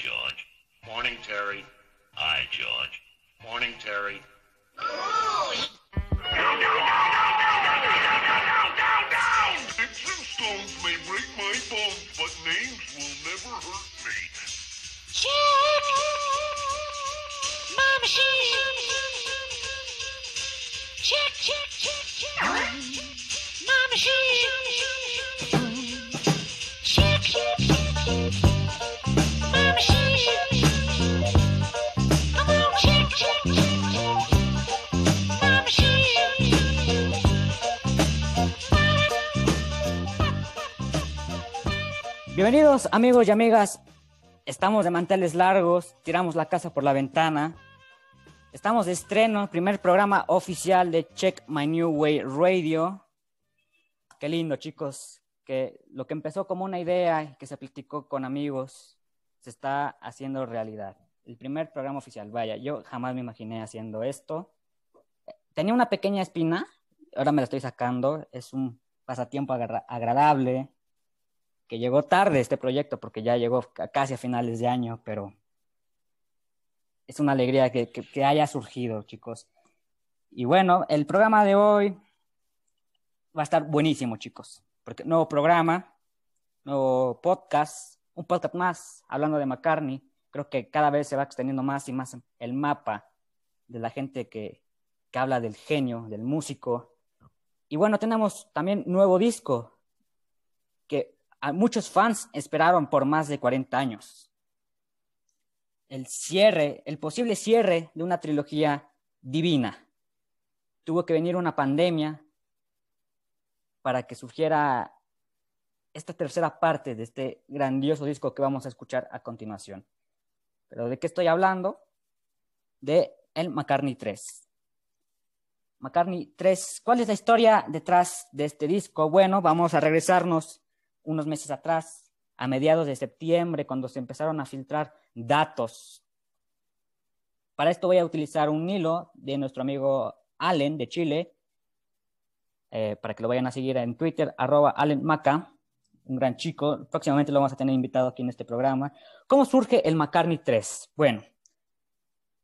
George. Morning, Terry. Hi, George. Morning, Terry. Oh. No, no, no, no, no, no, no, no, no, no, no. Stones may break my bones, but names will never hurt me. Check. Mama, she. Check, check, check, check. Mama, she. Check, check, check, check. Bienvenidos amigos y amigas. Estamos de manteles largos, tiramos la casa por la ventana. Estamos de estreno, primer programa oficial de Check My New Way Radio. Qué lindo, chicos, que lo que empezó como una idea y que se platicó con amigos se está haciendo realidad. El primer programa oficial, vaya, yo jamás me imaginé haciendo esto. Tenía una pequeña espina, ahora me la estoy sacando, es un pasatiempo agra- agradable, que llegó tarde este proyecto porque ya llegó ca- casi a finales de año, pero es una alegría que- que haya surgido, chicos. Y bueno, el programa de hoy va a estar buenísimo, chicos, porque nuevo programa, nuevo podcast, un podcast más hablando de McCartney. Creo que cada vez se va extendiendo más y más el mapa de la gente que, que habla del genio, del músico. Y bueno, tenemos también nuevo disco que muchos fans esperaron por más de 40 años. El cierre, el posible cierre de una trilogía divina. Tuvo que venir una pandemia para que surgiera esta tercera parte de este grandioso disco que vamos a escuchar a continuación. Pero ¿de qué estoy hablando? De el McCartney 3. McCartney 3. ¿Cuál es la historia detrás de este disco? Bueno, vamos a regresarnos unos meses atrás, a mediados de septiembre, cuando se empezaron a filtrar datos. Para esto voy a utilizar un hilo de nuestro amigo Allen de Chile, eh, para que lo vayan a seguir en Twitter, arroba Allen Maca, un gran chico. Próximamente lo vamos a tener invitado aquí en este programa. ¿Cómo surge el McCartney 3? Bueno,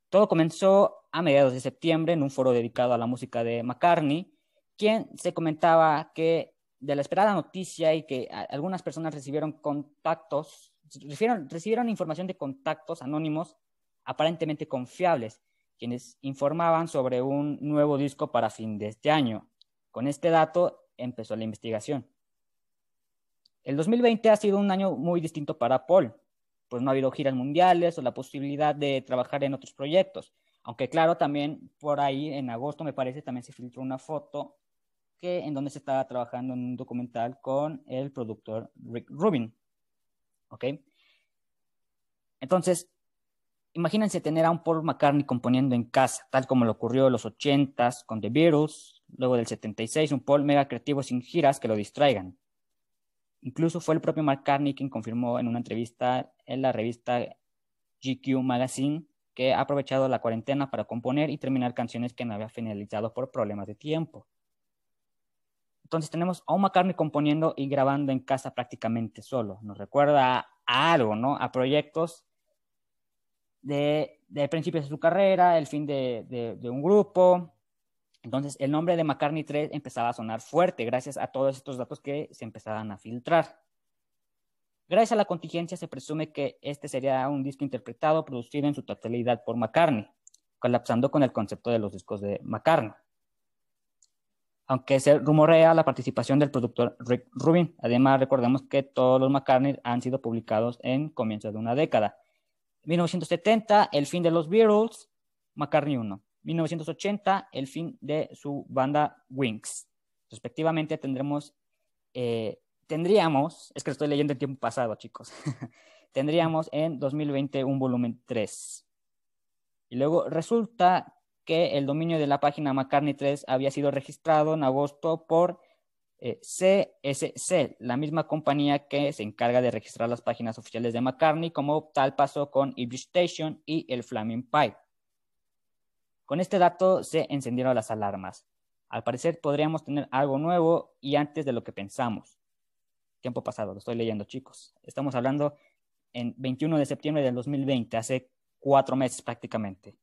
todo comenzó a mediados de septiembre en un foro dedicado a la música de McCartney, quien se comentaba que de la esperada noticia y que algunas personas recibieron contactos, recibieron, recibieron información de contactos anónimos aparentemente confiables, quienes informaban sobre un nuevo disco para fin de este año. Con este dato empezó la investigación. El 2020 ha sido un año muy distinto para Paul, pues no ha habido giras mundiales o la posibilidad de trabajar en otros proyectos. Aunque claro, también por ahí en agosto me parece también se filtró una foto que en donde se estaba trabajando en un documental con el productor Rick Rubin. ¿Ok? Entonces, imagínense tener a un Paul McCartney componiendo en casa, tal como le ocurrió en los 80s con The Beatles, luego del 76, un Paul mega creativo sin giras que lo distraigan. Incluso fue el propio McCartney quien confirmó en una entrevista en la revista GQ Magazine que ha aprovechado la cuarentena para componer y terminar canciones que no había finalizado por problemas de tiempo. Entonces tenemos a un McCartney componiendo y grabando en casa prácticamente solo. Nos recuerda a algo, ¿no? A proyectos de, de principios de su carrera, el fin de, de, de un grupo. Entonces el nombre de McCartney 3 empezaba a sonar fuerte gracias a todos estos datos que se empezaban a filtrar. Gracias a la contingencia se presume que este sería un disco interpretado, producido en su totalidad por McCartney, colapsando con el concepto de los discos de McCartney aunque se rumorea la participación del productor Rick Rubin. Además, recordemos que todos los McCartney han sido publicados en comienzos de una década. 1970, el fin de los Beatles, McCartney 1. 1980, el fin de su banda Wings. Respectivamente, tendremos, eh, tendríamos, es que estoy leyendo en tiempo pasado, chicos, tendríamos en 2020 un volumen 3. Y luego resulta que el dominio de la página McCartney 3 había sido registrado en agosto por eh, CSC, la misma compañía que se encarga de registrar las páginas oficiales de McCartney, como tal pasó con Ivy Station y el Flaming Pipe. Con este dato se encendieron las alarmas. Al parecer podríamos tener algo nuevo y antes de lo que pensamos. Tiempo pasado, lo estoy leyendo, chicos. Estamos hablando en 21 de septiembre del 2020, hace cuatro meses prácticamente.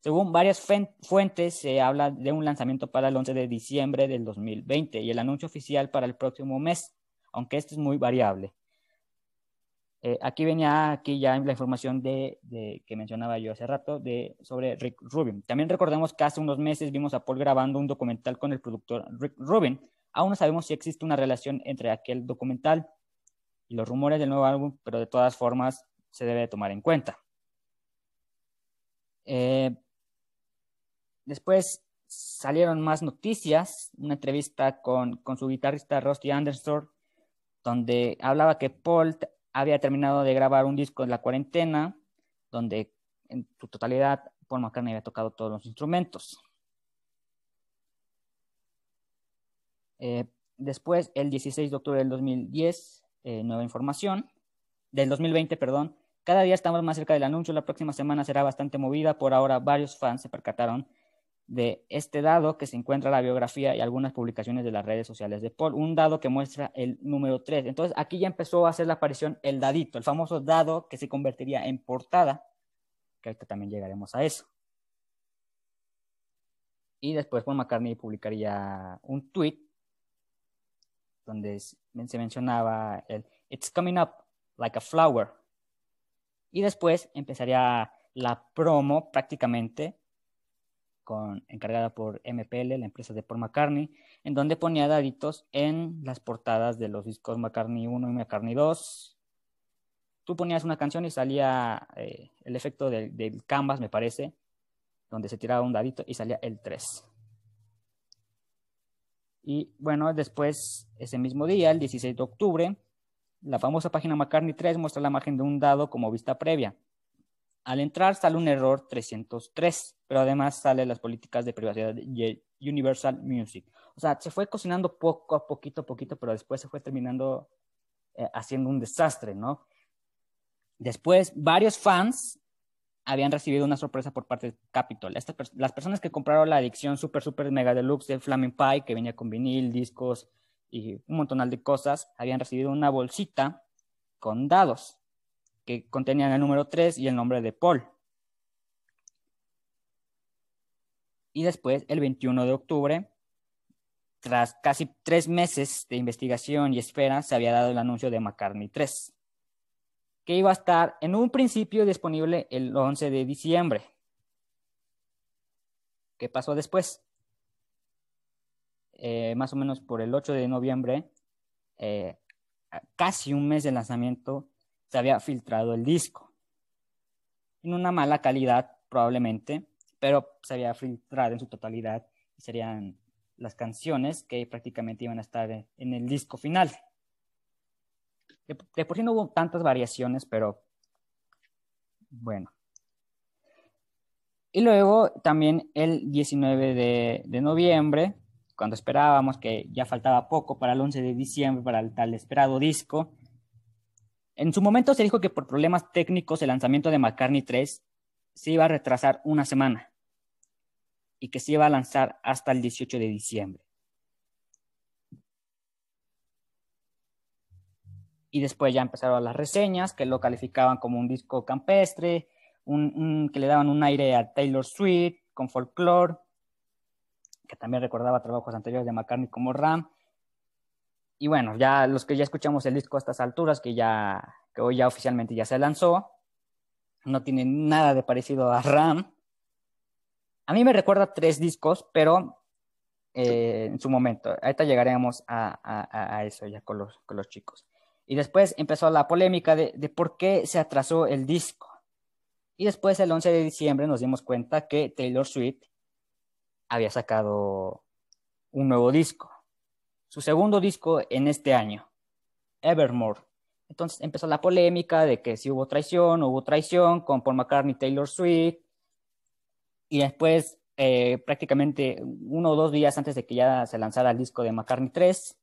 Según varias fuentes, se habla de un lanzamiento para el 11 de diciembre del 2020 y el anuncio oficial para el próximo mes, aunque esto es muy variable. Eh, aquí venía aquí ya la información de, que mencionaba yo hace rato de, sobre Rick Rubin. También recordemos que hace unos meses vimos a Paul grabando un documental con el productor Rick Rubin. Aún no sabemos si existe una relación entre aquel documental y los rumores del nuevo álbum, pero de todas formas se debe tomar en cuenta. Eh, después salieron más noticias, una entrevista con, con su guitarrista Rusty Anderson, donde hablaba que Paul había terminado de grabar un disco en la cuarentena, donde en su totalidad Paul McCartney había tocado todos los instrumentos. Eh, después, el 16 de octubre del 2010, eh, nueva información, del 2020, perdón, cada día estamos más cerca del anuncio, la próxima semana será bastante movida, por ahora varios fans se percataron de este dado que se encuentra en la biografía y algunas publicaciones de las redes sociales de Paul, un dado que muestra el número 3. Entonces aquí ya empezó a hacer la aparición el dadito, el famoso dado que se convertiría en portada, que ahorita también llegaremos a eso. Y después Paul McCartney publicaría un tweet donde se mencionaba el It's coming up like a flower. Y después empezaría la promo prácticamente encargada por MPL, la empresa de Paul McCartney, en donde ponía daditos en las portadas de los discos McCartney 1 y McCartney 2. Tú ponías una canción y salía eh, el efecto del, del canvas, me parece, donde se tiraba un dadito y salía el 3. Y bueno, después, ese mismo día, el 16 de octubre, la famosa página McCartney 3 muestra la imagen de un dado como vista previa. Al entrar sale un error 303, pero además sale las políticas de privacidad de Universal Music. O sea, se fue cocinando poco a poquito a poquito, pero después se fue terminando eh, haciendo un desastre, ¿no? Después, varios fans habían recibido una sorpresa por parte de Capitol. las personas que compraron la edición super, super mega deluxe de Flaming Pie, que venía con vinil, discos y un montón de cosas, habían recibido una bolsita con dados que contenían el número 3 y el nombre de Paul. Y después, el 21 de octubre, tras casi tres meses de investigación y espera, se había dado el anuncio de McCartney 3, que iba a estar en un principio disponible el 11 de diciembre. ¿Qué pasó después? Eh, más o menos por el 8 de noviembre, eh, casi un mes de lanzamiento, se había filtrado el disco. En una mala calidad, probablemente, pero se había filtrado en su totalidad y serían las canciones que prácticamente iban a estar en el disco final. De, por sí no hubo tantas variaciones, pero bueno. Y luego también el 19 de, de, noviembre, cuando esperábamos que ya faltaba poco para el 11 de diciembre, para el tal esperado disco, en su momento se dijo que por problemas técnicos el lanzamiento de McCartney 3 se iba a retrasar una semana y que se iba a lanzar hasta el 18 de diciembre. Y después ya empezaron las reseñas que lo calificaban como un disco campestre, que le daban un aire a Taylor Swift con folklore, que también recordaba trabajos anteriores de McCartney como Ram, y bueno, ya los que ya escuchamos el disco a estas alturas, que ya que hoy ya oficialmente ya se lanzó, no tiene nada de parecido a Ram. A mí me recuerda tres discos, pero eh, en su momento. Ahorita llegaremos a, eso ya con los, con los, chicos. Y después empezó la polémica de, de, por qué se atrasó el disco. Y después, el 11 de diciembre, nos dimos cuenta que Taylor Swift había sacado un nuevo disco su segundo disco en este año, Evermore. Entonces empezó la polémica de que si hubo traición, hubo traición con Paul McCartney, Taylor Swift. Y después, eh, prácticamente uno o dos días antes de que ya se lanzara el disco de McCartney 3,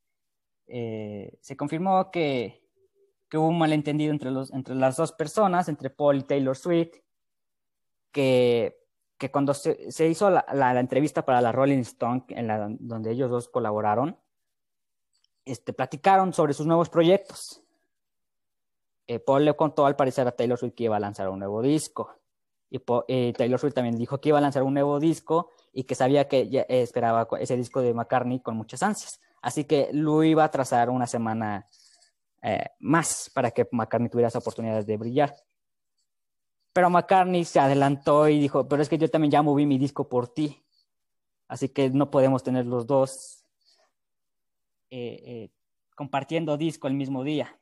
eh, se confirmó que, hubo un malentendido entre, los, entre las dos personas, entre Paul y Taylor Swift, que, cuando se, hizo la, entrevista para la Rolling Stone, en la, donde ellos dos colaboraron, este, platicaron sobre sus nuevos proyectos. eh, Paul le contó al parecer a Taylor Swift que iba a lanzar un nuevo disco. Y eh, Taylor Swift también dijo que iba a lanzar un nuevo disco y que sabía que ya esperaba ese disco de McCartney con muchas ansias. Así que lo iba a trazar una semana más para que McCartney tuviera esa oportunidad de brillar. Pero McCartney se adelantó y dijo, pero es que yo también ya moví mi disco por ti. Así que no podemos tener los dos compartiendo disco el mismo día.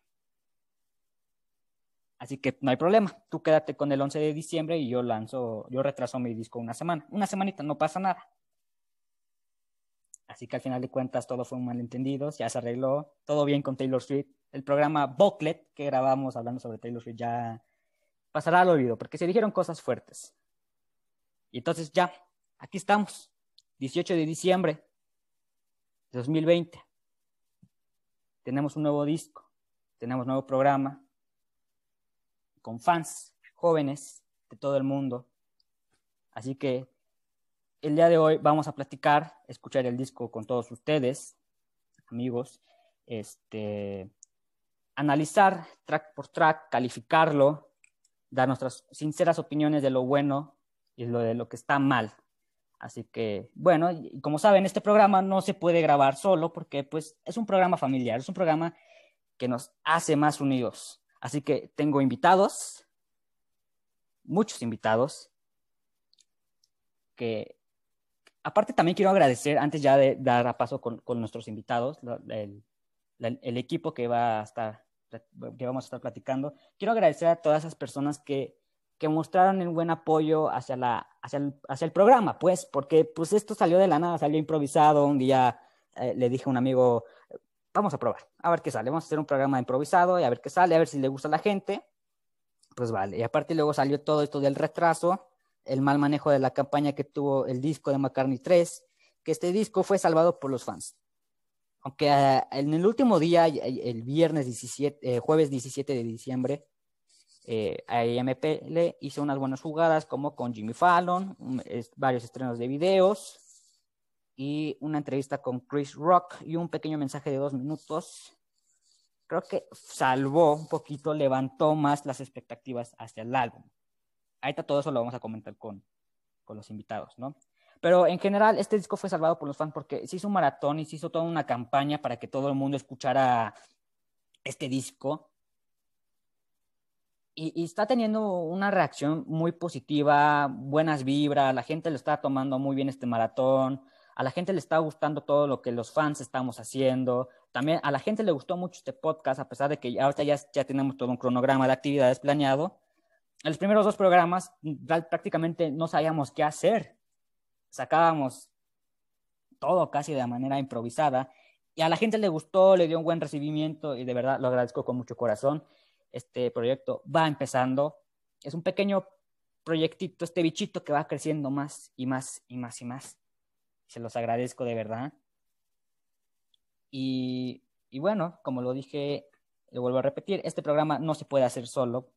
Así que no hay problema. Tú quédate con el 11 de diciembre y yo lanzo, yo retraso mi disco una semana. Una semanita, no pasa nada. Así que al final de cuentas todo fue un malentendido, ya se arregló, todo bien con Taylor Swift. El programa Booklet que grabamos hablando sobre Taylor Swift ya pasará al olvido porque se dijeron cosas fuertes. Y entonces ya, aquí estamos, 18 de diciembre de 2020 tenemos un nuevo disco, tenemos un nuevo programa con fans jóvenes de todo el mundo. Así que el día de hoy vamos a platicar, escuchar el disco con todos ustedes, amigos, este, analizar track por track, calificarlo, dar nuestras sinceras opiniones de lo bueno y lo de lo que está mal Así que, bueno, como saben, este programa no se puede grabar solo porque pues es un programa familiar, es un programa que nos hace más unidos. Así que tengo invitados, muchos invitados, que aparte también quiero agradecer, antes ya de dar a paso con, nuestros invitados, el, el, equipo que, va a estar, que vamos a estar platicando, quiero agradecer a todas esas personas que que mostraron un buen apoyo hacia, la, hacia, el, hacia el programa, pues, porque pues esto salió de la nada, salió improvisado, un día eh, le dije a un amigo, vamos a probar, a ver qué sale, vamos a hacer un programa improvisado y a ver qué sale, a ver si le gusta a la gente, pues vale, y aparte luego salió todo esto del retraso, el mal manejo de la campaña que tuvo el disco de McCartney 3, que este disco fue salvado por los fans. Aunque eh, en el último día, el viernes 17, eh, jueves 17 de diciembre, eh, IMP le hizo unas buenas jugadas como con Jimmy Fallon, varios estrenos de videos y una entrevista con Chris Rock y un pequeño mensaje de dos minutos. Creo que salvó un poquito, levantó más las expectativas hacia el álbum. Ahorita todo eso lo vamos a comentar con, con los invitados, ¿no? Pero en general, este disco fue salvado por los fans porque se hizo un maratón y se hizo toda una campaña para que todo el mundo escuchara este disco y, está teniendo una reacción muy positiva, buenas vibras, la gente lo está tomando muy bien este maratón, a la gente le está gustando todo lo que los fans estamos haciendo, también a la gente le gustó mucho este podcast, a pesar de que ahorita ya, ya tenemos todo un cronograma de actividades planeado. En los primeros dos programas prácticamente no sabíamos qué hacer, sacábamos todo casi de manera improvisada y a la gente le gustó, le dio un buen recibimiento y de verdad lo agradezco con mucho corazón este proyecto va empezando. Es un pequeño proyectito, este bichito que va creciendo más y más y más y más. Se los agradezco de verdad. Y, bueno, como lo dije, lo vuelvo a repetir, este programa no se puede hacer solo.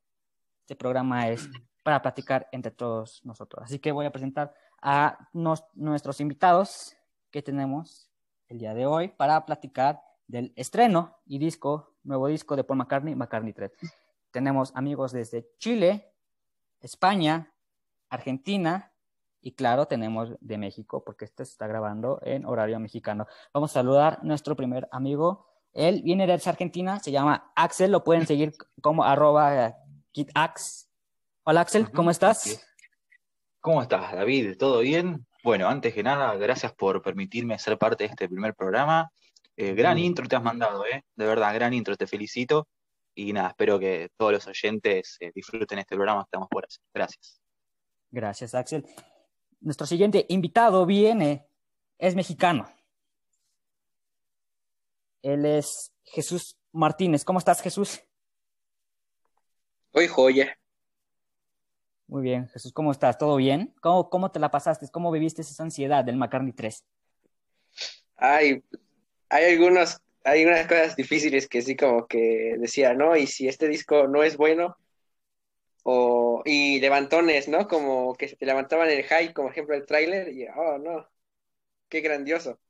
Este programa es para platicar entre todos nosotros. Así que voy a presentar a nuestros invitados que tenemos el día de hoy para platicar del estreno y disco, nuevo disco de Paul McCartney, McCartney 3. Tenemos amigos desde Chile, España, Argentina y claro, tenemos de México porque este se está grabando en horario mexicano. Vamos a saludar a nuestro primer amigo. Él viene de Argentina, se llama Axel, lo pueden seguir como arroba kitax. Hola Axel, ¿cómo estás? ¿Cómo estás, David? ¿Todo bien? Bueno, antes que nada, gracias por permitirme ser parte de este primer programa. Eh, gran intro te has mandado, ¿eh? De verdad, gran intro, te felicito. Y nada, espero que todos los oyentes eh, disfruten este programa que estamos por hacer. Gracias. Gracias, Axel. Nuestro siguiente invitado viene, es mexicano. Él es Jesús Martínez. ¿Cómo estás, Jesús? Hoy joya. Muy bien, Jesús, ¿cómo estás? ¿Todo bien? ¿Cómo, cómo te la pasaste? ¿Cómo viviste esa ansiedad del McCartney 3? Ay, hay algunos, hay unas cosas difíciles que sí como que decía, ¿no? Y si este disco no es bueno, o, y levantones, ¿no? Como que se te levantaban el high, como ejemplo el tráiler, y oh, no, qué grandioso.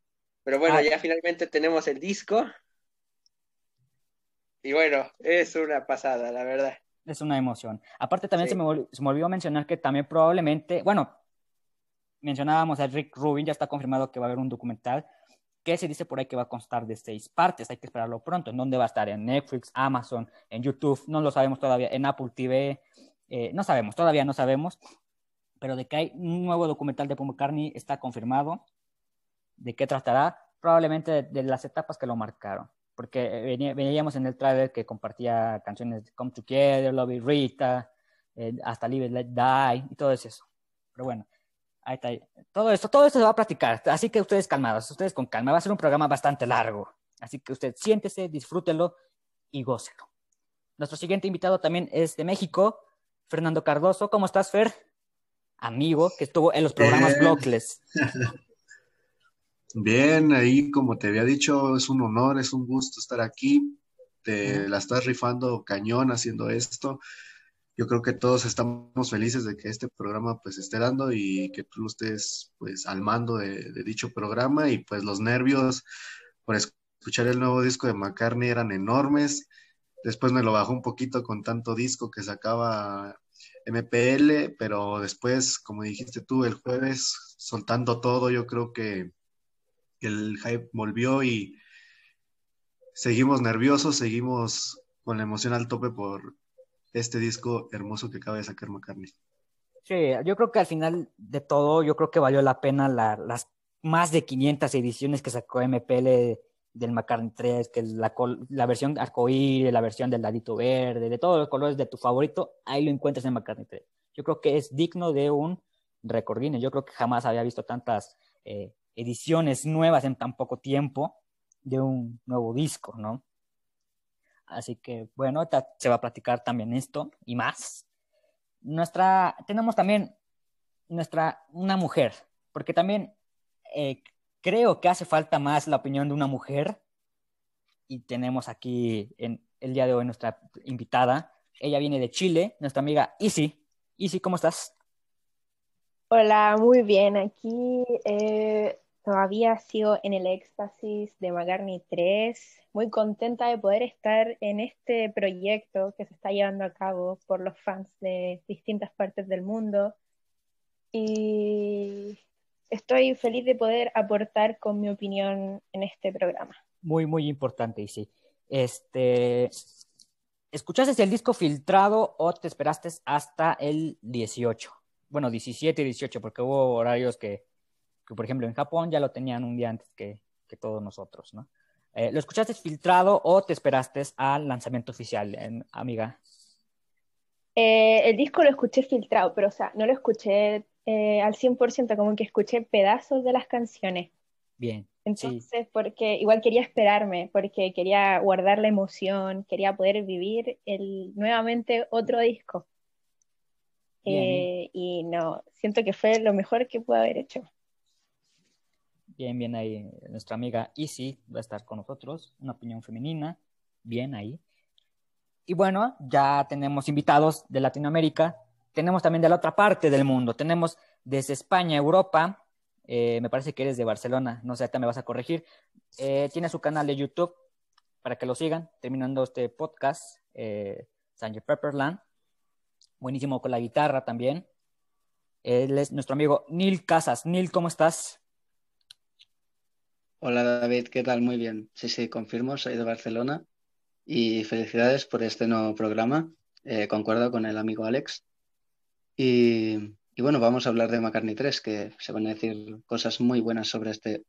Pero bueno, ah. ya finalmente tenemos el disco. y bueno, es una pasada, la verdad. Es una emoción. Aparte, también Sí. se, me, se me olvidó mencionar que también probablemente, bueno, mencionábamos a Rick Rubin, ya está confirmado que va a haber un documental que se dice por ahí que va a constar de seis partes, hay que esperarlo pronto. ¿En dónde va a estar? ¿En Netflix, Amazon, en YouTube? No lo sabemos todavía, en Apple TV, eh, no sabemos, todavía no sabemos, pero de que hay un nuevo documental de Paul McCartney está confirmado. ¿De qué tratará? Probablemente de, de las etapas que lo marcaron porque venía- veníamos en el trailer que compartía canciones de Come Together, Love It Rita, eh, hasta Live Let Die y todo eso. Pero bueno, ahí está. Todo esto, todo esto se va a platicar, así que ustedes calmados, ustedes con calma. Va a ser un programa bastante largo, así que usted siéntese, disfrútelo y gócelo. Nuestro siguiente invitado también es de México, Fernando Cardoso. ¿Cómo estás, Fer? Amigo que estuvo en los programas Bien. Blockless. Bien, ahí como te había dicho, es un honor, es un gusto estar aquí. Te la estás rifando cañón haciendo esto. Yo creo que todos estamos felices de que este programa pues esté dando y que tú estés pues al mando de, dicho programa y pues los nervios por escuchar el nuevo disco de McCartney eran enormes. Después me lo bajó un poquito con tanto disco que sacaba MPL, pero después, como dijiste tú, el jueves, soltando todo, yo creo que el hype volvió y seguimos nerviosos, seguimos con la emoción al tope por este disco hermoso que acaba de sacar McCartney. Sí, yo creo que al final de todo, yo creo que valió la pena la- las más de 500 ediciones que sacó MPL del McCartney 3, que la, col- la versión arcoíris, la versión del ladito verde, de todos los colores de tu favorito, ahí lo encuentras en McCartney 3. Yo creo que es digno de un récord. Yo creo que jamás había visto tantas eh, ediciones nuevas en tan poco tiempo de un nuevo disco, ¿no? Así que, bueno, se va a platicar también esto y más nuestra, tenemos también nuestra, una mujer, porque también eh, creo que hace falta más la opinión de una mujer y tenemos aquí en el día de hoy nuestra invitada. Ella viene de Chile, nuestra amiga Isi. Isi, ¿cómo estás? Hola, muy bien. Aquí eh, todavía sigo en el éxtasis de McCartney 3. Muy contenta de poder estar en este proyecto que se está llevando a cabo por los fans de distintas partes del mundo. Y estoy feliz de poder aportar con mi opinión en este programa. Muy, muy importante, Isi. Este, ¿escuchaste el disco filtrado o te esperaste hasta el 18? Bueno, 17 y 18, porque hubo horarios que, que, por ejemplo, en Japón ya lo tenían un día antes que, que todos nosotros, ¿no? Eh, ¿Lo escuchaste filtrado o te esperaste al lanzamiento oficial, amiga? Eh, el disco lo escuché filtrado, pero o sea, no lo escuché eh, al 100%, como que escuché pedazos de las canciones. Bien, sí, Entonces, porque igual quería esperarme, porque quería guardar la emoción, quería poder vivir el, nuevamente otro disco. Bien, y no, siento que fue lo mejor que pude haber hecho. Bien, bien ahí. Nuestra amiga Isi va a estar con nosotros, una opinión femenina, bien ahí. Y bueno, ya tenemos invitados de Latinoamérica, tenemos también de la otra parte del mundo, tenemos desde España, Europa, eh, me parece que eres de Barcelona, no sé, ahorita me vas a corregir. Eh, tiene su canal de YouTube para que lo sigan, terminando este podcast, eh, Pepperland, buenísimo con la guitarra también. Él es nuestro amigo Neil Casas. Neil, ¿cómo estás? Hola David, ¿qué tal? Muy bien. Sí, sí, confirmo, soy de Barcelona y felicidades por este nuevo programa. Eh, concuerdo con el amigo Alex. Y, bueno, vamos a hablar de McCartney 3, que se van a decir cosas muy buenas sobre este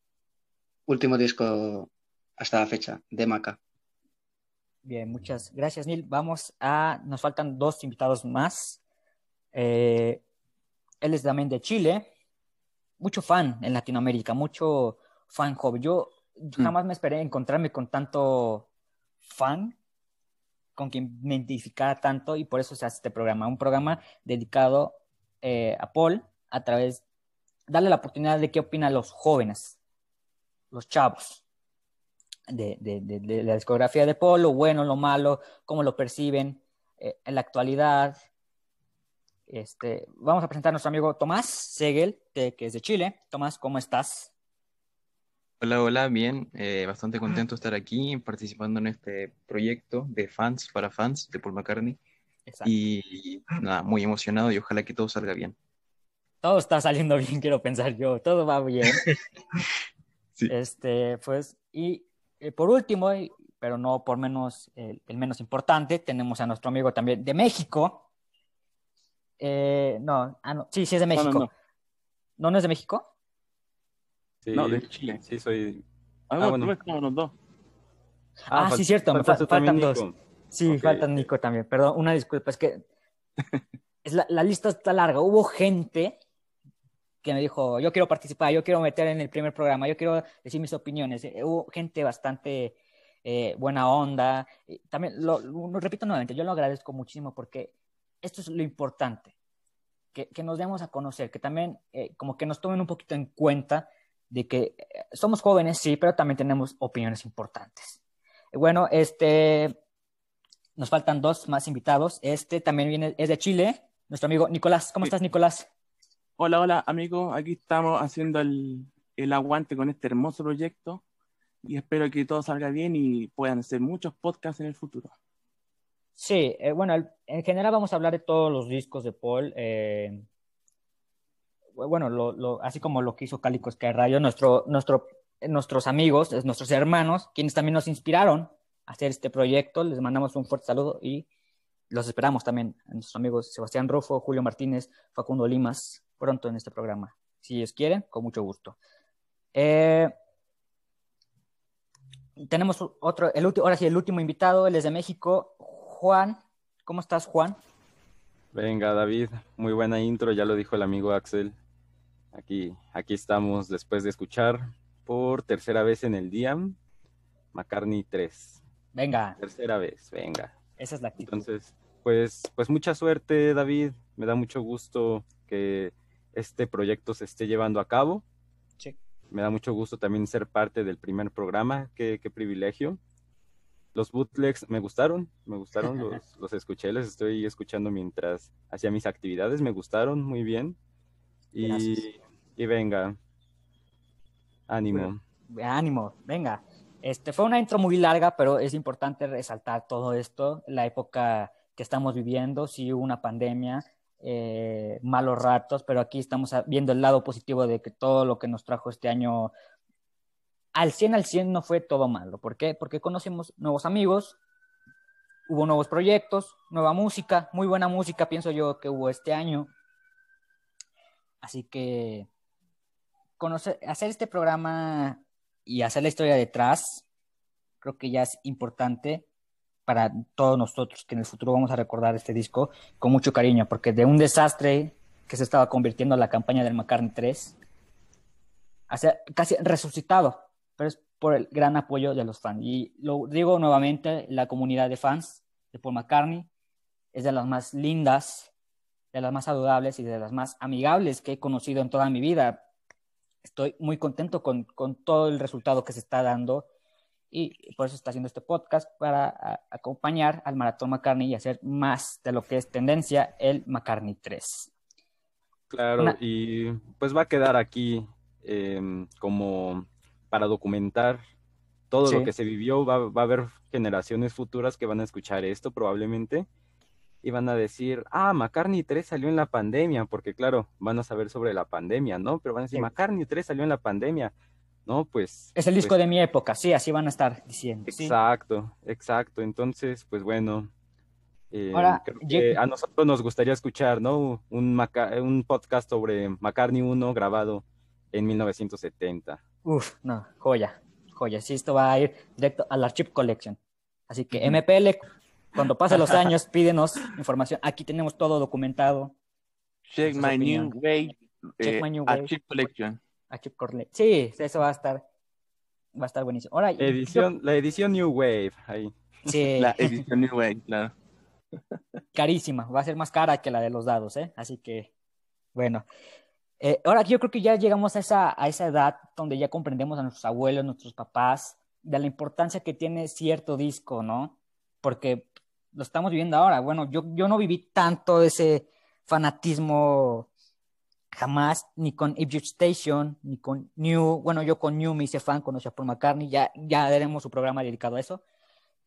último disco hasta la fecha, de Maca. Bien, muchas gracias, Neil. Vamos a, nos faltan dos invitados más. Eh, él es también de Chile, mucho fan en Latinoamérica, mucho fan joven. Yo jamás me esperé encontrarme con tanto fan, con quien me identificara tanto, y por eso se hace este programa, un programa dedicado eh, a Paul a través, darle la oportunidad de qué opinan los jóvenes, los chavos de, de, de, de la discografía de Paul, lo bueno, lo malo, cómo lo perciben eh, en la actualidad. Este, vamos a presentar a nuestro amigo Tomás Segel, que es de Chile. Tomás, ¿cómo estás? Hola, hola, bien, eh, bastante contento de estar aquí participando en este proyecto de fans para fans de Paul McCartney Exacto. y nada, muy emocionado y ojalá que todo salga bien. Todo está saliendo bien, quiero pensar yo. Todo va bien. Sí. Este, pues, y eh, por último, pero no por menos, eh, el menos importante, tenemos a nuestro amigo también de México. Eh, no, ah, no, sí, sí es de No, México. no, No, no. no, es de México? Sí, No, de Chile. sí, soy. Ah, Ah, no, bueno. tú estamos los dos. Ah, fal- sí, cierto, me faltan dos. Nico. Sí, Ok, falta ok. Nico también. Perdón, una disculpa, es que es la, la lista está larga. Hubo gente que me dijo, yo quiero participar, yo quiero meter en el primer programa, yo quiero decir mis opiniones. Eh, Hubo gente bastante eh, buena onda. Y También lo, lo repito nuevamente, yo lo agradezco muchísimo porque esto es lo importante, que, que nos demos a conocer, que también eh, como que nos tomen un poquito en cuenta de que eh, somos jóvenes, sí, pero también tenemos opiniones importantes. Bueno, este, nos faltan dos más invitados. Este también viene, es de Chile, nuestro amigo Nicolás. ¿Cómo Sí. estás, Nicolás? Hola, hola, amigos. Aquí estamos haciendo el, el aguante con este hermoso proyecto y espero que todo salga bien y puedan hacer muchos podcasts en el futuro. Sí, eh, bueno, en general vamos a hablar de todos los discos de Paul. eh, bueno, lo, lo- así como lo que hizo Cálico Radio, nuestro, nuestro, nuestros amigos, es- nuestros hermanos, quienes también nos inspiraron a hacer este proyecto. Les mandamos un fuerte saludo y los esperamos también a nuestros amigos Sebastián Rufo, Julio Martínez, Facundo Limas, pronto en este programa. Si ellos quieren, con mucho gusto. Eh, tenemos otro, el último, ahora sí, el último invitado, él es de México, Juan. ¿Cómo estás, Juan? Venga, David, muy buena intro, ya lo dijo el amigo Axel. Aquí, aquí estamos después de escuchar por tercera vez en el día McCartney 3. Venga, Tercera vez, venga. esa es la actitud. Entonces, pues, pues mucha suerte, David. Me da mucho gusto que este proyecto se esté llevando a cabo. Sí. Me da mucho gusto también ser parte del primer programa. Qué, qué privilegio. Los bootlegs me gustaron, me gustaron, los, los escuché, los estoy escuchando mientras hacía mis actividades, me gustaron muy bien. Y, y venga, ánimo. Ánimo, venga. Este fue una intro muy larga, pero es importante resaltar todo esto, la época que estamos viviendo, sí hubo una pandemia, eh, malos ratos, pero aquí estamos viendo el lado positivo de que todo lo que nos trajo este año al 100 al 100 no fue todo malo. ¿Por qué? Porque conocimos nuevos amigos, hubo nuevos proyectos, nueva música, muy buena música, pienso yo que hubo este año. Así que hacer este programa y hacer la historia detrás, creo que ya es importante para todos nosotros que en el futuro vamos a recordar este disco con mucho cariño, porque de un desastre que se estaba convirtiendo en la campaña del McCartney 3, hacia, casi resucitado, pero es por el gran apoyo de los fans. Y lo digo nuevamente, la comunidad de fans de Paul McCartney es de las más lindas, de las más saludables y de las más amigables que he conocido en toda mi vida estoy muy contento con, con, todo el resultado que se está dando y por eso está haciendo este podcast para a, acompañar al Maratón McCartney y hacer más de lo que es tendencia el McCartney 3. Claro, Una... y pues va a quedar aquí eh, como para documentar todo sí. lo que se vivió, va, va, a haber generaciones futuras que van a escuchar esto probablemente y van a decir, ah, McCartney 3 salió en la pandemia, porque claro, van a saber sobre la pandemia, ¿no? Pero van a decir, sí. McCartney 3 salió en la pandemia, ¿no? Pues... Es el disco pues, de mi época, sí, así van a estar diciendo. Exacto, ¿sí? exacto. Entonces, pues bueno, eh, Ahora, creo que a nosotros nos gustaría escuchar, ¿no? Un, un podcast sobre McCartney 1 grabado en 1970. Uf, no, joya, joya. Sí, esto va a ir directo al Archive Collection. Así que MPL cuando pasen los años, pídenos información. Aquí tenemos todo documentado. Check my new way. Check eh, my new way. Archive Collection. Archive Collection. Sí, eso va a estar, va a estar buenísimo. Ahora, edición, yo... La edición New Wave, ahí. Sí. La edición New Wave, claro. Carísima, va a ser más cara que la de los dados, ¿eh? Así que, bueno. Eh, ahora yo creo que ya llegamos a esa, a esa edad donde ya comprendemos a nuestros abuelos, nuestros papás, de la importancia que tiene cierto disco, ¿no? Porque lo estamos viviendo ahora. Bueno, yo, yo no viví tanto ese fanatismo jamás, ni con Egypt Station, ni con New, bueno, yo con New me hice fan, conocí a Paul McCartney, ya, ya haremos su programa dedicado a eso,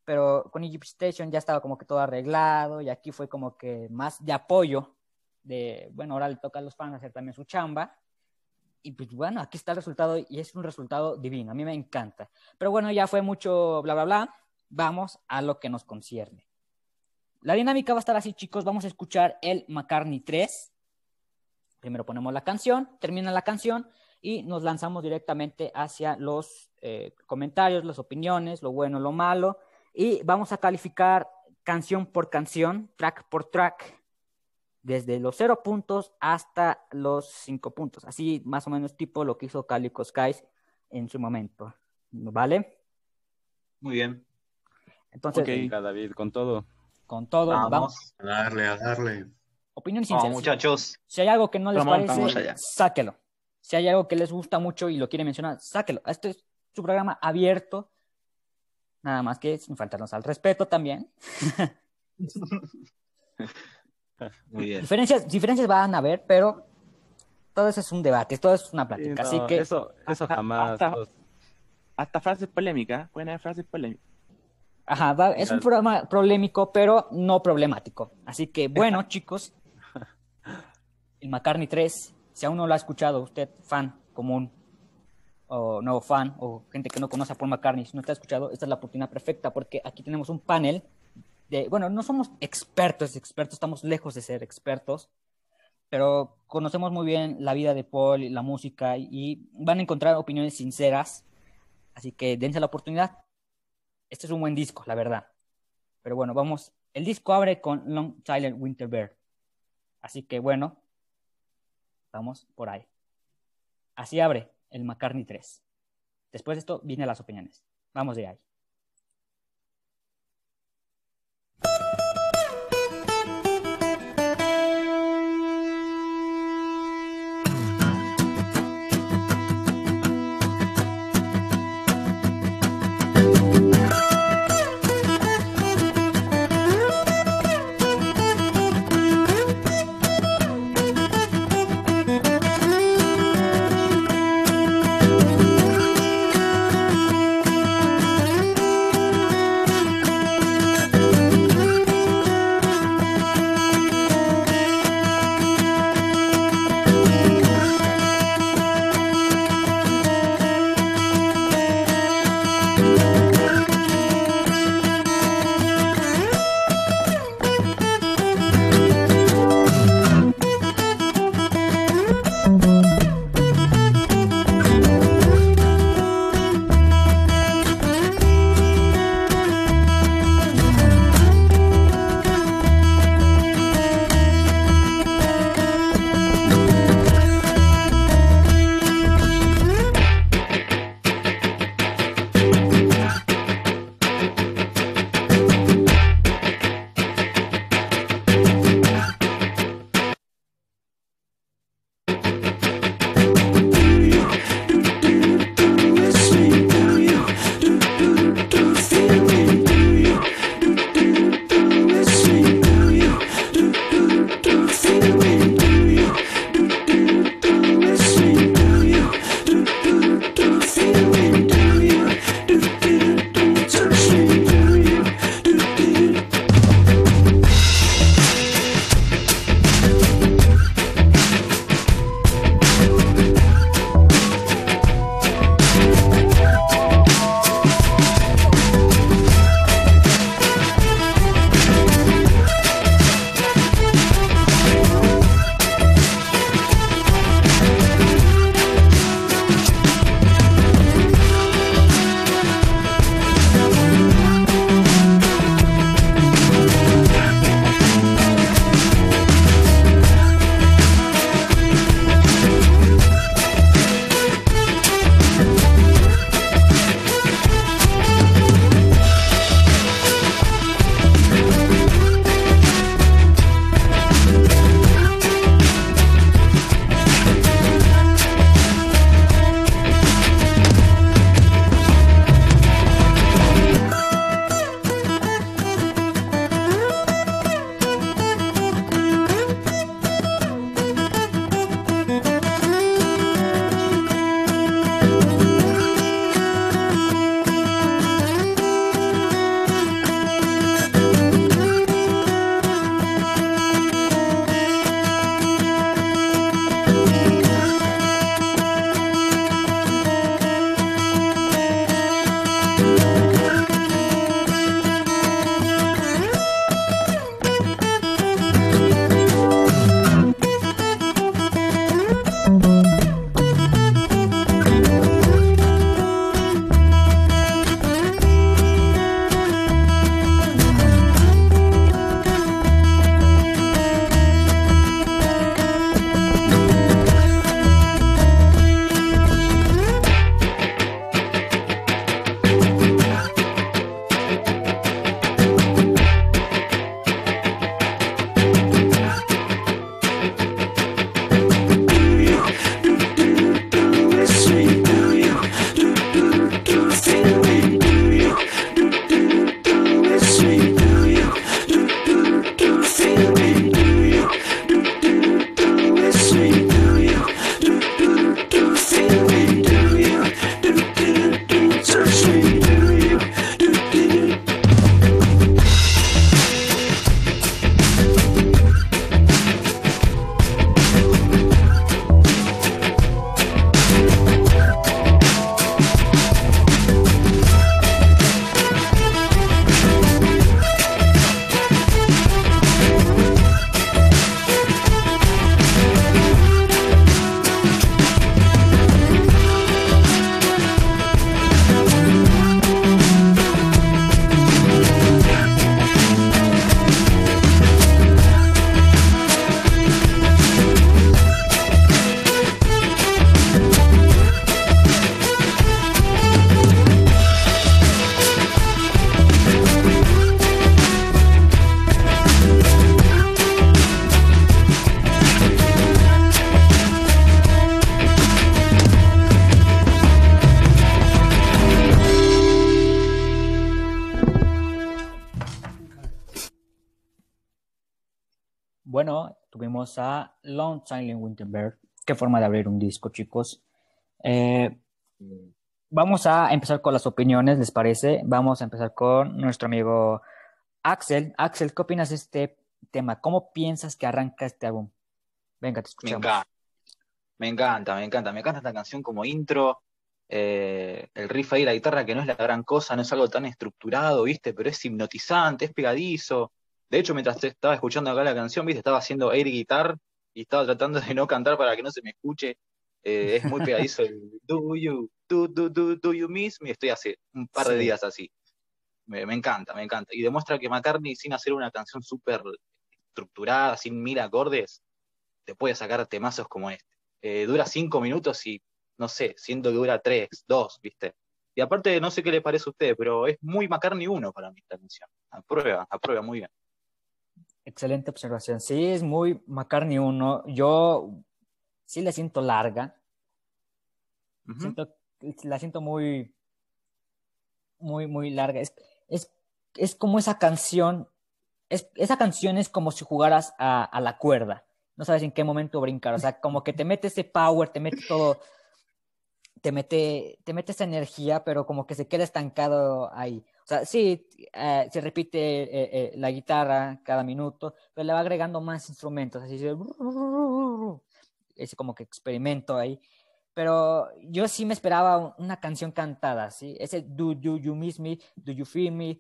pero con Egypt Station ya estaba como que todo arreglado y aquí fue como que más de apoyo, de, bueno, ahora le toca a los fans hacer también su chamba, y pues bueno, aquí está el resultado y es un resultado divino, a mí me encanta. Pero bueno, ya fue mucho bla, bla, bla, vamos a lo que nos concierne. La dinámica va a estar así, chicos, vamos a escuchar el McCartney 3. Primero ponemos la canción, termina la canción y nos lanzamos directamente hacia los eh, comentarios, las opiniones, lo bueno, lo malo, y vamos a calificar canción por canción, track por track, desde los cero puntos hasta los cinco puntos. Así más o menos tipo lo que hizo Calico Skies en su momento. ¿Vale? Muy bien. Entonces, Ok, venga, David, con todo. con todo, Vamos. vamos. A darle, a darle. Opiniones Vamos, sinceras. muchachos. Si hay algo que no les Ramón, parece, sáquelo. Si hay algo que les gusta mucho y lo quieren mencionar, sáquelo. Este es su programa abierto. Nada más que sin faltarnos al respeto también. Muy bien. Diferencias, diferencias van a haber, pero todo eso es un debate, todo es una plática. Sí, Así no, que Eso, eso hasta- jamás. hasta- todos- Hasta frases polémicas, pueden haber frases polémicas. Ajá, va- es un programa polémico, pero no problemático. Así que, bueno, chicos, el McCartney 3, si aún no lo ha escuchado, usted, fan común, o nuevo fan, o gente que no conoce a Paul McCartney, si no está escuchado, esta es la oportunidad perfecta, porque aquí tenemos un panel bueno, no somos expertos, expertos, estamos lejos de ser expertos, pero conocemos muy bien la vida de Paul, y la música, y van a encontrar opiniones sinceras, así que dense la oportunidad este es un buen disco, la verdad. Pero bueno, vamos. El disco abre con Long Silent Winter Bear. Así que bueno, vamos por ahí. Así abre el McCartney 3. Después de esto vienen las opiniones. Vamos de ahí. A Long Silent Winterberg. Qué forma de abrir un disco, chicos. Eh, vamos a empezar con las opiniones, ¿les parece? Vamos a empezar con nuestro amigo Axel. Axel, ¿qué opinas de este tema? ¿Cómo piensas que arranca este álbum? Venga, te Me escuchamos. encanta, me encanta, me encanta, me encanta esta canción como intro. eh, el riff ahí, la guitarra, que no es la gran cosa, no es algo tan estructurado, ¿viste? Pero es hipnotizante, es pegadizo. De hecho, mientras te estaba escuchando acá la canción, ¿viste? Estaba haciendo air guitar y estaba tratando de no cantar para que no se me escuche. Eh, es muy pegadizo el Do you, do, do, do, do you miss me? Estoy hace un par de días así. Me, me encanta, me encanta. Y demuestra que McCartney, sin hacer una canción súper estructurada, sin mil acordes, te puede sacar temazos como este. Eh, dura cinco minutos y, no sé, siento que dura tres, dos, ¿viste? Y aparte, no sé qué le parece a usted, pero es muy McCartney 1 para mí esta canción. Aprueba, aprueba muy bien. Excelente observación. Sí, es muy McCartney 1. Yo sí la siento larga. Ujú. Siento, la siento muy, muy, muy larga. Es, es, es como esa canción. Es, esa canción es como si jugaras a, a la cuerda. No sabes en qué momento brincar. O sea, como que te mete ese power, te mete todo. Te mete, te mete esa energía, pero como que se queda estancado ahí. O sea, sí, eh, se repite eh, eh, la guitarra cada minuto, pero le va agregando más instrumentos. Así ese como que experimento ahí. Pero yo sí me esperaba un- una canción cantada, ¿sí? Ese Do, You Miss Me, Do You Feel Me,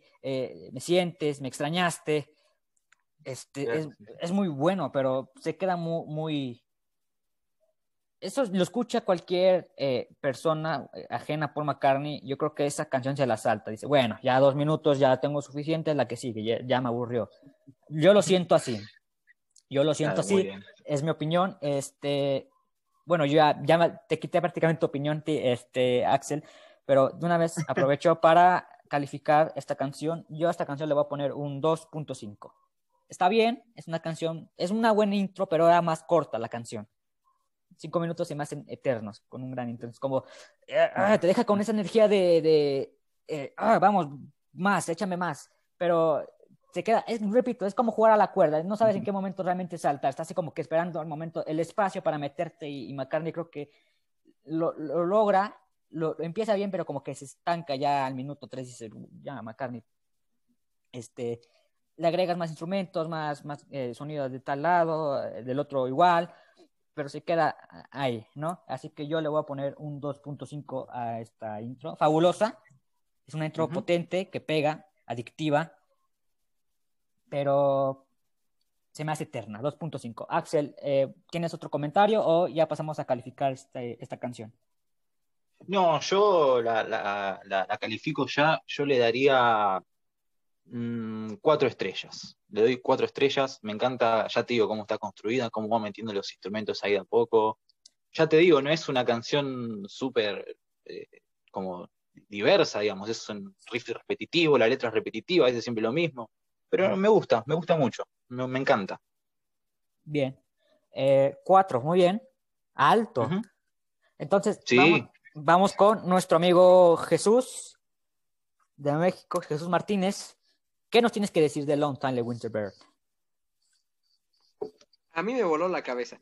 Me Sientes, Me Extrañaste. Este, es, es muy bueno, pero se queda muy, muy... Eso lo escucha cualquier eh, persona eh, ajena a Paul McCartney. Yo creo que esa canción se la salta. Dice, bueno, ya dos minutos, ya tengo suficiente, la que sigue, ya, ya me aburrió. Yo lo siento así. Yo lo siento Claro, muy así. Es mi opinión. Este, bueno, yo ya, ya me- te quité prácticamente tu opinión, este, Axel, pero de una vez aprovecho para calificar esta canción. Yo a esta canción le voy a poner un 2.5. Está bien, es una canción, es una buena intro, pero era más corta la canción. Cinco minutos se me hacen eternos con un gran intro. Es como, eh, ah, te deja con esa energía de, de eh, ah, vamos, más, échame más. Pero se queda, es, repito, es como jugar a la cuerda. No sabes en qué momento realmente saltar. Estás así como que esperando el momento, el espacio para meterte. Y, y McCartney creo que lo, lo logra, lo, lo empieza bien, pero como que se estanca ya al minuto 3 y dice, ya, McCartney, este, le agregas más instrumentos, más, más eh, sonidos de tal lado, eh, del otro igual, pero se queda ahí, ¿no? Así que yo le voy a poner un 2.5 a esta intro. Fabulosa, es una intro potente, que pega, adictiva, pero se me hace eterna, 2.5. Axel, eh, ¿tienes otro comentario o ya pasamos a calificar este- esta canción? No, yo la, la- la- la califico ya, yo le daría mm, cuatro estrellas. Le doy cuatro estrellas, me encanta, ya te digo cómo está construida, cómo va metiendo los instrumentos ahí de a poco. Ya te digo, no es una canción súper eh, como diversa, digamos, es un riff repetitivo, la letra es repetitiva, es siempre lo mismo, pero me gusta, me gusta mucho, me, me encanta. Bien. Eh, cuatro, muy bien. Alto. Entonces, Sí. vamos, vamos con nuestro amigo Jesús de México, Jesús Martínez. ¿Qué nos tienes que decir de Long Time Winterbird? A mí me voló la cabeza.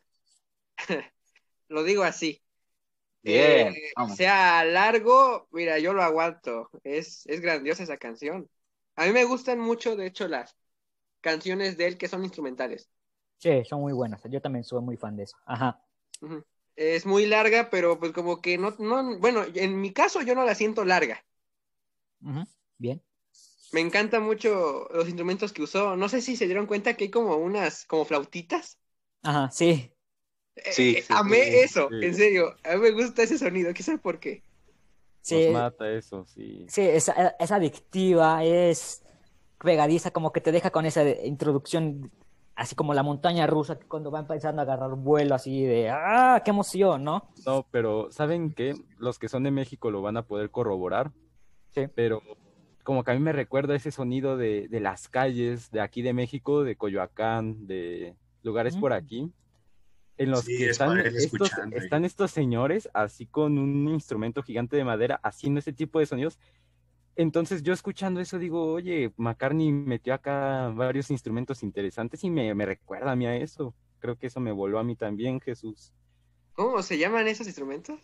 Lo digo así. Bien, Eh, sea largo, mira, yo lo aguanto. Es, es grandiosa esa canción. A mí me gustan mucho, de hecho, las canciones de él que son instrumentales. Sí, son muy buenas. Yo también soy muy fan de eso. Ajá. Es muy larga, pero pues como que no, no, bueno, en mi caso yo no la siento larga. Ujú. Bien. Me encantan mucho los instrumentos que usó. No sé si se dieron cuenta que hay como unas, como flautitas. Ajá, sí. Eh, Sí, eh, sí, amé sí, eso, sí. en serio. A mí me gusta ese sonido, ¿qué sabe por qué? Sí, Nos mata eso, sí. sí es, es adictiva, es pegadiza, como que te deja con esa introducción, así como la montaña rusa, que cuando va empezando a agarrar vuelo, así de ¡ah, qué emoción! ¿no? No, pero ¿saben qué? Los que son de México lo van a poder corroborar. Sí. Pero como que a mí me recuerda ese sonido de, de las calles de aquí de México, de Coyoacán, de lugares por aquí, en los Sí, que es están estos, están estos señores así con un instrumento gigante de madera haciendo ese tipo de sonidos. Entonces yo escuchando eso digo, oye, McCartney metió acá varios instrumentos interesantes y me, me recuerda a mí a eso. Creo que eso me voló a mí también, Jesús. ¿Cómo se llaman esos instrumentos?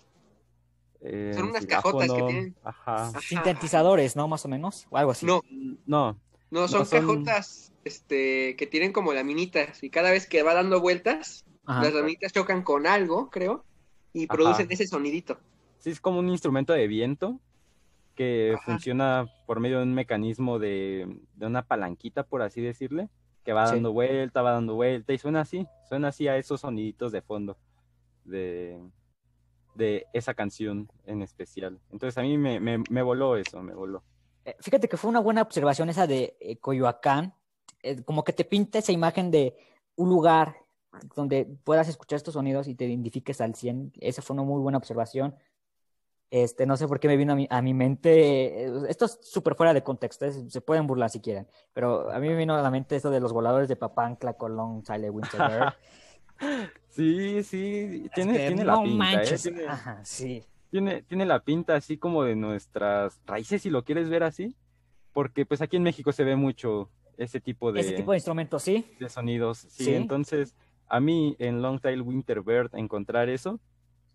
Eh, Son unas cajotas que tienen. Ajá. Ajá. Sintetizadores, ¿no? Más o menos. O algo así. No, No, no, son No, son- cajotas este, que tienen como laminitas y cada vez que va dando vueltas, Ajá. las laminitas chocan con algo, creo, y Ajá. producen ese sonidito. sí es como un instrumento de viento que Ajá. funciona por medio de un mecanismo de, de una palanquita, por así decirle, que va Sí. dando vuelta, va dando vuelta y suena así, suena así a esos soniditos de fondo de, de esa canción en especial. Entonces a mí me, me, me voló eso, me voló. Eh, Fíjate que fue una buena observación esa de eh, Coyoacán, eh, como que te pinta esa imagen de un lugar donde puedas escuchar estos sonidos y te identifiques al 100. Esa fue una muy buena observación. Este, no sé por qué me vino a mi, a mi mente, eh, esto es súper fuera de contexto, es- se pueden burlar si quieren, pero a mí me vino a la mente esto de los voladores de Papantla, Colón, Sale, Winterberg. Sí, sí, tiene, que tiene la pinta, ¿eh? manches. Tiene, Ajá, sí. tiene, tiene la pinta así como de nuestras raíces, si lo quieres ver así, porque pues aquí en México se ve mucho ese tipo de, Ese tipo de instrumentos, sí. de sonidos. Sí, Sí. entonces a mí en Long Tail Winterbird encontrar eso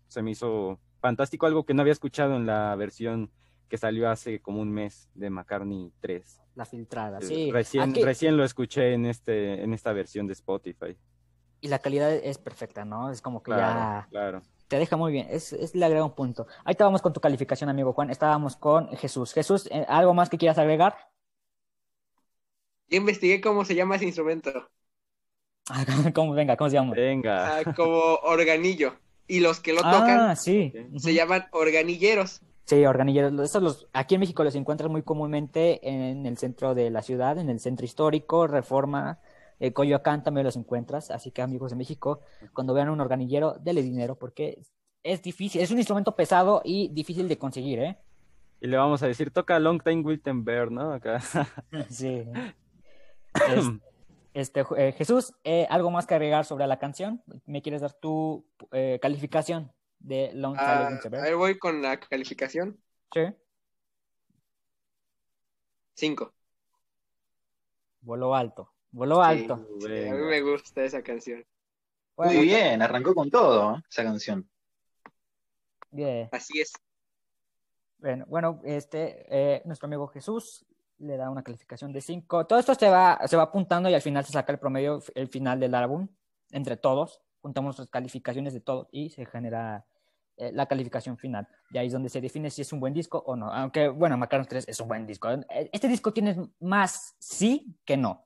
se me hizo fantástico, algo que no había escuchado en la versión que salió hace como un mes de McCartney 3. La filtrada, Eh, sí. Recién, Aquí- recién lo escuché en, este, en esta versión de Spotify. Y la calidad es perfecta, ¿no? Es como que ya Claro, claro. te deja muy bien. Es, es le agrega un punto. Ahí estábamos con tu calificación, amigo Juan. Estábamos con Jesús. Jesús, eh, ¿algo más que quieras agregar? Yo investigué cómo se llama ese instrumento. ¿Cómo, venga, ¿cómo se llama? Venga. Ah, como organillo. Y los que lo tocan Ah, sí. se llaman organiilleros. Sí, organilleros. Estos los, aquí en México los encuentras muy comúnmente en el centro de la ciudad, en el centro histórico, Reforma, eh, Coyoacán también los encuentras. Así que amigos de México, cuando vean un organillero, dele dinero porque es, difícil, es un instrumento pesado y difícil de conseguir, ¿eh? Y le vamos a decir, toca Long Time Wittenberg, ¿no? Acá. Sí. Es- este, eh, Jesús, eh, ¿algo más que agregar sobre la canción? ¿Me quieres dar tu eh, calificación de Long Ah, Silent a Winterberg? ver, voy con la calificación. Sí. 5. Voló alto. Voló alto. a mí me gusta esa canción. Muy bien, arrancó con todo ¿eh? esa canción. Así es. Bueno, bueno, este, eh, nuestro amigo Jesús le da una calificación de 5. Todo esto se va, se va apuntando y al final se saca el promedio, el final del álbum, entre todos. Juntamos las calificaciones de todos y se genera eh, la calificación final. Y ahí es donde se define si es un buen disco o no. Aunque, bueno, Macaron 3 es un buen disco. Este disco tiene más sí que no,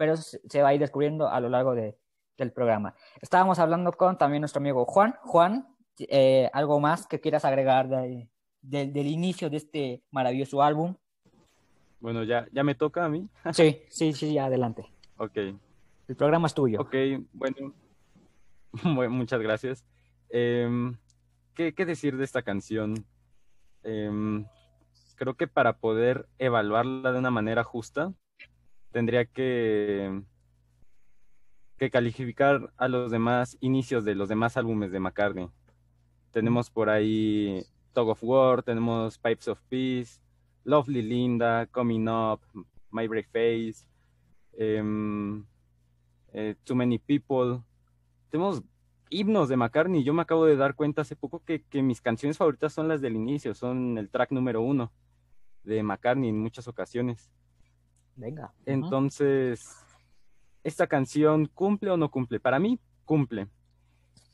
pero se se va a ir descubriendo a lo largo de- del programa. Estábamos hablando con también nuestro amigo Juan. Juan, eh, ¿algo más que quieras agregar de- del- del inicio de este maravilloso álbum? Bueno, ya, ya me toca a mí. Sí, sí, sí, adelante. Ok. El programa es tuyo. Ok, bueno, Bueno, muchas gracias. Em, ¿qué, qué decir de esta canción? Em, creo que para poder evaluarla de una manera justa, tendría que, que calificar a los demás inicios de los demás álbumes de McCartney. Tenemos por ahí Tug of War, tenemos Pipes of Peace, Lovely Linda, Coming Up, My Brave Face, em, eh, Too Many People. Tenemos himnos de McCartney. Yo me acabo de dar cuenta hace poco que, que mis canciones favoritas son las del inicio, son el track número uno de McCartney en muchas ocasiones. Venga. Entonces, ¿esta canción cumple o no cumple? Para mí, cumple.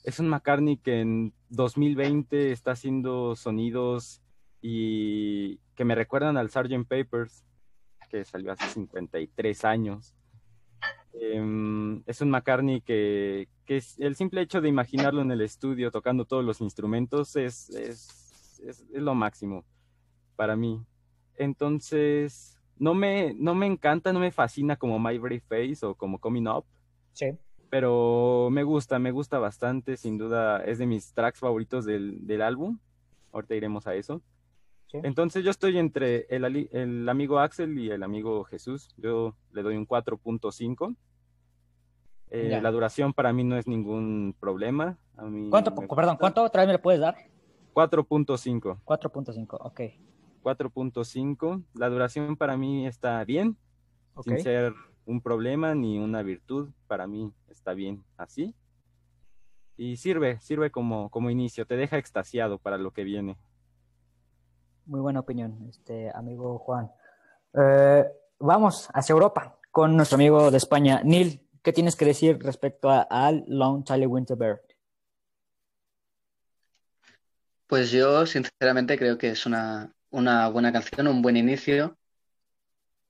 Es un McCartney que en 2020 está haciendo sonidos y que me recuerdan al Sgt. Papers, que salió hace 53 años. Em, es un McCartney que, es- el simple hecho de imaginarlo en el estudio tocando todos los instrumentos es, es- es lo máximo para mí. Entonces, no me, no me encanta, no me fascina como My Brave Face o como Coming Up, Sí. pero me gusta, me gusta bastante, sin duda es de mis tracks favoritos del, del álbum. Ahorita iremos a eso. Sí. Entonces yo estoy entre el, ali- el amigo Axel y el amigo Jesús. Yo le doy un 4.5. Eh, la duración para mí no es ningún problema. A mí ¿Cuánto, perdón, cuánto otra vez me lo puedes dar? 4.5. 4.5, ok. 4.5. La duración para mí está bien, sin ser un problema ni una virtud. Para mí está bien así. Y sirve, sirve como, como inicio, te deja extasiado para lo que viene. Muy buena opinión, este amigo Juan. Eh, vamos hacia Europa con nuestro amigo de España, Neil. ¿Qué tienes que decir respecto a Al Long Charlie Winterberg? Pues yo sinceramente creo que es una, una buena canción, un buen inicio.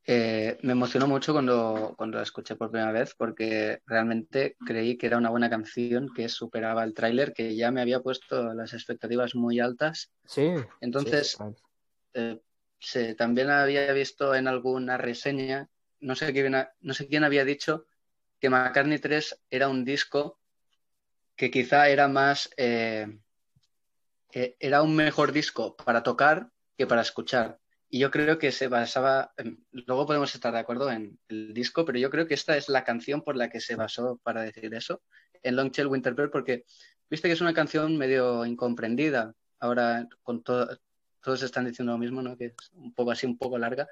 Eh, me emocionó mucho cuando, cuando la escuché por primera vez porque realmente creí que era una buena canción que superaba el tráiler, que ya me había puesto las expectativas muy altas. Sí. Entonces, sí, eh, también había visto en alguna reseña, no sé quién, no sé quién había dicho que McCartney 3 era un disco que quizá era más, eh, era un mejor disco para tocar que para escuchar. Y yo creo que se basaba, luego podemos estar de acuerdo en el disco, pero yo creo que esta es la canción por la que se basó para decir eso, en Long Shell Winterbird, porque viste que es una canción medio incomprendida. Ahora con todo, todos están diciendo lo mismo, ¿no? Que es un poco así, un poco larga,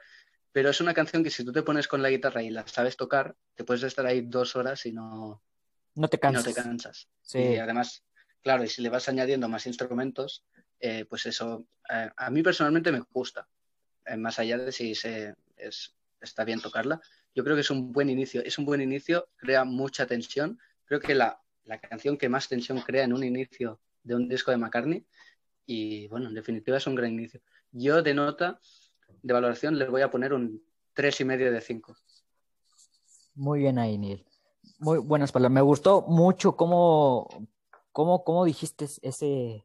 pero es una canción que si tú te pones con la guitarra y la sabes tocar, te puedes estar ahí dos horas y no, No te y no cansas. te cansas. Sí. Y además, claro, y si le vas añadiendo más instrumentos, eh, pues eso eh, a mí personalmente me gusta. Eh, más allá de si es, está bien tocarla, yo creo que es un buen inicio. Es un buen inicio, crea mucha tensión. Creo que la, la canción que más tensión crea en un inicio de un disco de McCartney. Y bueno, en definitiva es un gran inicio. Yo de nota, de valoración, le voy a poner un 3,5 de 5. Muy bien ahí, Neil. Muy buenas palabras. Me gustó mucho cómo, cómo, cómo dijiste ese,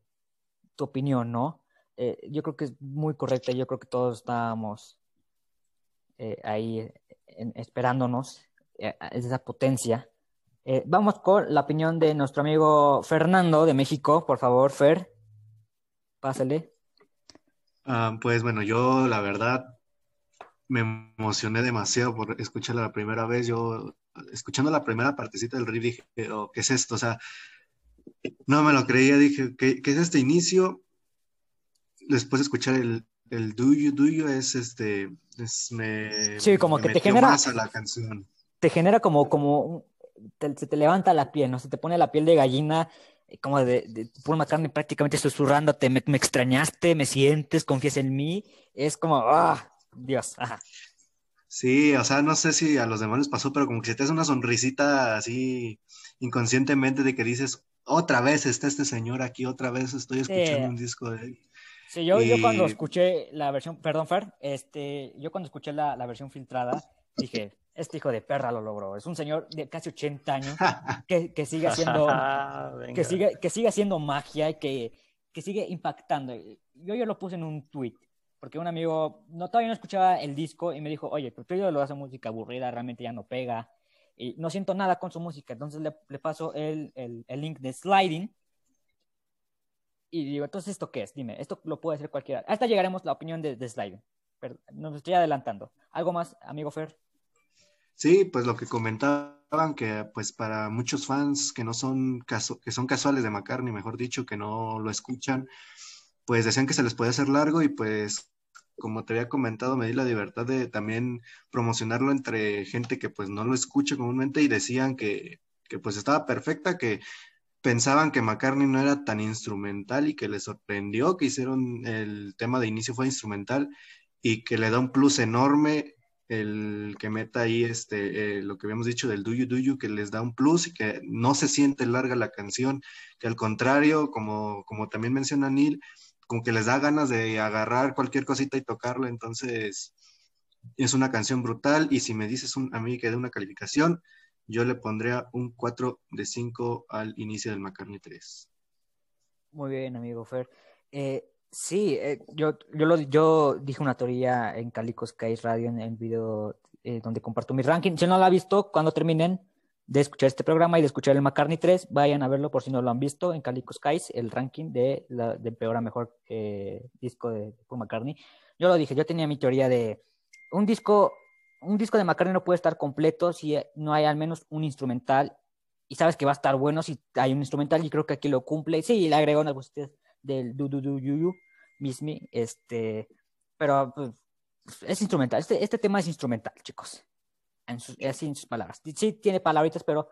tu opinión, ¿no? Eh, yo creo que es muy correcta. Yo creo que todos estábamos eh, ahí en- esperándonos eh, esa potencia. Eh, vamos con la opinión de nuestro amigo Fernando de México. Por favor, Fer, pásale. Ah, pues bueno, yo la verdad me emocioné demasiado por escucharla la primera vez. Yo, escuchando la primera partecita del riff, dije, oh, ¿qué es esto? O sea, no me lo creía. Dije, ¿qué, qué es este inicio? Después de escuchar el, el Do You, Do You, es este, es, me, Sí, como me que te genera- más a la canción. te genera como, como, te- se te levanta la piel, ¿no? Se te pone la piel de gallina, como de, de Paul McCartney prácticamente susurrándote, me, me extrañaste, me sientes, confías en mí, es como, ah, Dios, ajá. Sí, o sea, no sé si a los demás les pasó, pero como que se te hace una sonrisita así inconscientemente de que dices, otra vez está este señor aquí, otra vez estoy escuchando un disco de él. Sí, yo, yo cuando escuché la versión, perdón, Fer, este, yo cuando escuché la, la versión filtrada, dije, este hijo de perra lo logró. Es un señor de casi 80 años que, que sigue haciendo, que sigue, que sigue haciendo magia y que, que sigue impactando. Yo ya lo puse en un tweet, porque un amigo no, todavía no escuchaba el disco y me dijo, oye, pero tú ya lo hace música aburrida, realmente ya no pega. Y no siento nada con su música. Entonces le, le paso el, el, link de Sliding. Y digo, entonces, ¿esto qué es? Dime, esto lo puede hacer cualquiera. Hasta llegaremos a la opinión de, Sliding. Nos estoy adelantando. ¿Algo más, amigo Fer? Sí, pues lo que comentaban que pues para muchos fans que no son casu- que son casuales de McCartney, mejor dicho, que no lo escuchan, pues decían que se les podía hacer largo y pues como te había comentado, me di la libertad de también promocionarlo entre gente que pues no lo escucha comúnmente y decían que, que pues estaba perfecta, que pensaban que McCartney no era tan instrumental y que les sorprendió que hicieron el tema de inicio fue instrumental y que le da un plus enorme el que meta ahí este, eh, lo que habíamos dicho del Do You, que les da un plus y que no se siente larga la canción, que al contrario, como, como también menciona Neil, como que les da ganas de agarrar cualquier cosita y tocarla, entonces es una canción brutal y si me dices un, a mí que dé una calificación, yo le pondría un 4 de 5 al inicio del McCartney 3. Muy bien, amigo Fer. Eh, sí, eh, yo, yo, lo, yo dije una teoría en Calico Skies Radio en el video eh, donde comparto mi ranking. Si no lo han visto, cuando terminen de escuchar este programa y de escuchar el McCartney 3, vayan a verlo por si no lo han visto en Calico Skies, el ranking de, la, de peor a mejor eh, disco de Paul McCartney. Yo lo dije, yo tenía mi teoría de un disco, un disco de McCartney no puede estar completo si no hay al menos un instrumental y sabes que va a estar bueno si hay un instrumental y creo que aquí lo cumple. Sí, le agregó unas cositas del do do do you you miss me este pero pues, es instrumental. Este, este tema es instrumental, chicos. En sus, así en sus palabras. Sí tiene palabritas, pero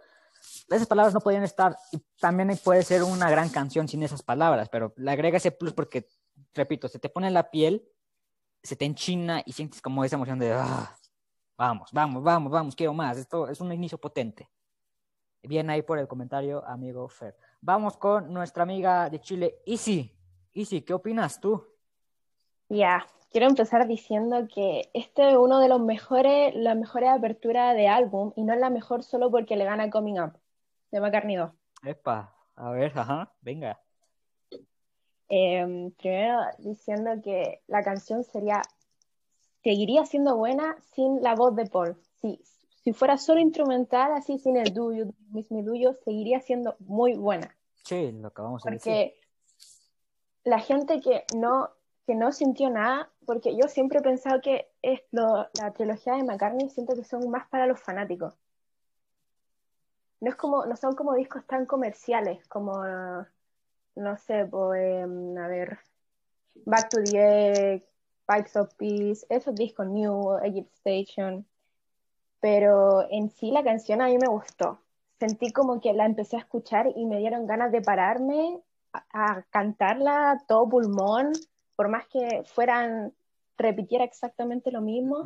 esas palabras no podían estar. Y también puede ser una gran canción sin esas palabras, pero le agrega ese plus porque, repito, se te pone la piel, se te enchina y sientes como esa emoción de, ah, vamos, vamos, vamos, vamos, quiero más. Esto es un inicio potente. Bien ahí por el comentario, amigo Fer. Vamos con nuestra amiga de Chile, Easy. Easy, ¿qué opinas tú? Ya, quiero empezar diciendo que este es uno de los mejores, las mejores aperturas de álbum y no es la mejor solo porque le gana Coming Up de McCartney 2. Epa, a ver, ajá, venga. Eh, primero diciendo que la canción sería, seguiría siendo buena sin la voz de Paul. Sí, si fuera solo instrumental, así sin el do you, miss me do you, seguiría siendo muy buena. Sí, lo acabamos de Porque decir. la gente que no, que no sintió nada, porque yo siempre he pensado que la trilogía de McCartney siento que son más para los fanáticos. No es como, no son como discos tan comerciales, como, no sé, pues, em, a ver, Back to the Egg, Pipes of Peace, esos discos New, Egypt Station. Pero en sí la canción a mí me gustó. Sentí como que la empecé a escuchar y me dieron ganas de pararme a, a cantarla todo pulmón, por más que fueran, repitiera exactamente lo mismo,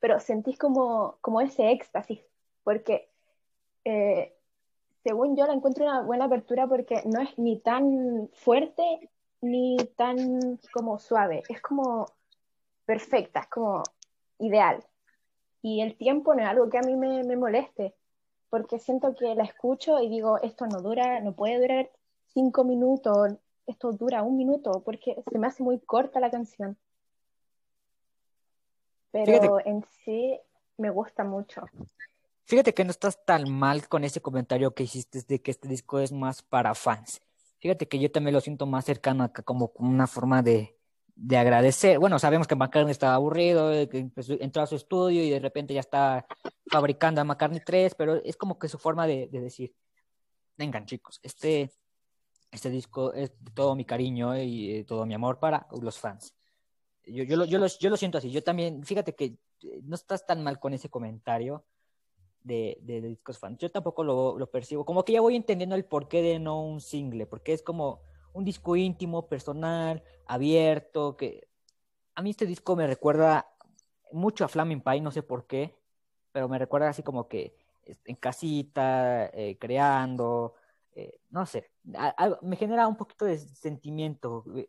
pero sentís como, como ese éxtasis, porque eh, según yo la encuentro una buena apertura porque no es ni tan fuerte ni tan como suave, es como perfecta, es como ideal. Y el tiempo no es algo que a mí me, me moleste, porque siento que la escucho y digo, esto no dura, no puede durar cinco minutos, esto dura un minuto, porque se me hace muy corta la canción. Pero Fíjate- en sí me gusta mucho. Fíjate que no estás tan mal con ese comentario que hiciste de que este disco es más para fans. Fíjate que yo también lo siento más cercano acá como una forma de, de agradecer. Bueno, sabemos que McCartney estaba aburrido, que empezó- entró a su estudio y de repente ya está fabricando a McCartney 3, pero es como que su forma de, de decir, vengan chicos, este, este disco es todo mi cariño y eh, todo mi amor para los fans. Yo, yo, lo, yo, lo, yo lo siento así. Yo también, fíjate que eh, no estás tan mal con ese comentario de, de, de discos fans. Yo tampoco lo, lo percibo. Como que ya voy entendiendo el porqué de no un single, porque es como un disco íntimo, personal, abierto, que a mí este disco me recuerda mucho a Flaming Pie, no sé por qué, pero me recuerda así como que en casita, eh, creando, eh, no sé, a- a- me genera un poquito de sentimiento eh,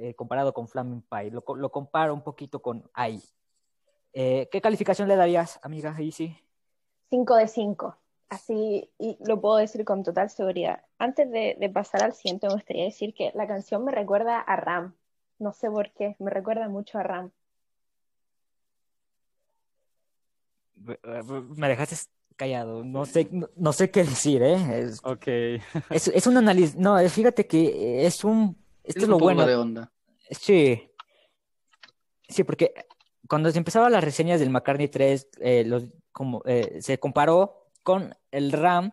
eh, comparado con Flaming Pie, lo, co- lo comparo un poquito con ahí. Eh, ¿qué calificación le darías, amiga Easy? 5 de 5. Así, y lo puedo decir con total seguridad. Antes de, de pasar al siguiente, me gustaría decir que la canción me recuerda a Ram. No sé por qué, me recuerda mucho a Ram. Me dejaste callado, no sé, no, no sé qué decir, ¿eh? Es, Ok. es, es un análisis, no, fíjate que es un, esto Es es lo un poco bueno. de onda. Sí, sí, porque cuando se empezaban las reseñas del McCartney 3, eh, los, como, eh, se comparó con el RAM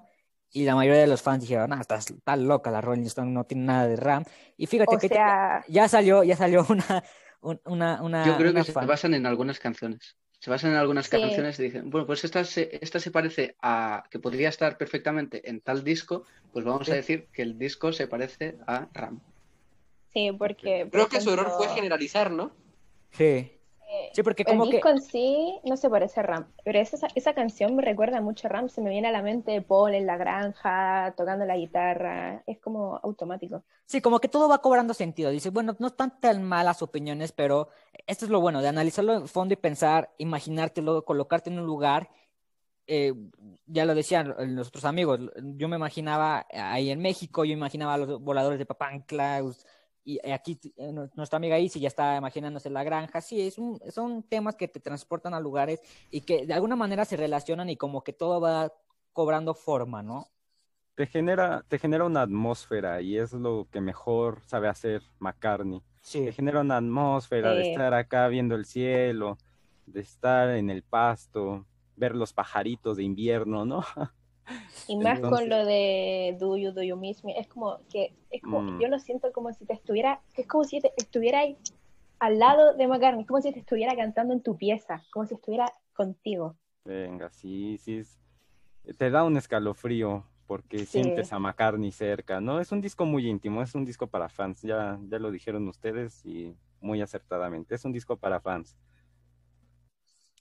y la mayoría de los fans dijeron, ah, estás, está loca la Rolling Stone, no tiene nada de RAM. Y fíjate O que sea, ya salió, ya salió una, un- una, una, Yo creo una que se basan en algunas canciones. Se basan en algunas Sí. canciones y dicen, bueno, pues esta se, esta se parece a que podría estar perfectamente en tal disco, pues vamos Sí. a decir que el disco se parece a Ram. sí, porque... por Creo que su error fue generalizar, ¿no? Sí, sí, porque El como que... disco en sí no se parece a Ram, pero esa, esa canción me recuerda mucho a Ram, se me viene a la mente Paul en la granja, tocando la guitarra, es como automático. Sí, como que todo va cobrando sentido. Dice, bueno, no están tan malas opiniones, pero esto es lo bueno, de analizarlo en fondo y pensar, imaginártelo, colocarte en un lugar. Eh, ya lo decían los otros amigos, yo me imaginaba ahí en México, yo imaginaba a los voladores de Papantla, y aquí eh, nuestra amiga Isi ya está imaginándose la granja. Sí, es un, son temas que te transportan a lugares y que de alguna manera se relacionan y como que todo va cobrando forma, ¿no? Te genera, te genera una atmósfera y es lo que mejor sabe hacer McCartney. Sí. Te genera una atmósfera de estar acá viendo el cielo, de estar en el pasto, ver los pajaritos de invierno, ¿no? Y más Entonces- con lo de Do You, Do You Miss Me, es como que, es como, Mm. yo lo siento como si te estuviera, es como si te estuviera ahí al lado de McCartney, como si te estuviera cantando en tu pieza, como si estuviera contigo. Venga, sí, sí. es- Te da un escalofrío porque Sí. sientes a McCartney cerca, ¿no? Es un disco muy íntimo, es un disco para fans, ya, ya lo dijeron ustedes y muy acertadamente, es un disco para fans.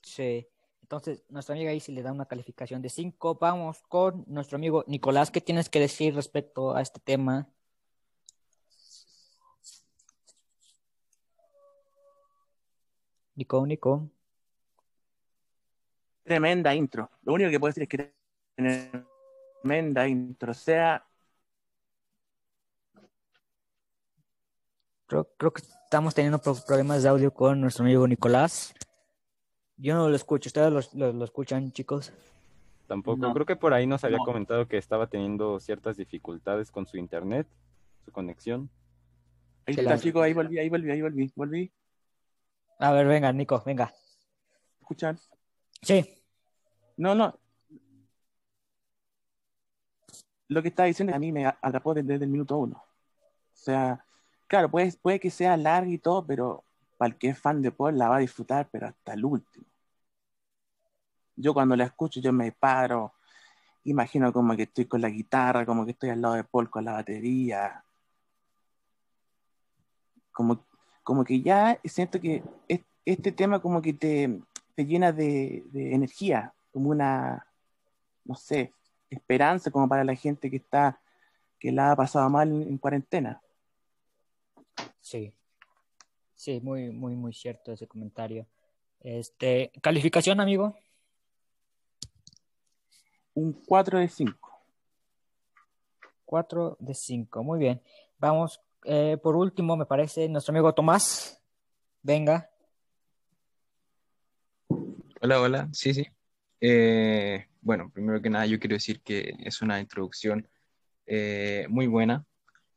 Sí. Entonces, nuestra amiga Isi le da una calificación de 5. Vamos con nuestro amigo Nicolás. ¿Qué tienes que decir respecto a este tema? Nico, Nico. Tremenda intro. Lo único que puedo decir es que tremenda intro. O sea, Creo, creo que estamos teniendo pro- problemas de audio con nuestro amigo Nicolás. Yo no lo escucho. ¿Ustedes lo, lo- lo escuchan, chicos? Tampoco, No. creo que por ahí nos había No. comentado que estaba teniendo ciertas dificultades con su internet, su conexión. ahí está, la- chicos, ahí volví, ahí volví, ahí volví, volví. A ver, venga, Nico, venga. ¿Escuchan? Sí. No, no. Lo que está diciendo a mí me atrapó desde, desde el minuto uno. O sea, claro, puede, puede que sea largo y todo, pero para el que es fan de Paul la va a disfrutar, pero hasta el último. Yo cuando la escucho, yo me paro, imagino como que estoy con la guitarra, como que estoy al lado de Paul con la batería. Como, como que ya siento que es- este tema como que te, te llena de, de energía, como una, no sé, esperanza como para la gente que está, que la ha pasado mal en, en cuarentena. Sí. Sí, muy, muy, muy cierto ese comentario. Este, calificación, amigo. Un 4 de 5. 4 de 5. Muy bien. Vamos, eh, por último, me parece, nuestro amigo Tomás. Venga. Hola, hola, sí, sí. Eh, bueno, primero que nada yo quiero decir que es una introducción eh, muy buena,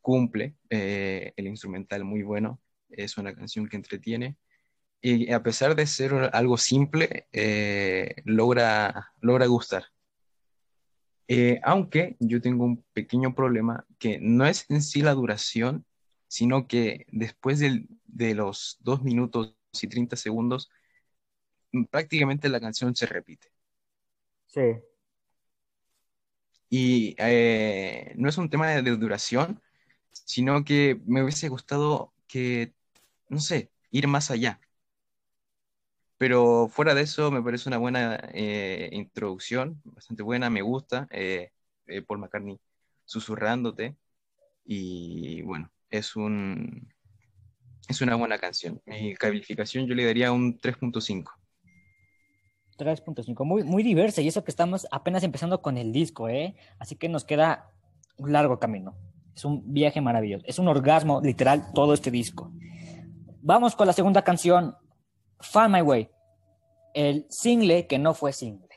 cumple, eh, el instrumental muy bueno, es una canción que entretiene y a pesar de ser algo simple, eh, logra, logra gustar. Eh, aunque yo tengo un pequeño problema que no es en sí la duración, sino que después de los 2 minutos y 30 segundos, prácticamente la canción se repite. Sí. Y eh, no es un tema de, de duración, sino que me hubiese gustado que, no sé, ir más allá. Pero fuera de eso, me parece una buena eh, introducción, bastante buena, me gusta. eh, eh, Paul McCartney susurrándote. Y bueno, es un, es una buena canción. Mi calificación yo le daría un 3.5. 3.5. Muy, muy diversa. Y eso que estamos apenas empezando con el disco, ¿eh? Así que nos queda un largo camino. Es un viaje maravilloso. Es un orgasmo, literal, todo este disco. Vamos con la segunda canción, Find My Way. El single que no fue single.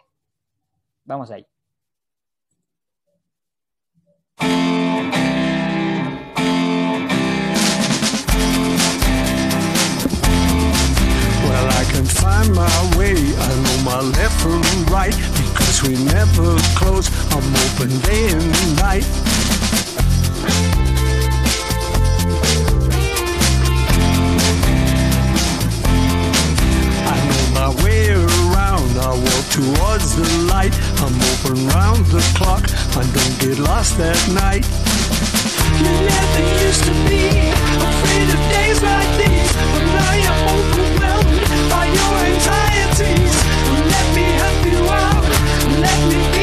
Vamos ahí. Well, I can find my way. I know my left from right because we never close. I'm open day and night. Towards the light. I'm open round the clock. I don't get lost at night. You never used to be afraid of days like these, but now you're overwhelmed by your anxieties. Let me help you out. Let me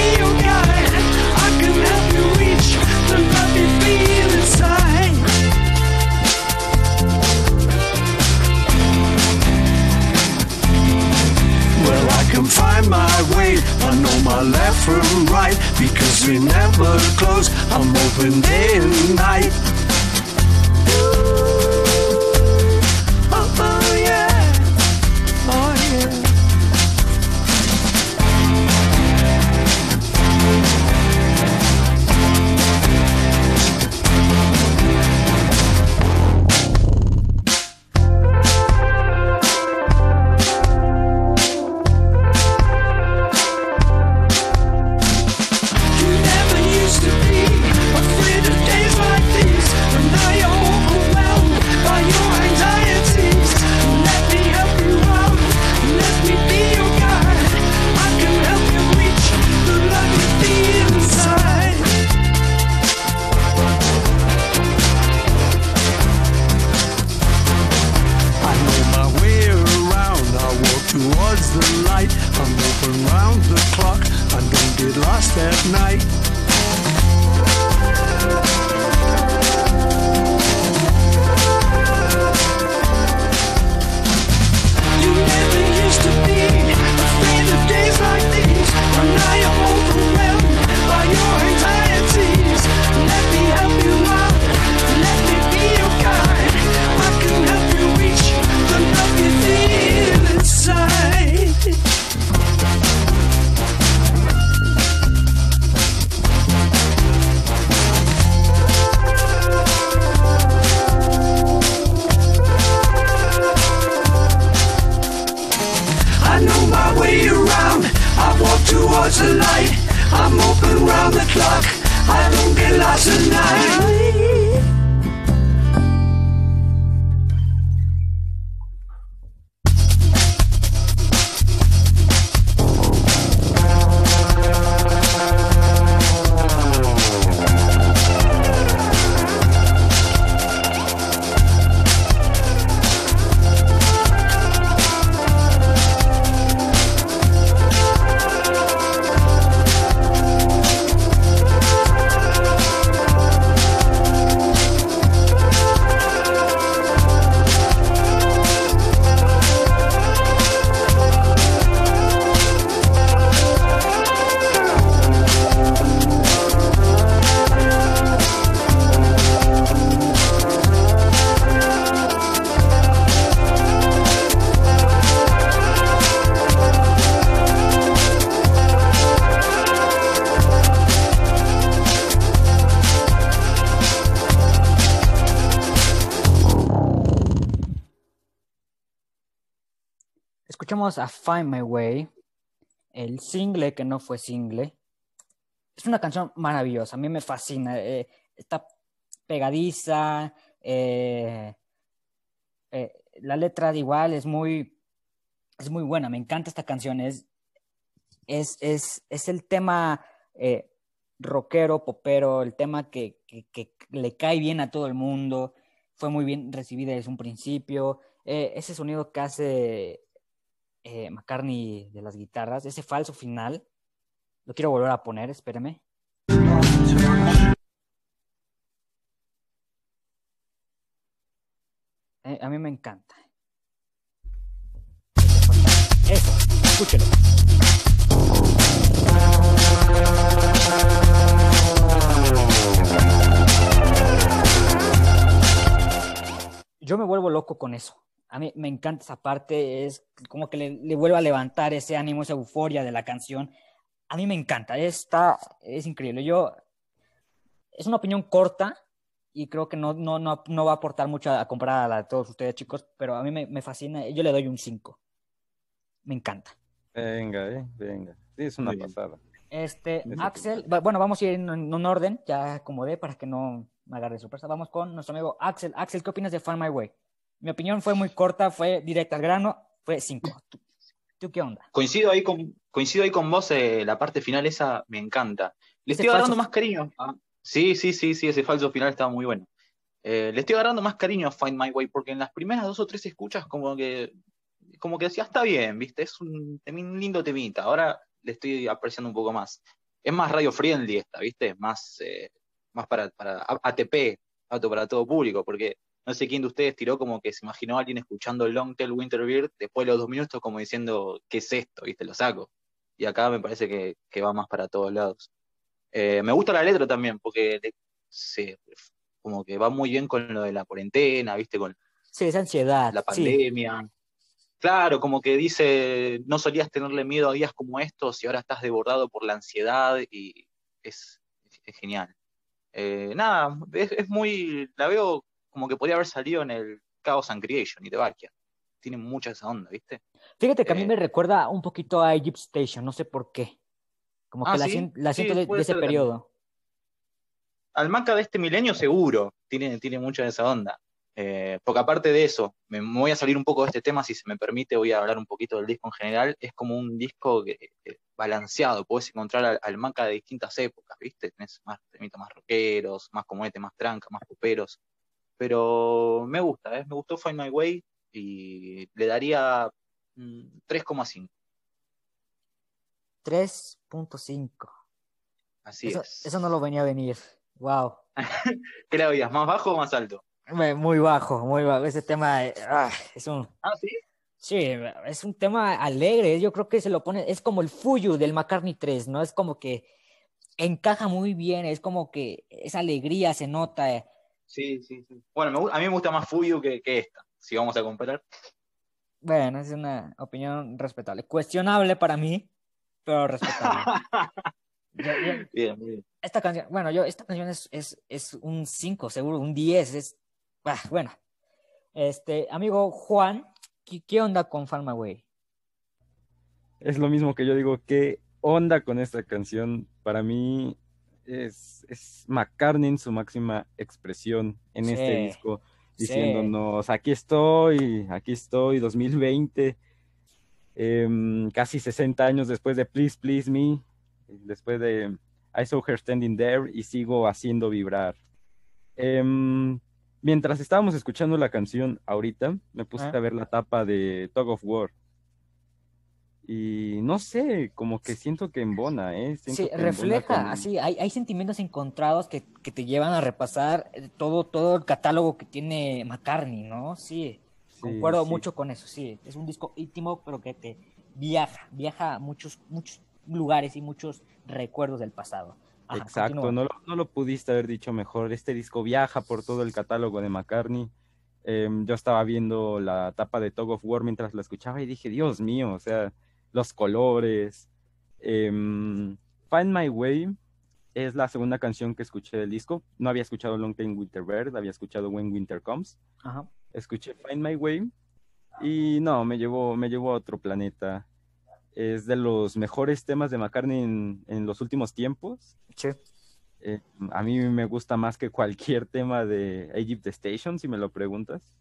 can find my way. I know my left from right because we never close. I'm open day and night. My Way, el single que no fue single. Es una canción maravillosa, a mí me fascina. eh, está pegadiza, eh, eh, la letra igual es muy, es muy buena, me encanta esta canción. Es, es, es, el tema rockero, popero, el tema que, le cae bien a todo el mundo. Fue muy bien recibida desde un principio. Ese sonido que hace eh, McCartney de las guitarras, ese falso final, lo quiero volver a poner, espéreme. Eh, a mí me encanta. Eso, escúchelo. Yo me vuelvo loco con eso. A mí me encanta esa parte, es como que le, le vuelve a levantar ese ánimo, esa euforia de la canción. A mí me encanta, está, es increíble. Yo, es una opinión corta y creo que no, no, no, no va a aportar mucho a, a comparar a la de todos ustedes, chicos, pero a mí me, me fascina. Yo le doy un 5. Me encanta. Venga, eh, venga. Sí, es una Muy bien. pasada. Este, Axel, bu- bueno, vamos a ir en, en un orden, ya acomodé para que no me agarre de sorpresa. Vamos con nuestro amigo Axel. Axel, ¿qué opinas de Find My Way? Mi opinión fue muy corta, fue directa al grano, fue 5. ¿Tú, tú qué onda? Coincido ahí con, coincido ahí con vos, eh, la parte final esa me encanta. Le estoy agarrando falso- más cariño. sí, sí, sí, sí, ese falso final estaba muy bueno. Eh, le estoy agarrando más cariño a Find My Way porque en las primeras dos o tres escuchas como que, como que decía, está bien, ¿viste? Es un, lindo temita. Ahora le estoy apreciando un poco más. Es más radio friendly esta, ¿viste? Más, eh, más para, para ATP, para todo público, porque no sé quién de ustedes tiró como que se imaginó a alguien escuchando Long Tail Winter Beard después de los dos minutos como diciendo, ¿qué es esto? ¿Viste? Lo saco. Y acá me parece que, que va más para todos lados. Eh, me gusta la letra también, porque le- se, como que va muy bien con lo de la cuarentena, ¿viste? Con Sí, esa ansiedad. la sí. pandemia. Claro, como que dice, no solías tenerle miedo a días como estos y ahora estás desbordado por la ansiedad y es, es genial. Eh, nada, es, es muy, la veo como que podría haber salido en el Chaos and Creation y de Bakia. Tiene mucha esa onda, ¿viste? Fíjate que a mí Eh, me recuerda un poquito a Egypt Station, no sé por qué. Como que Ah, la, ¿sí? sien- la Sí, siento de, ese periodo. Al Maca de este milenio seguro, tiene, tiene mucha de esa onda. Eh, porque aparte de eso, me, voy a salir un poco de este tema, si se me permite, voy a hablar un poquito del disco en general. Es como un disco que, balanceado, puedes encontrar al, al de distintas épocas, ¿viste? Tenés más temitas más rockeros, más como este, más tranca, más poperos. Pero me gusta, ¿eh? Me gustó Find My Way y le daría mm, 3,5. 3.5. Así Eso, es. eso no lo venía a venir. Wow. ¿Qué le oías? ¿Más bajo o más alto? Muy bajo, muy bajo. Ese tema eh, ah, es un. Ah, sí. Sí, es un tema alegre. Yo creo que se lo pone. Es como el Fuyu del McCartney 3, ¿no? Es como que encaja muy bien. Es como que esa alegría se nota. Sí, sí, sí. Bueno, me a mí me gusta más Fuyu que, que esta, si vamos a comparar. Bueno, es una opinión respetable. Cuestionable para mí, pero respetable. Yo- yo- Bien, bien. esta canción, bueno, yo, esta canción es, es, es un 5, seguro, un 10. Es, ah, bueno, este, amigo Juan, ¿qué, qué onda con Find My Way? Es lo mismo que yo digo, ¿qué onda con esta canción? Para mí es, es McCartney en su máxima expresión en Sí, este disco, sí. diciéndonos, aquí estoy, aquí estoy, 2020, em, casi 60 años después de Please, Please Me, después de I Saw Her Standing There y sigo haciendo vibrar. Em, mientras estábamos escuchando la canción ahorita, me puse Ah. a ver la tapa de Tug of War. Y no sé, como que siento que embona, ¿eh? Siento Sí, que embona refleja, con- así, hay, hay sentimientos encontrados que, que te llevan a repasar eh, todo, todo el catálogo que tiene McCartney, ¿no? Sí, concuerdo sí. mucho con eso, sí, es un disco íntimo, pero que te viaja, viaja a muchos, muchos lugares y muchos recuerdos del pasado. Ajá, Exacto, no lo, no lo pudiste haber dicho mejor. Este disco viaja por todo el catálogo de McCartney. Em, yo estaba viendo la tapa de Tug of War mientras la escuchaba y dije, Dios mío, o sea, los colores. Em, Find My Way es la segunda canción que escuché del disco. No había escuchado Long Time Winter Bird, había escuchado When Winter Comes. Ajá. Escuché Find My Way y no, me llevó, me llevó a otro planeta. Es de los mejores temas de McCartney en, en los últimos tiempos. Sí. Eh, a mí me gusta más que cualquier tema de Egypt Station, si me lo preguntas.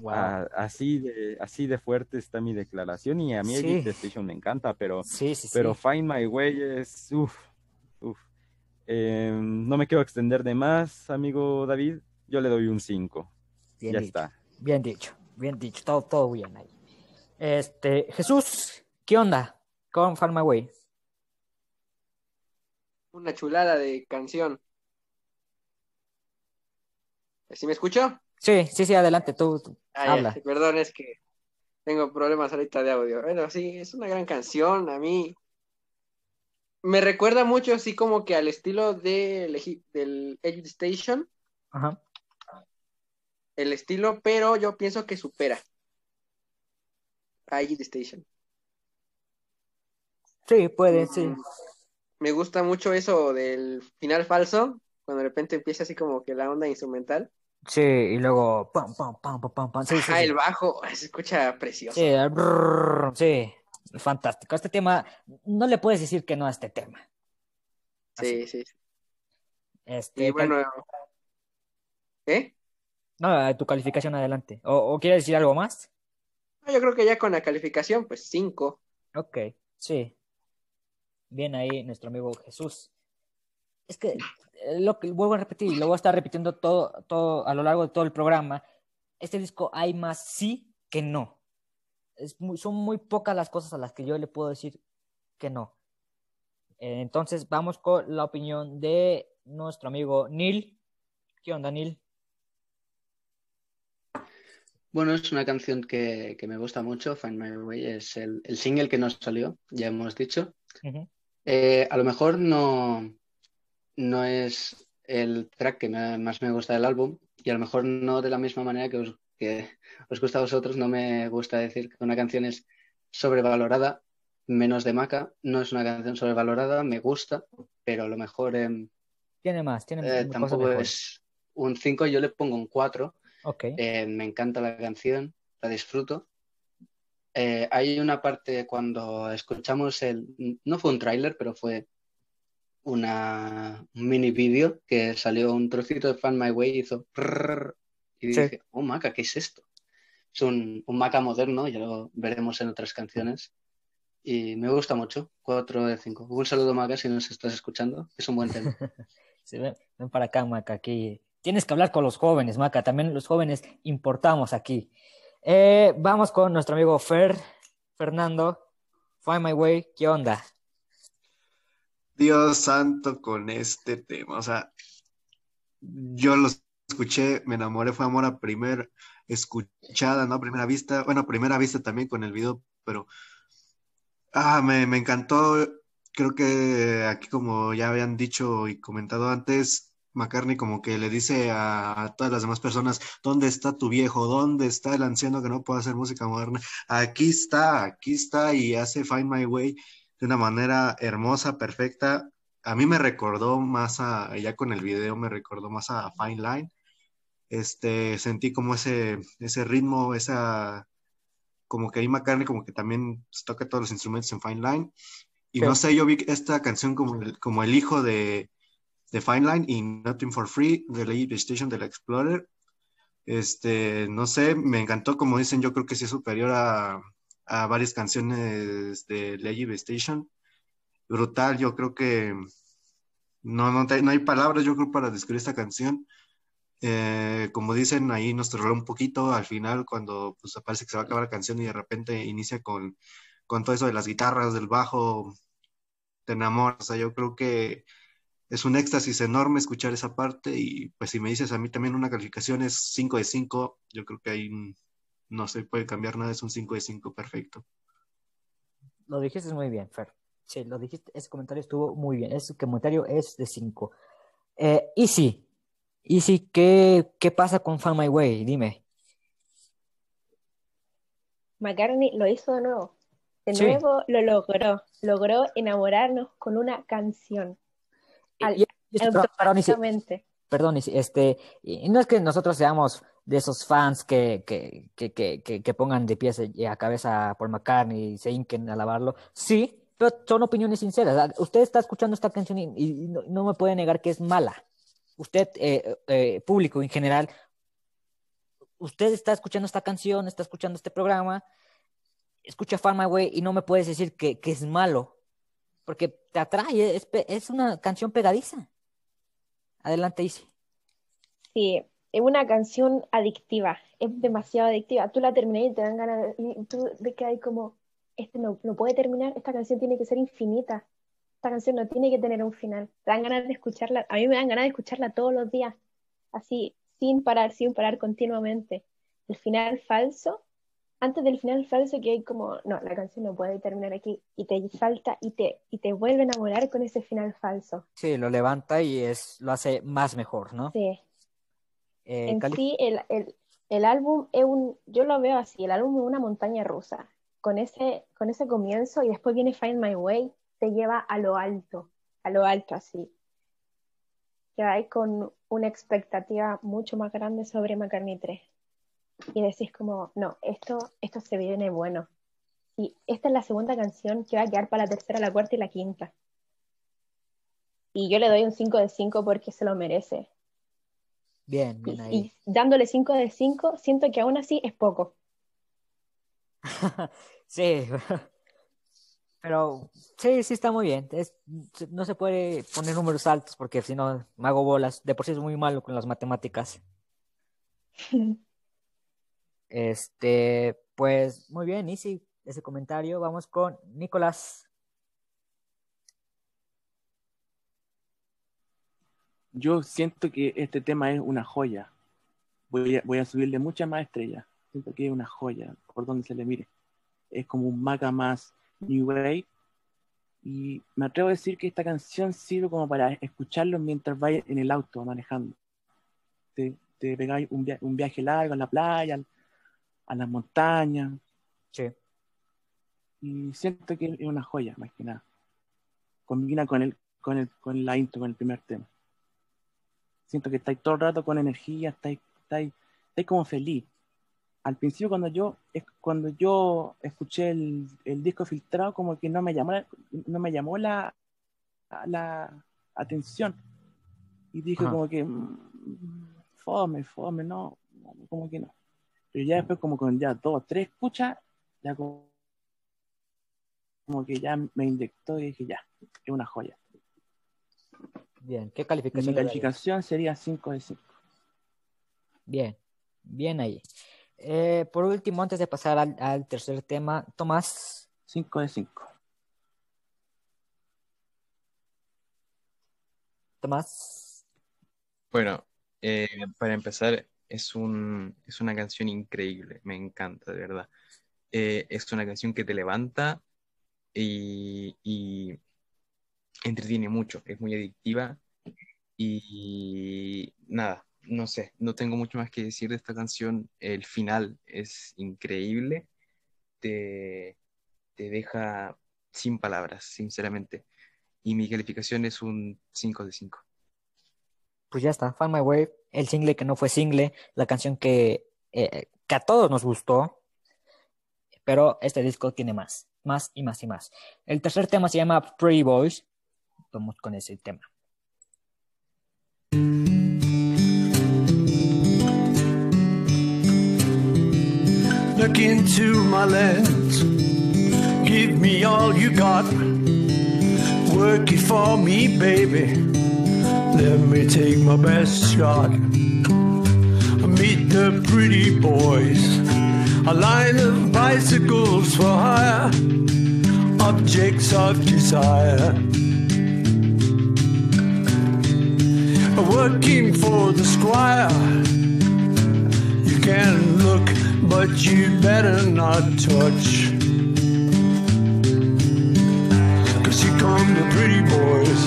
Wow. Así, de, así de fuerte está mi declaración y a mí Sí. Station me encanta, pero, Sí, sí, pero sí. Find My Way es... Uf, uf. Eh, no me quiero extender de más, amigo David. Yo le doy un 5. Bien Ya dicho. está. Bien dicho, bien dicho, todo, todo bien ahí. Este, Jesús, ¿qué onda con Find My Way? Una chulada de canción. ¿Sí me escucho? Sí, sí, sí, adelante, tú, tú, Ah, ya, habla. Perdón, es que tengo problemas ahorita de audio. Bueno, sí, es una gran canción. A mí me recuerda mucho así como que al estilo de, del Edge Station, Ajá. el estilo, pero yo pienso que supera a Edge Station. Sí, puede, sí. Mm, Me gusta mucho eso del final falso, cuando de repente empieza así como que la onda instrumental. Sí, y luego pam, pam, pam, pam, pam, pam. Sí, sí, sí. el bajo, se escucha precioso. Sí, brrr, sí, fantástico. Este tema, no le puedes decir que no a este tema. Sí, sí. sí. Este, Y bueno, ¿eh? no, tu calificación adelante. ¿O, o quieres decir algo más? Yo creo que ya con la calificación, pues 5. Ok, sí. Bien ahí, nuestro amigo Jesús. Es que eh, lo que vuelvo a repetir, y lo voy a estar repitiendo todo, todo a lo largo de todo el programa. Este disco hay más sí que no. Es muy- son muy pocas las cosas a las que yo le puedo decir que no. Eh, entonces vamos con la opinión de nuestro amigo Neil. ¿Qué onda, Neil? Bueno, es una canción que, que me gusta mucho, Find My Way, es el, el single que nos salió, ya hemos dicho. Eh, a lo mejor no, no es el track que me- más me gusta del álbum y a lo mejor no de la misma manera que os, que os gusta a vosotros, no me gusta decir que una canción es sobrevalorada, menos de Maca, no es una canción sobrevalorada, me gusta, pero a lo mejor Tiene más, tiene eh, cosas tampoco es un 5, yo le pongo un 4. Ok. Eh, me encanta la canción, la disfruto. Eh, hay una parte cuando escuchamos el, no fue un tráiler, pero fue una, un mini vídeo que salió un trocito de Fan My Way y hizo y Sí. dije, oh Maca, ¿qué es esto? Es un, un Maca moderno, ya lo veremos en otras canciones. Y me gusta mucho, 4 de 5. Un saludo Maca si nos estás escuchando, es un buen tema. Sí, ven, ven para acá, Maca, aquí. Tienes que hablar con los jóvenes, Maca. También los jóvenes importamos aquí. Eh, vamos con nuestro amigo Fer, Fernando. Find My Way, ¿qué onda? Dios santo con este tema. O sea, yo lo escuché, me enamoré, fue amor a primera escuchada, ¿no? Primera vista. Bueno, primera vista también con el video, pero ah, me, me encantó. Creo que aquí, como ya habían dicho y comentado antes, McCartney como que le dice a todas las demás personas, ¿dónde está tu viejo? ¿Dónde está el anciano que no puede hacer música moderna? Aquí está, aquí está y hace Find My Way de una manera hermosa, perfecta. A mí me recordó más a, ya con el video, me recordó más a Fine Line. Este, sentí como ese, ese ritmo, esa, como que ahí McCartney como que también toca todos los instrumentos en Fine Line. Y Sí. no sé, yo vi esta canción como el, como el hijo de, The Fine Line y Nothing for Free de Lady Station del Explorer. Este, no sé, me encantó, como dicen, yo creo que sí es superior a, a varias canciones de Lady Station. Brutal, yo creo que no, no, te- no hay palabras, yo creo, para describir esta canción. Eh, como dicen, ahí nos troleó un poquito al final cuando pues, parece que se va a acabar la canción y de repente inicia con, con todo eso de las guitarras, del bajo, te enamoras. O sea, yo creo que es un éxtasis enorme escuchar esa parte y pues si me dices a mí también una calificación es 5 de 5, yo creo que ahí no se puede cambiar nada, es un 5 de 5 perfecto. Lo dijiste muy bien, Fer. Sí, lo dijiste, ese comentario estuvo muy bien. Ese comentario es de 5. Eh, Easy. Easy, ¿qué, ¿qué pasa con Find My Way? Dime. McCartney lo hizo de nuevo. De Sí. nuevo lo logró. Logró enamorarnos con una canción. Al- Y- y perdón, perdón, este, y no es que nosotros seamos de esos fans que, que, que, que, pongan de pies y a cabeza por McCartney y se hinquen a alabarlo. Sí, pero son opiniones sinceras. Ah, Usted está escuchando esta canción y, no, no me puede negar que es mala. Usted, eh, eh, público en general, usted está escuchando esta canción, está escuchando este programa, escucha Find My y no me puedes decir que, es malo, porque te atrae, es, es una canción pegadiza. Adelante, Isi. Sí, es una canción adictiva, es demasiado adictiva. Tú la terminas y te dan ganas de, y tú de que hay como, este no, no puede terminar, esta canción tiene que ser infinita. Esta canción no tiene que tener un final. Te dan ganas de escucharla, a mí me dan ganas de escucharla todos los días, así, sin parar, sin parar continuamente. El final falso, antes del final falso que hay como, no, la canción no puede terminar aquí, y te salta y te, y te vuelve a enamorar con ese final falso. Sí, lo levanta y es, lo hace más mejor, ¿no? Sí. Eh, En cali- sí, el, el, el álbum es un, yo lo veo así, el álbum es una montaña rusa, con ese, con ese comienzo y después viene Find My Way, te lleva a lo alto, a lo alto así. Que hay con una expectativa mucho más grande sobre McCartney 3. Y decís como, no, esto, esto se viene bueno. Y esta es la segunda canción que va a quedar para la tercera, la cuarta y la quinta. Y yo le doy un 5 de 5 porque se lo merece. Bien, bien ahí. Y dándole 5 de 5, siento que aún así es poco. Sí, pero sí, sí está muy bien. Es- no se puede poner números altos porque si no me hago bolas. De por sí es muy malo con las matemáticas. Este, pues muy bien, Easy, ese comentario. Vamos con Nicolás. Yo siento que este tema es una joya. Voy a, voy a subirle muchas más estrellas. Siento que es una joya, por donde se le mire. Es como un maga más New Wave. Y me atrevo a decir que esta canción sirve como para escucharlo mientras vayas en el auto manejando. Te, te pegáis un, via- un viaje largo a la playa, a las montañas. Sí. Y siento que es una joya, más que nada. Combina con, el, con, el, con la intro, con el primer tema. Siento que estáis todo el rato con energía, estáis, estáis, estáis como feliz. Al principio cuando yo, cuando yo escuché el, el disco filtrado, como que no me llamó, la- no me llamó la, la atención. Y dije Ajá. como que, mm, fome, fome, no, como que no. Pero ya después como con ya dos, tres escuchas, ya como, como que ya me inyectó y dije, ya, es una joya. Bien, ¿qué Mi calificación darías? calificación sería 5 de 5. Bien, bien ahí. Eh, por último, antes de pasar al, al tercer tema, Tomás. 5 de 5. Tomás. Bueno, eh, para empezar, es un, es una canción increíble, me encanta, de verdad. Eh, es una canción que te levanta y, y entretiene mucho, es muy adictiva y nada, no sé, no tengo mucho más que decir de esta canción. El final es increíble, te, te deja sin palabras, sinceramente. Y mi calificación es un 5 de 5. Pues ya está, Find My Way, el single que no fue single, la canción que, eh, que a todos nos gustó, pero este disco tiene más, más y más y más. El tercer tema se llama Pretty Boys, vamos con ese tema. Look into my lens. Give me all you got. Work it for me, baby. Let me take my best shot. Meet the pretty boys. A line of bicycles for hire. Objects of desire. Working for the squire. You can look, but you better not touch. Cause here come the pretty boys.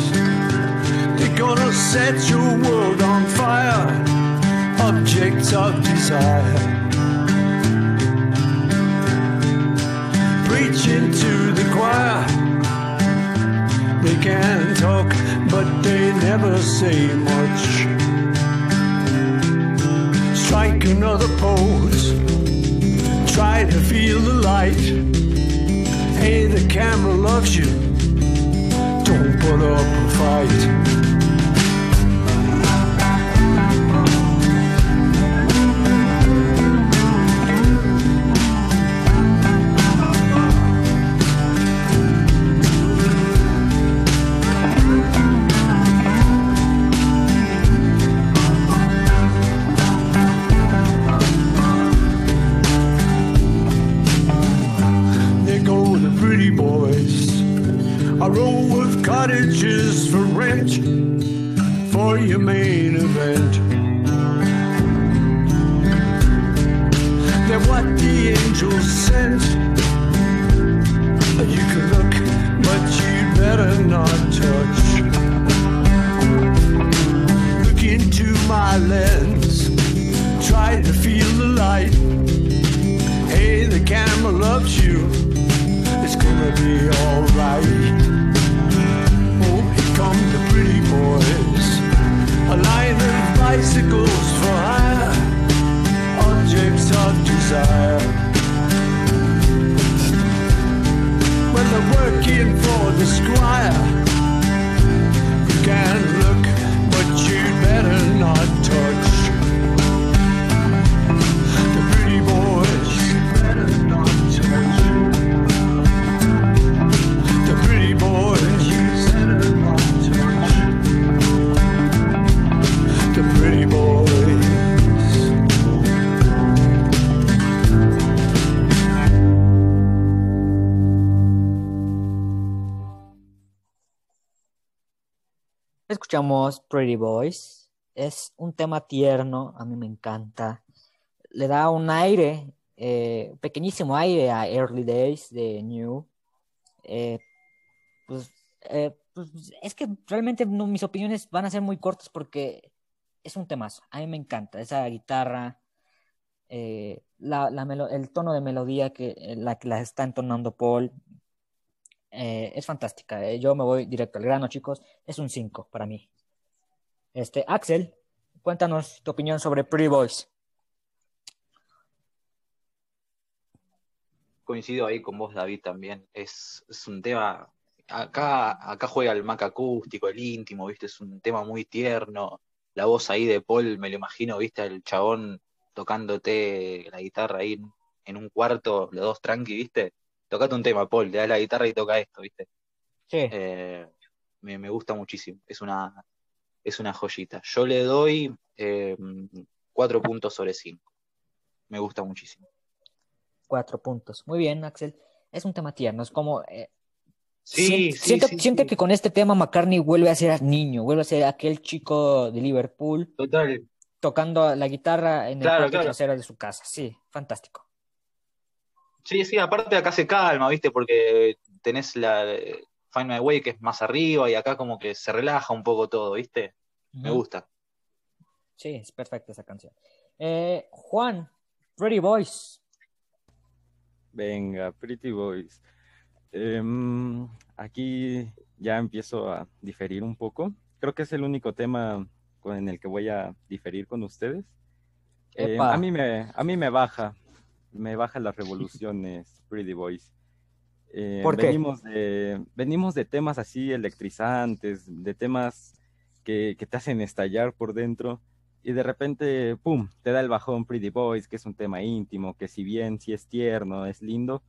They're gonna set your world on fire. Objects of desire. Preaching to the choir. They can never say much. Strike another pose. Try to feel the light. Hey, the camera loves you. Don't put up a fight. Pretty Boys. Es un tema tierno, a mí me encanta. Le da un aire, eh, pequeñísimo aire a Early Days de New. Eh, pues, eh, pues, es que realmente mis opiniones van a ser muy cortas porque es un temazo. A mí me encanta esa guitarra, eh, el tono de melodía que la que la está entonando Paul. es fantástica. Yo me voy directo al grano, chicos. Es un 5 para mí. Este, Axel, cuéntanos tu opinión sobre Pretty Boys. Coincido ahí con vos, David, también. Es, es un tema. Acá, acá juega el Mac acústico, el íntimo, ¿viste? Es un tema muy tierno. La voz ahí de Paul, me lo imagino, ¿viste? El chabón tocándote la guitarra ahí en, un cuarto, los dos tranqui, ¿viste? Tocate un tema, Paul, le das la guitarra y toca esto, ¿viste? Sí. Eh, me, me gusta muchísimo. Es una, es una joyita. Yo le doy eh, cuatro puntos sobre cinco. Me gusta muchísimo. Cuatro puntos. Muy bien, Axel. Es un tema tierno. Es como. eh, Sí, sí, siento, sí, siento sí. que con este tema McCartney vuelve a ser niño, vuelve a ser aquel chico de Liverpool Total. tocando la guitarra en el patio claro. trasero de su casa. Sí, fantástico. Sí, sí, aparte acá se calma, ¿viste? Porque tenés la Find My Way que es más arriba y acá como que se relaja un poco todo, ¿viste? Me gusta. Sí, es perfecta esa canción. Eh, Juan, Pretty Boys. Venga, Pretty Boys. Em, aquí ya empiezo a diferir un poco. Creo que es el único tema con en el que voy a diferir con ustedes. Em, a mí me, a mí me baja, me baja las revoluciones Pretty Boys. Eh, ¿Por qué? venimos de, venimos de temas así electrizantes, de temas que, que te hacen estallar por dentro y de repente, ¡pum!, te da el bajón Pretty Boys, que es un tema íntimo, que si bien sí es tierno, es lindo,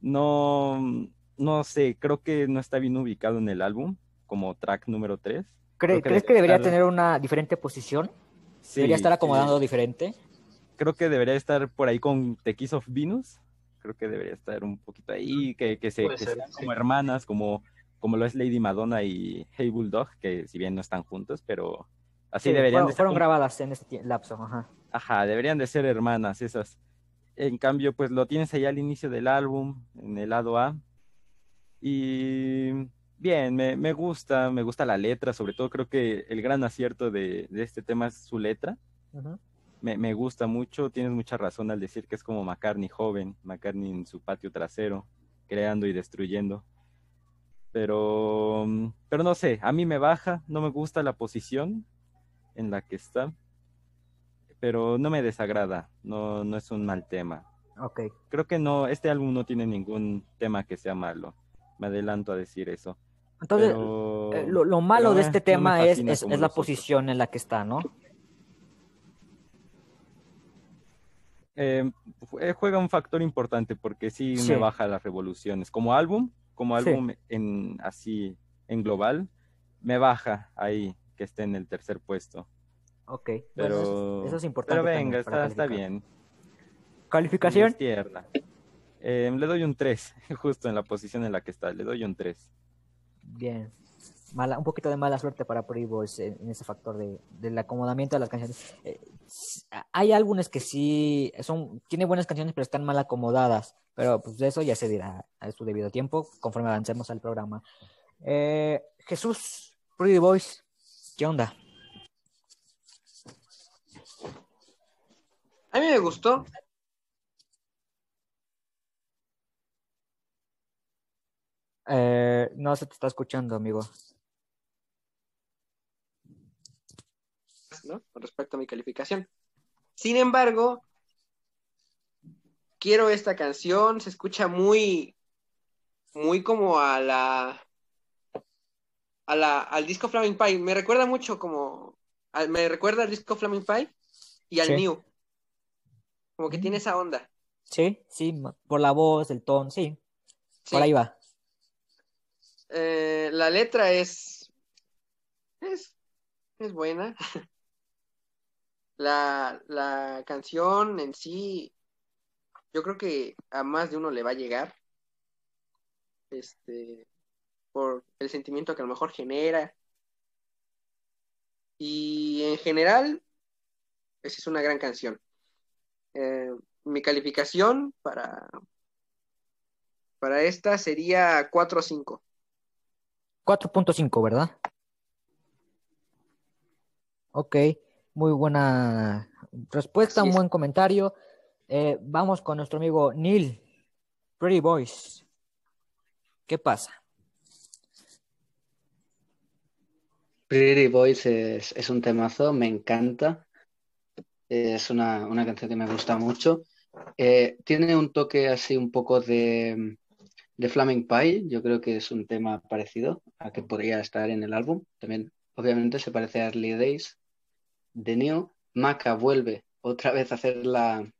no, no sé, creo que no está bien ubicado en el álbum como track número 3. ¿Crees que debería tener una diferente posición? ¿Debería estar acomodando diferente? Creo que debería estar por ahí con The Kiss of Venus. Creo que debería estar un poquito ahí, que, que, se, que ser, sean sí. como hermanas, como, como lo es Lady Madonna y Hey Bulldog, que si bien no están juntos, pero así Sí, deberían fueron, de ser fueron como- grabadas en este lapso. Ajá. Ajá, deberían de ser hermanas esas. En cambio, pues lo tienes ahí al inicio del álbum, en el lado A. Y bien, me, me gusta, me gusta la letra, sobre todo creo que el gran acierto de, de este tema es su letra. Ujú. Me, me gusta mucho, tienes mucha razón al decir que es como McCartney joven, McCartney en su patio trasero, creando y destruyendo. Pero, mm, pero no sé, a mí me baja, no me gusta la posición en la que está, pero no me desagrada, no, no es un mal tema. Ok. Creo que no, este álbum no tiene ningún tema que sea malo, me adelanto a decir eso. Entonces, Pero- eh, lo, lo malo pero, de eh, este tema es, es, la otros. posición en la que está, ¿no? Eh, eh, juega un factor importante porque sí, Sí. me baja las revoluciones. Como álbum, como Sí. álbum en así en global, me baja ahí que esté en el tercer puesto. Ok. bueno, Pero, eso, es- eso es importante. pero venga, está, bien. ¿Calificación? Eh, le doy un 3, justo en la posición en la que está, le doy un 3. Bien. Mala, un poquito de mala suerte para Pretty Boys en, en ese factor de, del acomodamiento de las canciones. Eh, hay álbumes que sí son, tiene buenas canciones, pero están mal acomodadas. Pero pues de eso ya se dirá a su debido tiempo, conforme avancemos al programa. Eh, Jesús, Pretty Boys, ¿qué onda? A mí me gustó. Eh, no se te está escuchando, amigo. ¿No? Con respecto a mi calificación. Sin embargo, quiero esta canción, se escucha muy, muy como a la, a la, al disco Flaming Pie. Me recuerda mucho como, me recuerda al disco Flaming Pie y al Sí. New. Como que tiene esa onda. Sí, sí, por la voz, el tono, sí. Sí. Por ahí va. Eh, la letra es, es, es buena. La, la canción en sí, yo creo que a más de uno le va a llegar. Este, por el sentimiento que a lo mejor genera. Y en general, pues es una gran canción. Eh, mi calificación para, para esta sería 4 o 5. 4.5, ¿verdad? Ok, muy buena respuesta, un buen comentario. Eh, vamos con nuestro amigo Neil, Pretty Boys. ¿Qué pasa? Pretty Boys es, es un temazo, me encanta. Es una, una canción que me gusta mucho. Eh, tiene un toque así un poco de, de Flaming Pie. Yo creo que es un tema parecido a que podría estar en el álbum. También, obviamente, se parece a Early Days. De Neo, Maca vuelve otra vez a hacer la,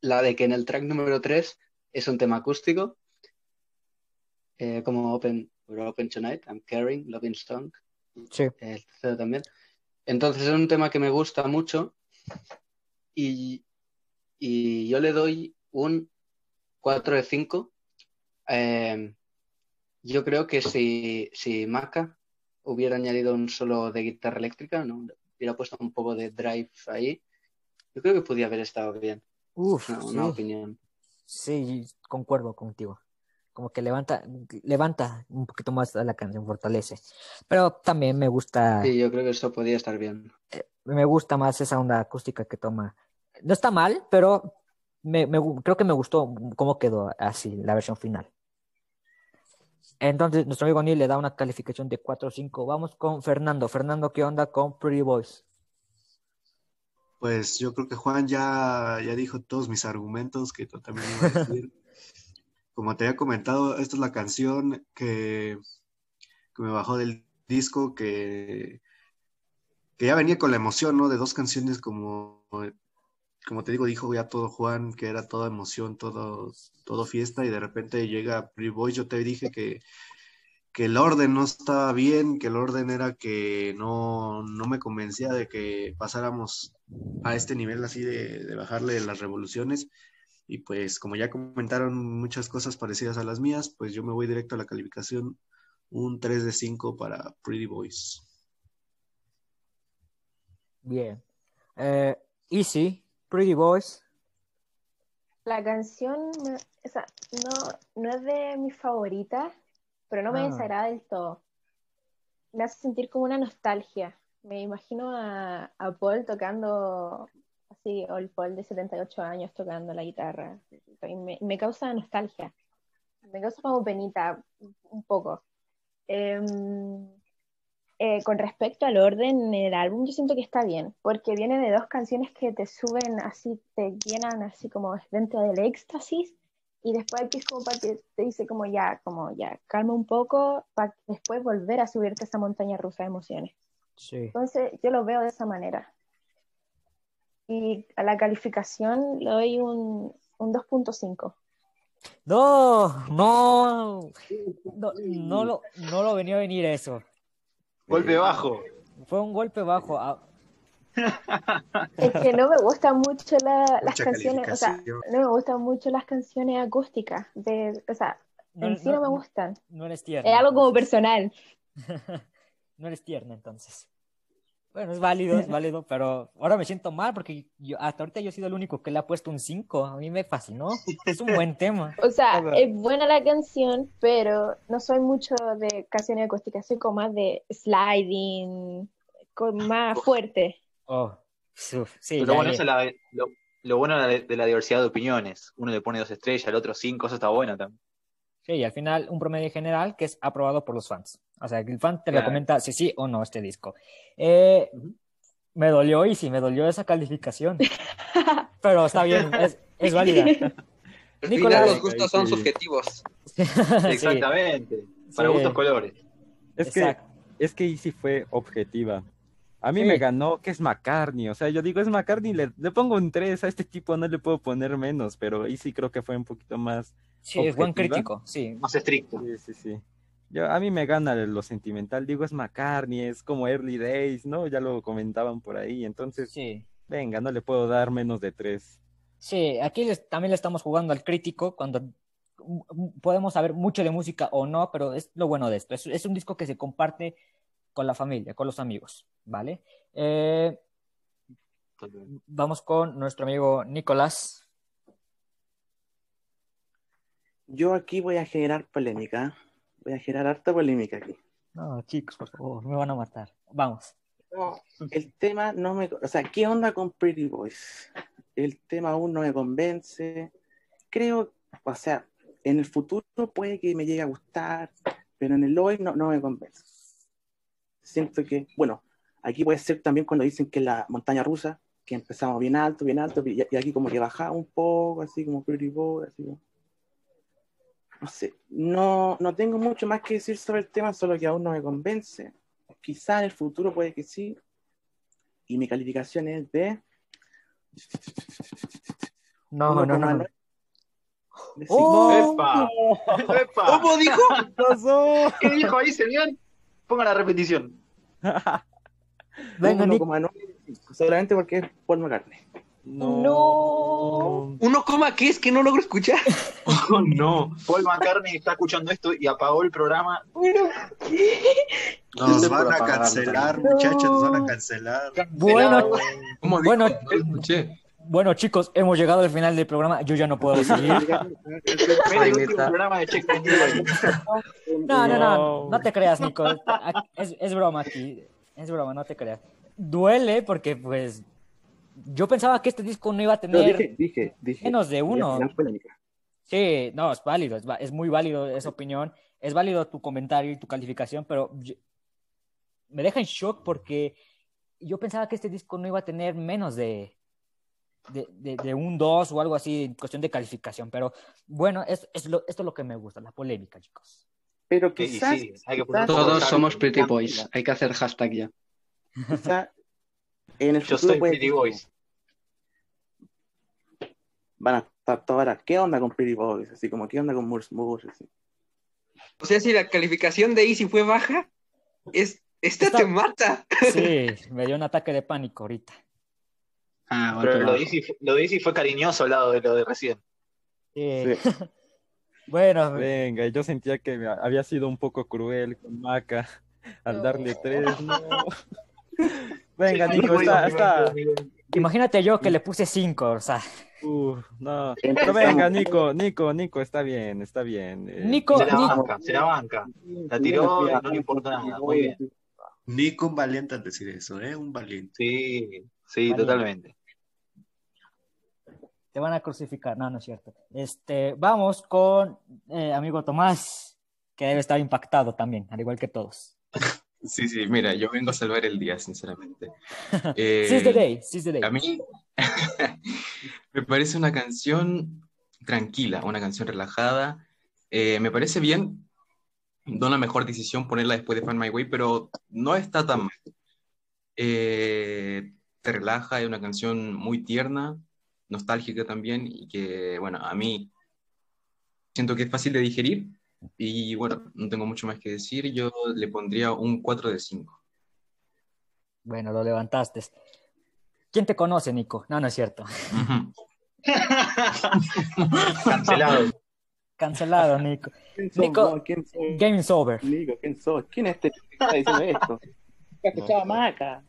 la de que en el track número 3 es un tema acústico. Eh, como Open, We're Open Tonight, I'm Caring, Loving Song Sí. el tercero también. Entonces es un tema que me gusta mucho y, y yo le doy un 4 de 5. Eh, yo creo que si, si Maca hubiera añadido un solo de guitarra eléctrica, ¿no? Hubiera puesto un poco de drive ahí, yo creo que podía haber estado bien. Uf, Una, sí. una opinión. Sí, concuerdo contigo. Como que levanta, levanta un poquito más a la canción, fortalece. Pero también me gusta, Sí, yo creo que eso podía estar bien. me gusta más esa onda acústica que toma. No está mal, pero me, me creo que me gustó cómo quedó así la versión final. Entonces, nuestro amigo Neil le da una calificación de 4 o 5. Vamos con Fernando. Fernando, ¿qué onda con Pretty Boys? Pues yo creo que Juan ya, ya dijo todos mis argumentos que yo también iba a decir. Como te había comentado, esta es la canción que, que me bajó del disco, que, que ya venía con la emoción, ¿no? De dos canciones como, como te digo, dijo ya todo Juan, que era toda emoción, todo, todo fiesta, y de repente llega Pretty Boys, yo te dije que, que el orden no estaba bien, que el orden era que no, no me convencía de que pasáramos a este nivel así de, de bajarle las revoluciones. Y pues como ya comentaron muchas cosas parecidas a las mías, pues yo me voy directo a la calificación, un 3 de 5 para Pretty Boys. Bien. Eh, Easy, Pretty Boys. La canción no, o sea, no, no es de mis favoritas, pero no me Ah. desagrada del todo. Me hace sentir como una nostalgia. Me imagino a, a Paul tocando así, o el Paul de 78 años tocando la guitarra. Y me, me causa nostalgia. Me causa como penita un poco. Em, eh, con respecto al orden en el álbum, yo siento que está bien, porque viene de dos canciones que te suben así, te llenan así como dentro del éxtasis, y después aquí es como para que te dice como ya, como ya, calma un poco, para después volver a subirte a esa montaña rusa de emociones. Sí. Entonces yo lo veo de esa manera. Y a la calificación le doy un, un 2.5. No, no, no, no lo, no lo venía a venir eso. Golpe bajo. Fue un golpe bajo. Ah, Es que no me gustan mucho la- las Mucha canciones, o sea, no me gustan mucho las canciones acústicas, de, o sea, No, en sí no, no me gustan. No eres tierna. Es algo como personal. No eres tierna, entonces. Bueno, es válido, es válido, pero ahora me siento mal porque yo, hasta ahorita yo he sido el único que le ha puesto un 5. A mí me fascinó. Es un buen tema. O sea, es buena la canción, pero no soy mucho de canciones acústicas, soy como más de sliding, con más fuerte. Oh, uf, sí, Pero ya, bueno, ya. eso es la- lo, lo bueno de la, de la diversidad de opiniones. Uno le pone dos estrellas, el otro cinco, eso está bueno también. Sí, y al final un promedio general que es aprobado por los fans. O sea, que el fan te Claro. recomienda si sí o no este disco. Eh, Me dolió y sí, me dolió esa calificación. Pero está bien, es, es válida. Nicolás. los gustos son Sí. subjetivos. Exactamente. Para Sí. gustos colores. Es que, es que Easy fue objetiva. A mí Sí. me ganó que es McCartney. O sea, yo digo, es McCartney, le, le pongo un 3. A este tipo no le puedo poner menos, pero Easy creo que fue un poquito más. Sí, es buen crítico, sí. Más estricto. Sí, sí, sí. Yo, a mí me gana lo sentimental. Digo, es McCartney, es como Early Days, ¿no? Ya lo comentaban por ahí. Entonces, Sí. venga, no le puedo dar menos de 3. Sí, aquí les- también le estamos jugando al crítico cuando podemos saber mucho de música o no, pero es lo bueno de esto. Es, es un disco que se comparte con la familia, con los amigos, ¿vale? Eh, vamos con nuestro amigo Nicolás. Yo aquí voy a generar polémica. Voy a generar harta polémica aquí. No, chicos, por favor, me van a matar. Vamos. No, el tema no me... O sea, ¿qué onda con Pretty Boys? El tema aún no me convence. Creo, o sea, en el futuro puede que me llegue a gustar, pero en el hoy no, no me convence. Siento que, bueno, aquí puede ser también cuando dicen que la montaña rusa, que empezamos bien alto, bien alto, y, y aquí como que bajaba un poco, así como Pretty Boys, así como- No sé, no, no tengo mucho más que decir sobre el tema, solo que aún no me convence. Quizá en el futuro puede que sí. Y mi calificación es de. No, no, no. 1,9 de cinco. ¡Oh! ¡Epa! ¡Epa! ¿Cómo dijo? ¿Qué dijo ahí, señor? Ponga la repetición. Venga, Nick. 1,9 de cinco, solamente porque es Paul McCartney. No. ¿Uno coma qué es que no logro escuchar? Oh, no. Paul McCartney está escuchando esto y apagó el programa. Bueno, ¿qué? Nos van a cancelar, muchachos, nos van a cancelar. Bueno, ¿Cómo dijo? bueno, escuché. bueno, chicos, hemos llegado al final del programa. Yo ya no puedo seguir. No, no, no, no te creas, Nico. Es, es broma aquí. Es broma, no te creas. Duele porque, pues, yo pensaba que este disco no iba a tener dije, dije, dije. menos de uno. Sí, no, es válido, es, es muy válido esa opinión, es válido tu comentario y tu calificación, pero yo- me deja en shock porque yo pensaba que este disco no iba a tener menos de, de, de- de un 2 o algo así en cuestión de calificación, pero bueno, es, es lo, esto es lo que me gusta, la polémica, chicos. Pero quizás, sí, hay que Todos somos. Pretty Boys. Hay que hacer hashtag ya. quizá En el Yo futuro soy puede Pretty Boys. van a estar todas las, ¿qué onda con Pretty Boys? Así como, ¿qué onda con Moose Moose? Así. O sea, si la calificación de Easy fue baja, es, esta te mata. Sí, me dio un ataque de pánico ahorita. Ah, Pero lo de, Easy, lo de Easy fue cariñoso al lado de lo de recién. Sí. bueno, Venga, yo sentía que había sido un poco cruel con Maca al darle tres. No. Venga, Nico, está, está. imagínate yo que le puse 5, o sea. Uf, no. Pero venga, Nico, Nico, Nico, está bien, está bien. eh. Nico, Se la Nico- banca, se la banca. La tiró no le importa nada. Muy bien. Nico, un valiente al decir eso, ¿eh? Un valiente. Sí, sí, totalmente. Te van a crucificar. No, no es cierto. Este, vamos con eh, amigo Tomás, que debe estar impactado también, al igual que todos. Sí, sí, mira, yo vengo a salvar el día, sinceramente. Eh, Seize the day, seize the day. A mí me parece una canción tranquila, una canción relajada. Eh, me parece bien, no la mejor decisión ponerla después de Find My Way, pero no está tan mal. Eh, te relaja, es una canción muy tierna, nostálgica también, y que, bueno, a mí siento que es fácil de digerir. Y bueno, no tengo mucho más que decir. Yo le pondría un 4 de 5. Bueno, lo levantaste. ¿Quién te conoce, Nico? No, no es cierto. Cancelado. Cancelado, Nico. ¿Quién sos? Nico, No, ¿quién sos? game is over. Nico, ¿quién sos? ¿Quién es este que está diciendo esto? ¿Qué escuchaba Maca?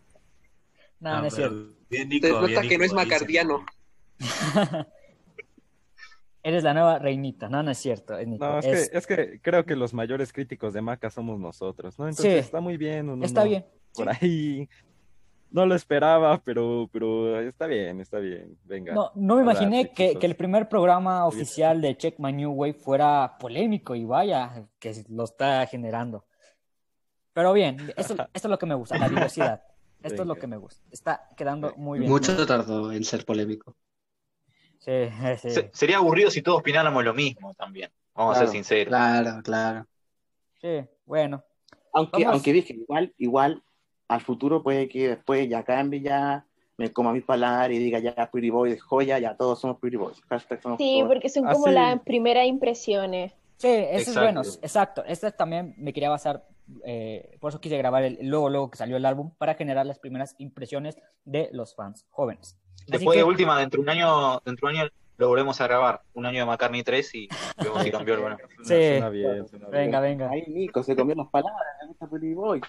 No, no, es cierto. Bien, Nico, nota bien, que no es macardiano. Eres la nueva reinita. No, no es cierto. es Nico. No, es, Es- que, es que creo que los mayores críticos de Maca somos nosotros, ¿no? Entonces Sí. está muy bien. uno Está no- bien. Por ahí. No lo esperaba, pero, pero está bien, está bien. Venga. No, no me imaginé que, que el primer programa oficial de Check My New Wave fuera polémico y vaya, que lo está generando. Pero bien, eso, esto es lo que me gusta, la diversidad. Esto es lo que me gusta. Está quedando muy bien. Mucho tardó en ser polémico. Sí, sí. Se- sería aburrido si todos opináramos lo mismo también. Vamos a Claro, ser sinceros. Claro, claro. Sí, bueno. Aunque, Vamos. aunque dije, igual, igual, al futuro puede que después ya cambie, ya me coma mis palabras y diga ya Pretty Boys, joya, ya todos somos Pretty Boys. Somos Sí, todos. porque son Ah, como sí. las primeras impresiones. Sí, eso es Exacto. bueno, exacto. Este también me quería basar, eh, por eso quise grabar el, luego, luego que salió el álbum, para generar las primeras impresiones de los fans jóvenes. Después que- de última, dentro de un año, dentro de un año lo volvemos a grabar. Un año de McCartney 3 y vemos si cambió el bueno. Sí. Suena bien, suena bien. Venga, venga. Ahí Nico se comió las palabras, Boys.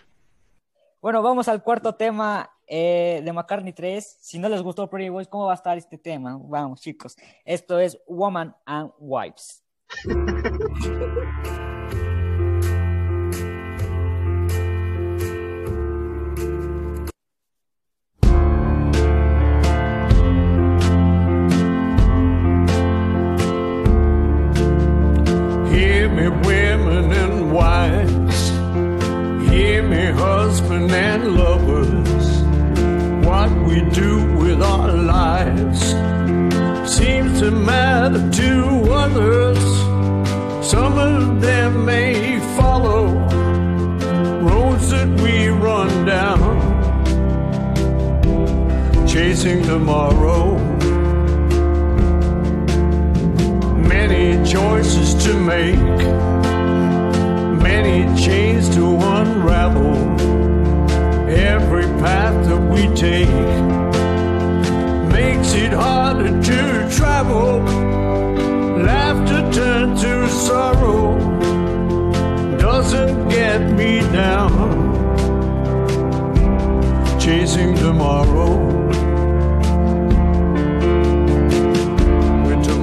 Bueno, vamos al cuarto tema eh, de McCartney 3. Si no les gustó Pretty Boys, ¿cómo va a estar este tema? Vamos, chicos. Esto es Woman and Wives. chasing tomorrow. Many choices to make, many chains to unravel. Every path that we take makes it harder to travel. Laughter turned to sorrow doesn't get me down. Chasing tomorrow.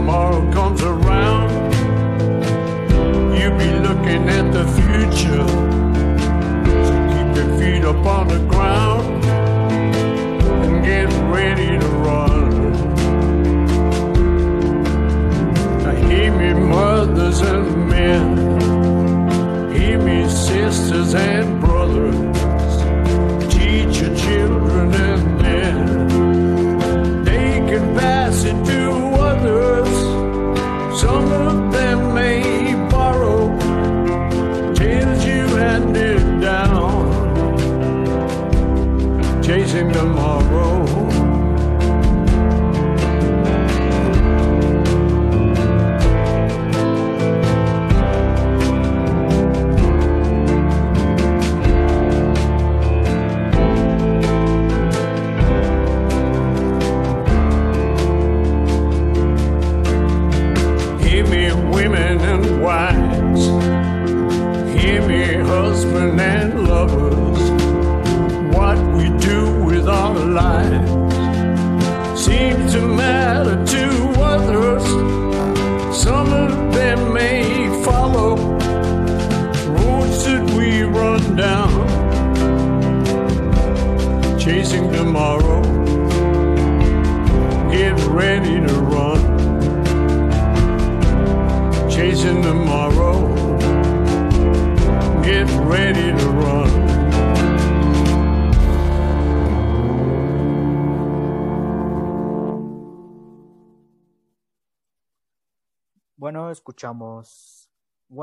Tomorrow comes around, you'll be looking at the future. So keep your feet up on the ground and get ready to run. Now hear me, mothers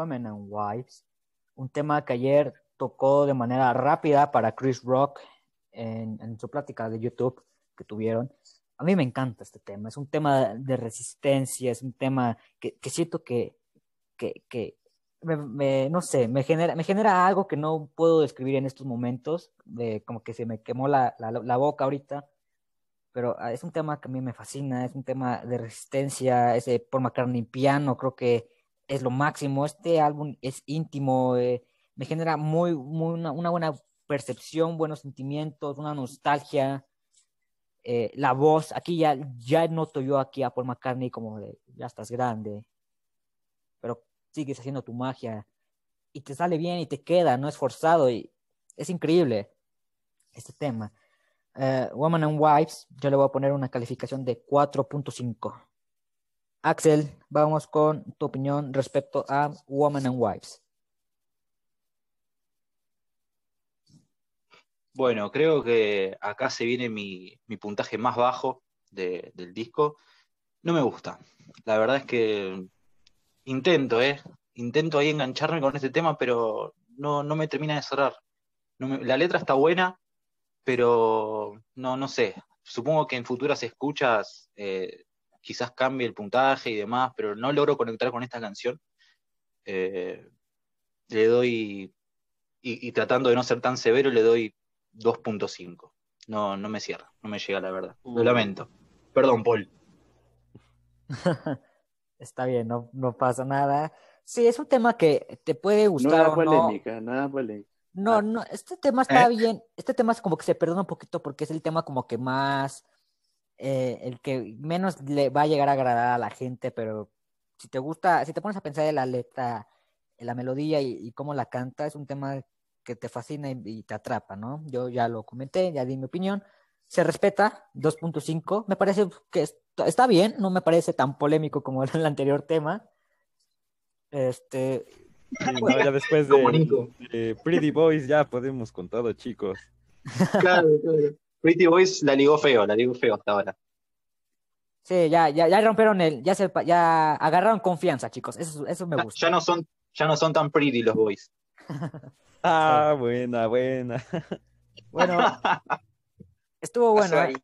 Women and Wives, un tema que ayer tocó de manera rápida para Chris Rock en, su plática de YouTube que tuvieron. A mí me encanta este tema, es un tema de resistencia, es un tema que, que siento que, que, que me- no sé, me genera, me genera algo que no puedo describir en estos momentos, de como que se me quemó la, la, la boca ahorita, pero ah, es un tema que a mí me fascina, es un tema de resistencia, ese Paul McCartney piano, creo que es lo máximo. Este álbum es íntimo, eh, me genera muy, muy una, buena percepción, buenos sentimientos, una nostalgia. eh, la voz, aquí ya, ya noto yo aquí a Paul McCartney como de, ya estás grande, pero sigues haciendo tu magia y te sale bien y te queda, no es forzado y es increíble este tema. Eh, Woman and Wives, yo le voy a poner una calificación de 4.5. Axel, vamos con tu opinión respecto a Woman and Wives. Bueno, creo que acá se viene mi, puntaje más bajo de- del disco. No me gusta. La verdad es que intento, ¿eh? Intento ahí engancharme con este tema, pero no, no me termina de cerrar. La letra está buena, pero no, no sé. Supongo que en futuras escuchas eh, quizás cambie el puntaje y demás, pero no logro conectar con esta canción. Eh, le doy, y, y tratando de no ser tan severo, le doy 2.5. No, no me cierra, no me llega la verdad. Lo lamento. Perdón, Paul. Está bien, no, no pasa nada. Sí, es un tema que te puede gustar Nada o no. polémica, nada polémica. No, no, este tema está ¿Eh? bien. Este tema es como que se perdona un poquito porque es el tema como que más, eh, el que menos le va a llegar a agradar a la gente, pero si te gusta, si te pones a pensar en la letra, en la melodía y, y cómo la canta, es un tema que te fascina y, y te atrapa, ¿no? Yo ya lo comenté, ya di mi opinión. Se respeta, 2.5. Me parece que est- está bien, no me parece tan polémico como el anterior tema. Este, Sí, no, ya después de, Pretty Boys ya podemos con todo, chicos. Claro, claro. Pretty Boys la ligó feo, la ligó feo hasta ahora. Sí, ya, ya, ya rompieron el, ya se, pa- ya agarraron confianza, chicos. Eso, eso me gusta. ya no son, ya no son tan pretty los boys. Ah, buena, buena. Bueno, estuvo bueno, ¿eh? ahí.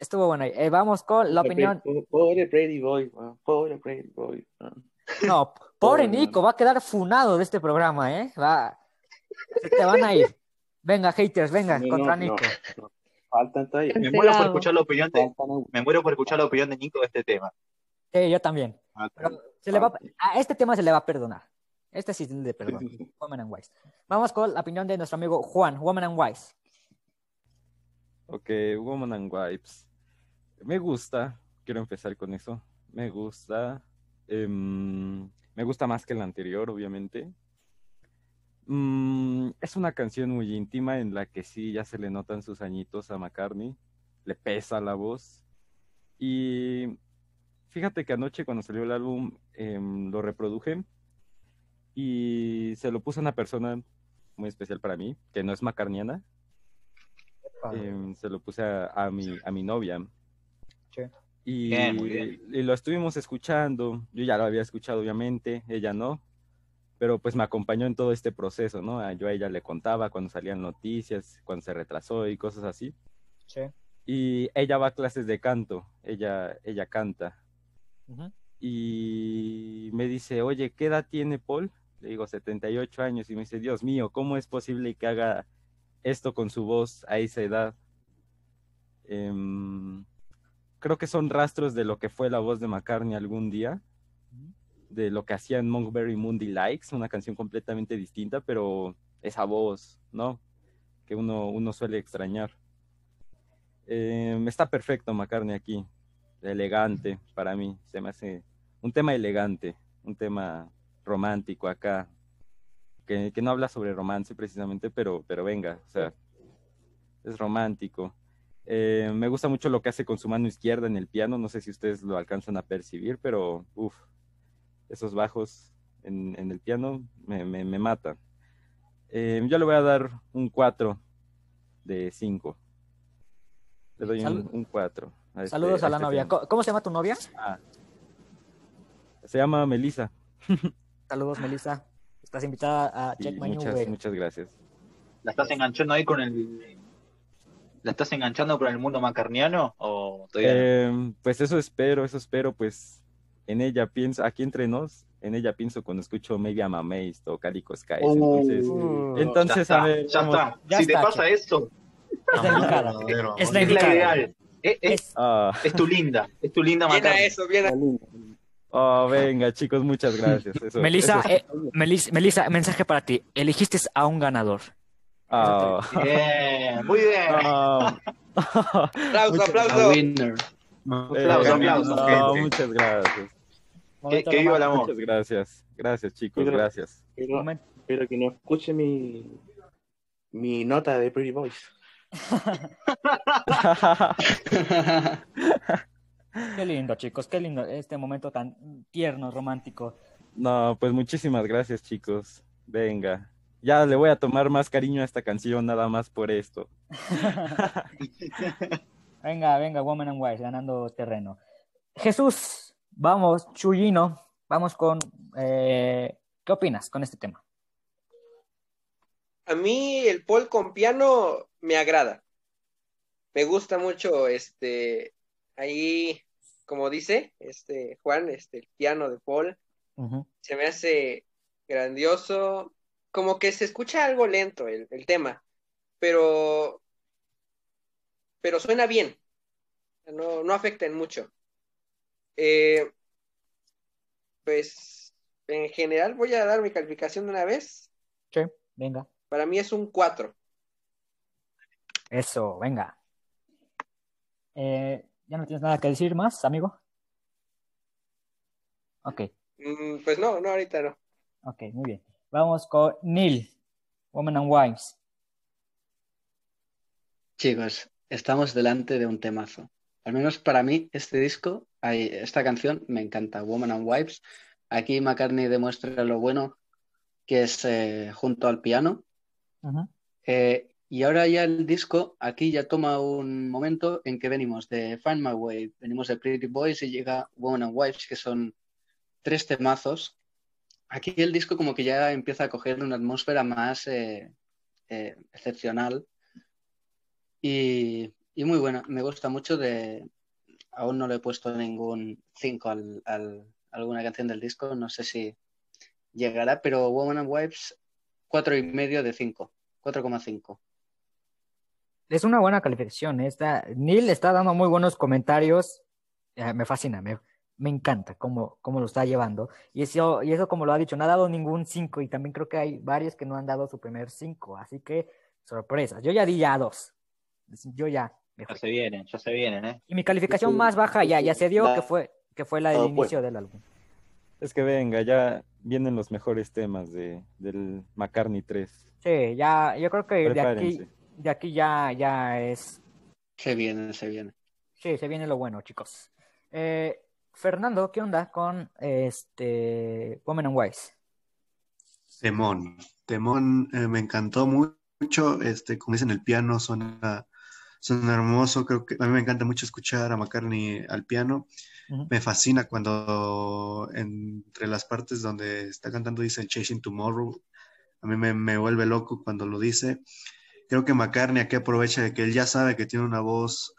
Estuvo bueno. Eh, vamos con la opinión. Pobre Brady Boy, pobre Brady Boy. No, pobre Pobre, Nico, va a quedar funado de este programa, ¿eh? Va, se te van a ir. Venga, haters, venga, No, contra no, Nico. no, no. Faltan todavía. Me muero por escuchar la opinión de, me muero por escuchar la opinión de Nico de este tema. Sí, yo también. Pero se le va, a este tema se le va a perdonar. Este sí le perdono. Woman and Wise. Vamos con la opinión de nuestro amigo Juan, Woman and Wise. Ok, Woman and Wipes. Me gusta, quiero empezar con eso. Me gusta. em, me gusta más que la anterior, obviamente. Mm, es una canción muy íntima en la que sí ya se le notan sus añitos a McCartney. Le pesa la voz. Y fíjate que anoche cuando salió el álbum em, lo reproduje y se lo puse a una persona muy especial para mí, que no es macarniana. Em, se lo puse a, a mi, a mi novia. Sí. Y, Bien, muy bien. y lo estuvimos escuchando. Yo ya lo había escuchado, obviamente, ella no. Pero pues me acompañó en todo este proceso, ¿no? A- Yo a ella le contaba cuando salían noticias, cuando se retrasó y cosas así. Sí. Y ella va a clases de canto, ella, ella canta. Y me dice, oye, ¿qué edad tiene Paul? Le digo, 78 años. Y me dice, Dios mío, ¿cómo es posible que haga esto con su voz a esa edad? Em, creo que son rastros de lo que fue la voz de McCartney algún día, de lo que hacía en Monkberry Mundi Likes, una canción completamente distinta, pero esa voz, ¿no? Que uno, uno suele extrañar. Em, está perfecto McCartney aquí, elegante para mí, se me un tema elegante, un tema romántico acá, que, que no habla sobre romance precisamente, pero, pero venga, o sea, es romántico. Eh, me gusta mucho lo que hace con su mano izquierda en el piano, no sé si ustedes lo alcanzan a percibir, pero uff, esos bajos en, en el piano me, me, me matan. Eh, yo le voy a dar un 4 de 5. Le doy un, Sal- un 4. este- Saludos a la este novia. ¿Cómo, cómo se llama tu novia? Ah. Se llama Melissa. Saludos, Melissa. Estás invitada a Check My muchas, muchas gracias. ¿La estás enganchando ahí con el. ¿La estás enganchando con el mundo macarniano? ¿O todavía? Eh, pues eso espero, eso espero, pues en ella pienso, aquí entre nos, en ella pienso cuando escucho Maybe I'm Amazed o Calico Skies. Entonces, Uh, entonces ya a está, ver, ya vamos- está. Ya si está, te pasa eso, Es la indicada. Es amor. la es la indicada. ideal. Es, es- Ah, es tu linda, es tu linda Bien a eso, bien a oh, venga, chicos, muchas gracias. Eso- Melissa, eso es- eh, Melis- Melissa, mensaje para ti. Elegiste a un ganador. Bien, muy bien. ah, Aplauso, aplauso. winner. Aplauso, eh, aplauso, muchas gracias. Momento que viva el amor. Muchas gracias. Gracias, chicos, Pero- gracias. Pero, pero que no escuche mi, mi nota de Pretty Boys. Qué lindo, chicos. Qué lindo este momento tan tierno, romántico. No, pues muchísimas gracias, chicos. Venga. Ya le voy a tomar más cariño a esta canción, nada más por esto. Venga, venga, Woman and Wife, ganando terreno. Jesús, vamos, Chuyino, vamos con... eh, ¿Qué opinas con este tema? A mí el Paul con piano me agrada. Me gusta mucho este ahí, como dice este Juan, este el piano de Paul se me hace grandioso, como que se escucha algo lento el, el tema, pero pero suena bien, no, no afecta en mucho. Eh, pues en general voy a dar mi calificación de una vez. Sí, venga. Para mí es un 4. Eso, venga. Eh, ¿Ya no tienes nada que decir más, amigo? Ok, Mm, pues no, no, ahorita no. ok, muy bien. Vamos con Neil, Woman and Wives. Chicos, estamos delante de un temazo. Al menos para mí, este disco, ay, esta canción me encanta, Woman and Wives. Aquí McCartney demuestra lo bueno que es eh, junto al piano. Eh, y ahora ya el disco, aquí ya toma un momento en que venimos de Find My Way, venimos de Pretty Boys y llega Woman and Wives, que son tres temazos. Aquí el disco como que ya empieza a coger una atmósfera más eh, eh, excepcional y, y muy buena. Me gusta mucho de... Aún no le he puesto ningún 5 al, alguna canción del disco, no sé si llegará, pero Woman and Wives, cuatro y medio de 5, 4,5. Es una buena calificación. ¿eh? Está, Neil está dando muy buenos comentarios. Eh, me fascina, me, me encanta cómo, cómo lo está llevando. Y eso, y eso, como lo ha dicho, no ha dado ningún 5 y también creo que hay varios que no han dado su primer 5. Así que, sorpresas. Yo ya di ya dos. Yo ya Ya se vienen, ya se vienen, ¿eh? Y mi calificación más baja ya, ya se dio, La- que fue, que fue la del Ah, bueno. inicio del álbum. Es que venga, ya vienen los mejores temas de, del McCartney 3. Sí, ya, yo creo que de aquí, de aquí ya, ya es. Se viene, se viene. Sí, se viene lo bueno, chicos. Eh, Fernando, ¿qué onda con este Women and Wives? Temón. Temón eh, me encantó mu- mucho. Este, como dicen, el piano suena son hermosos. Creo que a mí me encanta mucho escuchar a McCartney al piano. Me fascina cuando entre las partes donde está cantando dice Chasing Tomorrow. A mí me, me vuelve loco cuando lo dice. Creo que McCartney aquí aprovecha de que él ya sabe que tiene una voz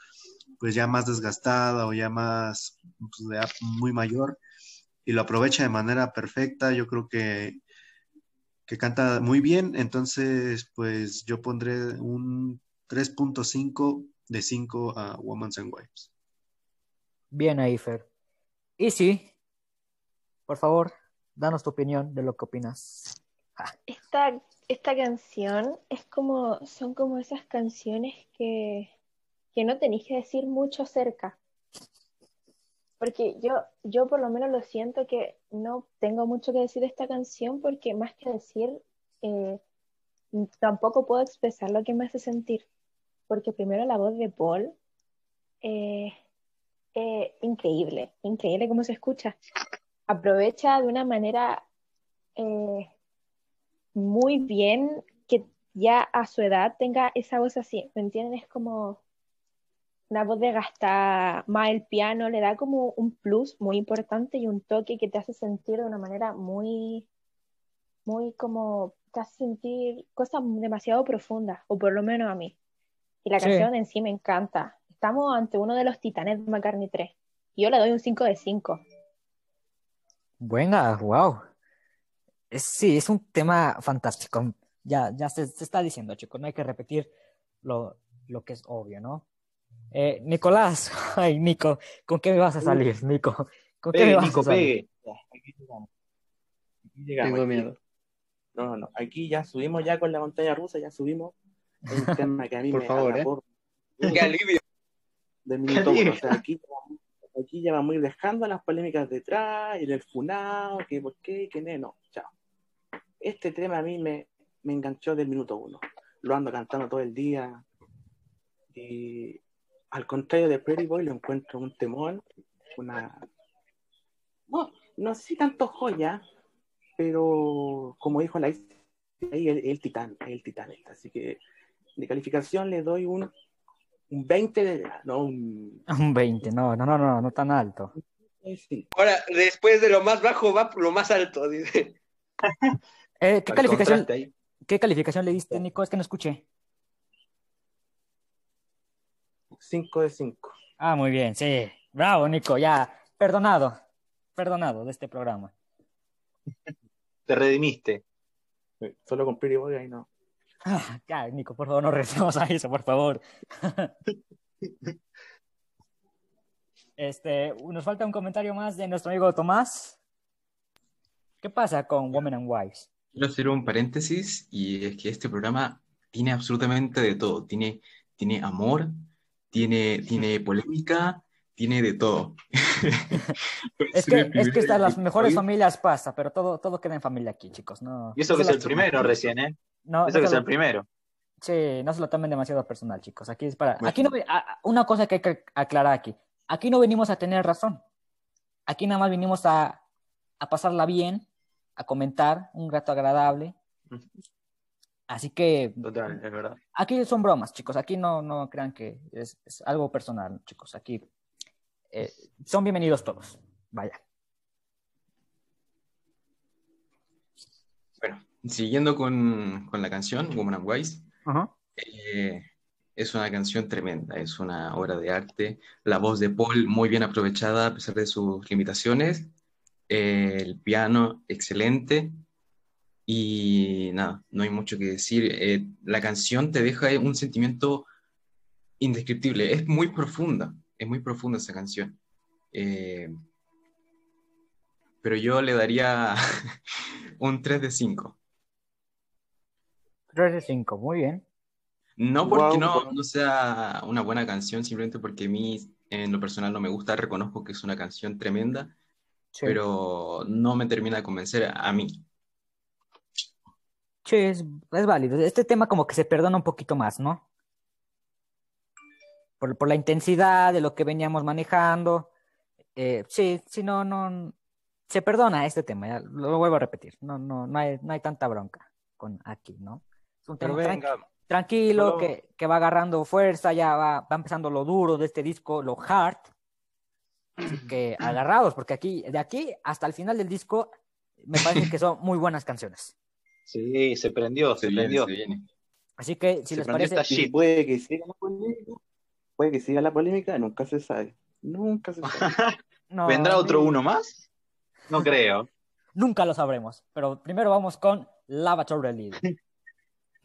pues ya más desgastada o ya más pues, de muy mayor y lo aprovecha de manera perfecta. Yo creo que, que canta muy bien, entonces pues yo pondré un 3.5 de 5 a Women's and Wives. Bien ahí, Fer. Y sí, por favor, danos tu opinión de lo que opinas. Esta, esta canción es como, son como esas canciones que, que no tenéis que decir mucho cerca. Porque yo, yo por lo menos lo siento que no tengo mucho que decir de esta canción porque más que decir, eh, tampoco puedo expresar lo que me hace sentir. Porque primero la voz de Paul, eh, eh, increíble, increíble cómo se escucha. Aprovecha de una manera eh, muy bien que ya a su edad tenga esa voz así, ¿me entienden? Es como una voz desgastada, más el piano le da como un plus muy importante y un toque que te hace sentir de una manera muy, muy como, te hace sentir cosas demasiado profundas, o por lo menos a mí. Y la Sí. canción en sí me encanta. Estamos ante uno de los titanes de McCartney 3. Y yo le doy un 5 de 5. Buena, wow. Es, sí, es un tema fantástico. Ya, ya se, se está diciendo, chicos, no hay que repetir lo, lo que es obvio, ¿no? Eh, Nicolás, ay, Nico, ¿con qué me vas a salir, Nico? ¿Con qué me Pegue, vas Nico, a salir? pegue. Aquí llegamos. Aquí llegamos, Tengo aquí. miedo. No, no, no. Aquí ya subimos ya con la montaña rusa, ya subimos. Es un tema que a mí Por me favor, ¿eh? por ¡Qué alivio! del minuto uno. O sea, aquí, aquí ya vamos a ir dejando las polémicas detrás y del funado, que por qué, que no, no. Chao. Este tema a mí me, me enganchó del minuto uno. Lo ando cantando todo el día. Y al contrario de Pretty Boy, lo encuentro un temón, una. No, no sé si tanto joya, pero como dijo la ahí el, el titán, el titán este. Así que de calificación le doy un, un 20 de. No, un. Un 20, no, no, no, no, no tan alto. sí. Ahora, después de lo más bajo va por lo más alto, dice. Eh, ¿qué Al calificación, qué calificación le diste, Nico? Es que no escuché. 5 de 5. Ah, muy bien, sí. Bravo, Nico, ya. Perdonado. Perdonado de este programa. Te redimiste. Solo con Pretty Boy ahí no. Ah, ya, Nico, por favor, no regresemos a eso, por favor. Este, nos falta un comentario más de nuestro amigo Tomás. ¿Qué pasa con Women and Wives? Quiero hacer un paréntesis y es que este programa tiene absolutamente de todo. Tiene, tiene amor, tiene, tiene polémica, tiene de todo. Es que, es que hasta las mejores familias pasa, pero todo, todo queda en familia aquí, chicos. No, Y eso que es el primero recién, ¿eh? No, Eso no que es el primero. Sí, no se lo tomen demasiado personal, chicos. Aquí es para. Bueno. Aquí no. Una cosa que hay que aclarar aquí. Aquí no venimos a tener razón. Aquí nada más vinimos a, a pasarla bien, a comentar, un rato agradable. Así que Total, es verdad. aquí son bromas, chicos. Aquí no, no crean que es, es algo personal, chicos. Aquí eh, son bienvenidos todos. Vaya. Bueno, siguiendo con, con la canción, Woman and Wise, eh, es una canción tremenda, es una obra de arte. La voz de Paul muy bien aprovechada a pesar de sus limitaciones. Eh, el piano excelente. Y nada, no hay mucho que decir. Eh, la canción te deja un sentimiento indescriptible. Es muy profunda, es muy profunda esa canción. Eh, pero yo le daría un 3 de 5. 3 de 5, muy bien. No porque no, sea una buena canción, simplemente porque a mí en lo personal no me gusta, reconozco que es una canción tremenda, Sí. pero no me termina de convencer a mí. Sí, es, es válido. Este tema como que se perdona un poquito más, ¿no? Por, por la intensidad de lo que veníamos manejando. Eh, sí, sí, no, no. Se perdona este tema, ya lo vuelvo a repetir. No, no, no hay, no hay tanta bronca con aquí, ¿no? Un tema tranquilo, Solo- que, que va agarrando fuerza, ya va, va empezando lo duro de este disco, lo hard. Así que agarrados, porque aquí, de aquí hasta el final del disco, me parece que son muy buenas canciones. Sí, se prendió, se, Se viene, prendió. se viene. Así que si Se les parece, esta Y shit. puede que siga la polémica, puede que siga la polémica, nunca se sabe. Nunca se sabe. no, ¿Vendrá otro uno más? No creo. Nunca lo sabremos. Pero primero vamos con Lavatory Lily.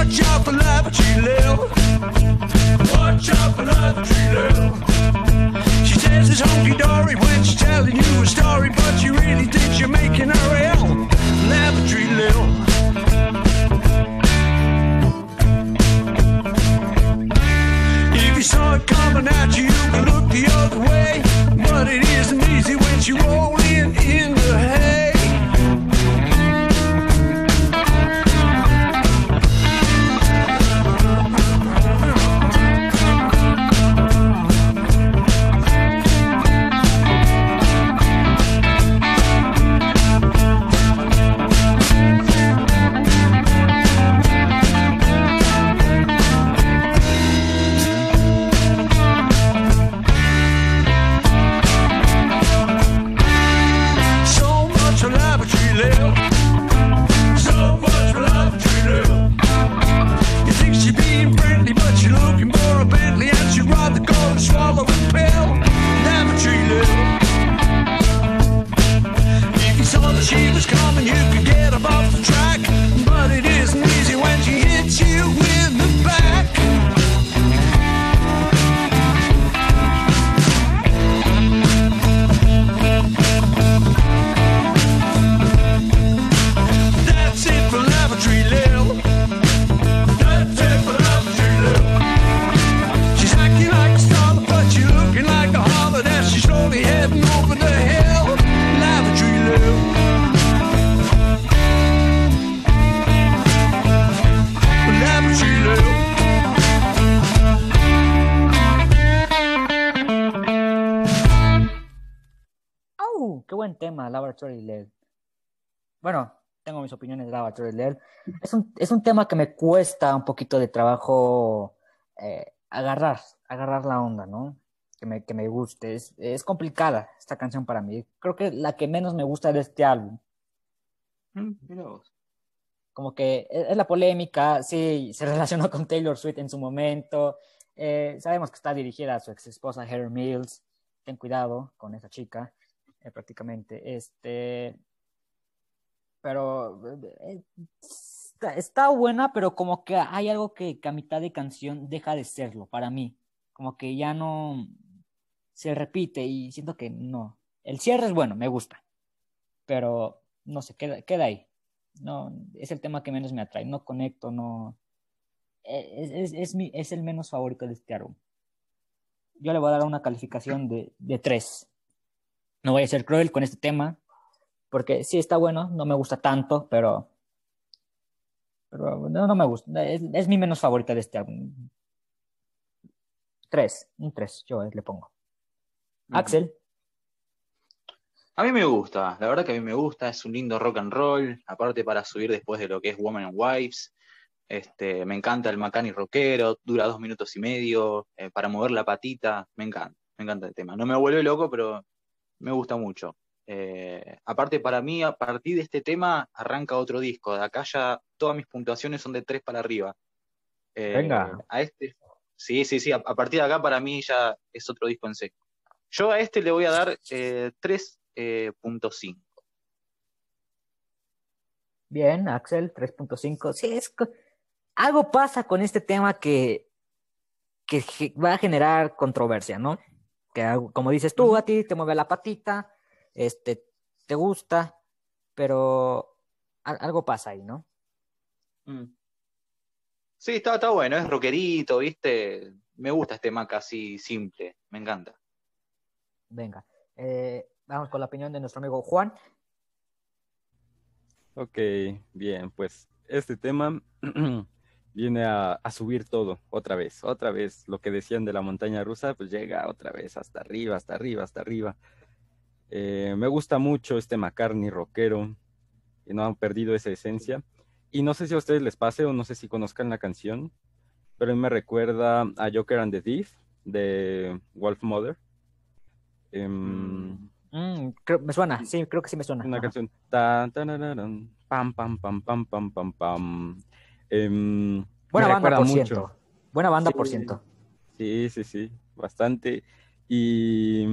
Watch out for lavatory Lil. Watch out for lavatory Lil. She says it's hunky dory when she's telling you a story, but she really thinks you're making her ill. Lavatory Lil. If you saw it coming at you, you could look the other way. But it isn't easy when you roll in in the hay. ¡Qué buen tema, Laboratory LED! Bueno, tengo mis opiniones de Laboratory LED. Es un, es un tema que me cuesta un poquito de trabajo eh, agarrar, agarrar la onda, ¿no? Que me, que me guste. Es, es complicada esta canción para mí. Creo que la que menos me gusta de este álbum. Mm, mira vos. Como que es, es la polémica, sí, se relacionó con Taylor Swift en su momento. Eh, sabemos que está dirigida a su ex esposa Heather Mills. Ten cuidado con esa chica, eh, prácticamente. Este, pero eh, está, buena, pero como que hay algo que, que a mitad de canción deja de serlo para mí. Como que ya no se repite y siento que no. El cierre es bueno, me gusta, pero no sé, queda, queda ahí. No, es el tema que menos me atrae. No conecto, no. Es, es, es, mi, es el menos favorito de este álbum. Yo le voy a dar una calificación de, de 3. No voy a ser cruel con este tema, porque sí está bueno, no me gusta tanto, pero. Pero no, no me gusta. Es, es mi menos favorita de este álbum. 3, un 3, yo le pongo. Axel. A mí me gusta, la verdad que a mí me gusta, es un lindo rock and roll, aparte para subir después de lo que es Woman and Wives. Este, me encanta el Macani rockero, dura dos minutos y medio, eh, para mover la patita, me encanta, me encanta el tema. No me vuelve loco, pero me gusta mucho. Eh, aparte, para mí, a partir de este tema, arranca otro disco. De acá ya todas mis puntuaciones son de tres para arriba. Eh, Venga. A este, sí, sí, sí, a, a partir de acá para mí ya es otro disco en seco. Yo a este le voy a dar eh, 3.5. Bien, Axel, 3.5. Sí, es algo pasa con este tema que, que va a generar controversia, ¿no? Que como dices tú, a ti te mueve la patita, este, te gusta, pero al- algo pasa ahí, ¿no? Mm. Sí, está, está bueno, es rockerito, ¿viste? me gusta este Mac así simple, me encanta. Venga, eh, vamos con la opinión de nuestro amigo Juan. Ok, bien, pues este tema viene a, a subir todo otra vez, otra vez. Lo que decían de la montaña rusa, pues llega otra vez hasta arriba, hasta arriba, hasta arriba. Eh, me gusta mucho este McCartney rockero, y no han perdido esa esencia. Y no sé si a ustedes les pase o no sé si conozcan la canción, pero me recuerda a Joker and the Thief de Wolf Mother. Em, Mm, creo- me suena, sí, creo que sí me suena. una Ajá. canción. Tan, pam, pam, pam, pam, pam, pam, pam. Em, Buena banda, por mucho. ciento. Buena banda, por ciento. Sí, sí, sí, bastante. Y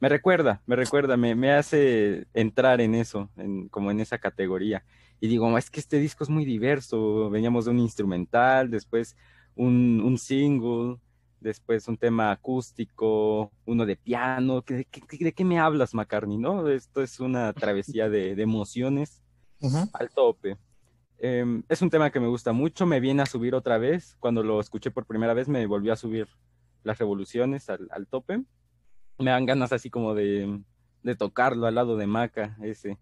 me recuerda, me recuerda, me, me hace entrar en eso, en, como en esa categoría. Y digo, es que este disco es muy diverso. Veníamos de un instrumental, después un, un single, después un tema acústico, uno de piano. ¿De, qué- de qué me hablas, McCartney? ¿No? Esto es una travesía de, de emociones al tope. Em, es un tema que me gusta mucho, me viene a subir otra vez. Cuando lo escuché por primera vez me volvió a subir las revoluciones al, al tope. Me dan ganas así como de, de tocarlo al lado de Maca, ese.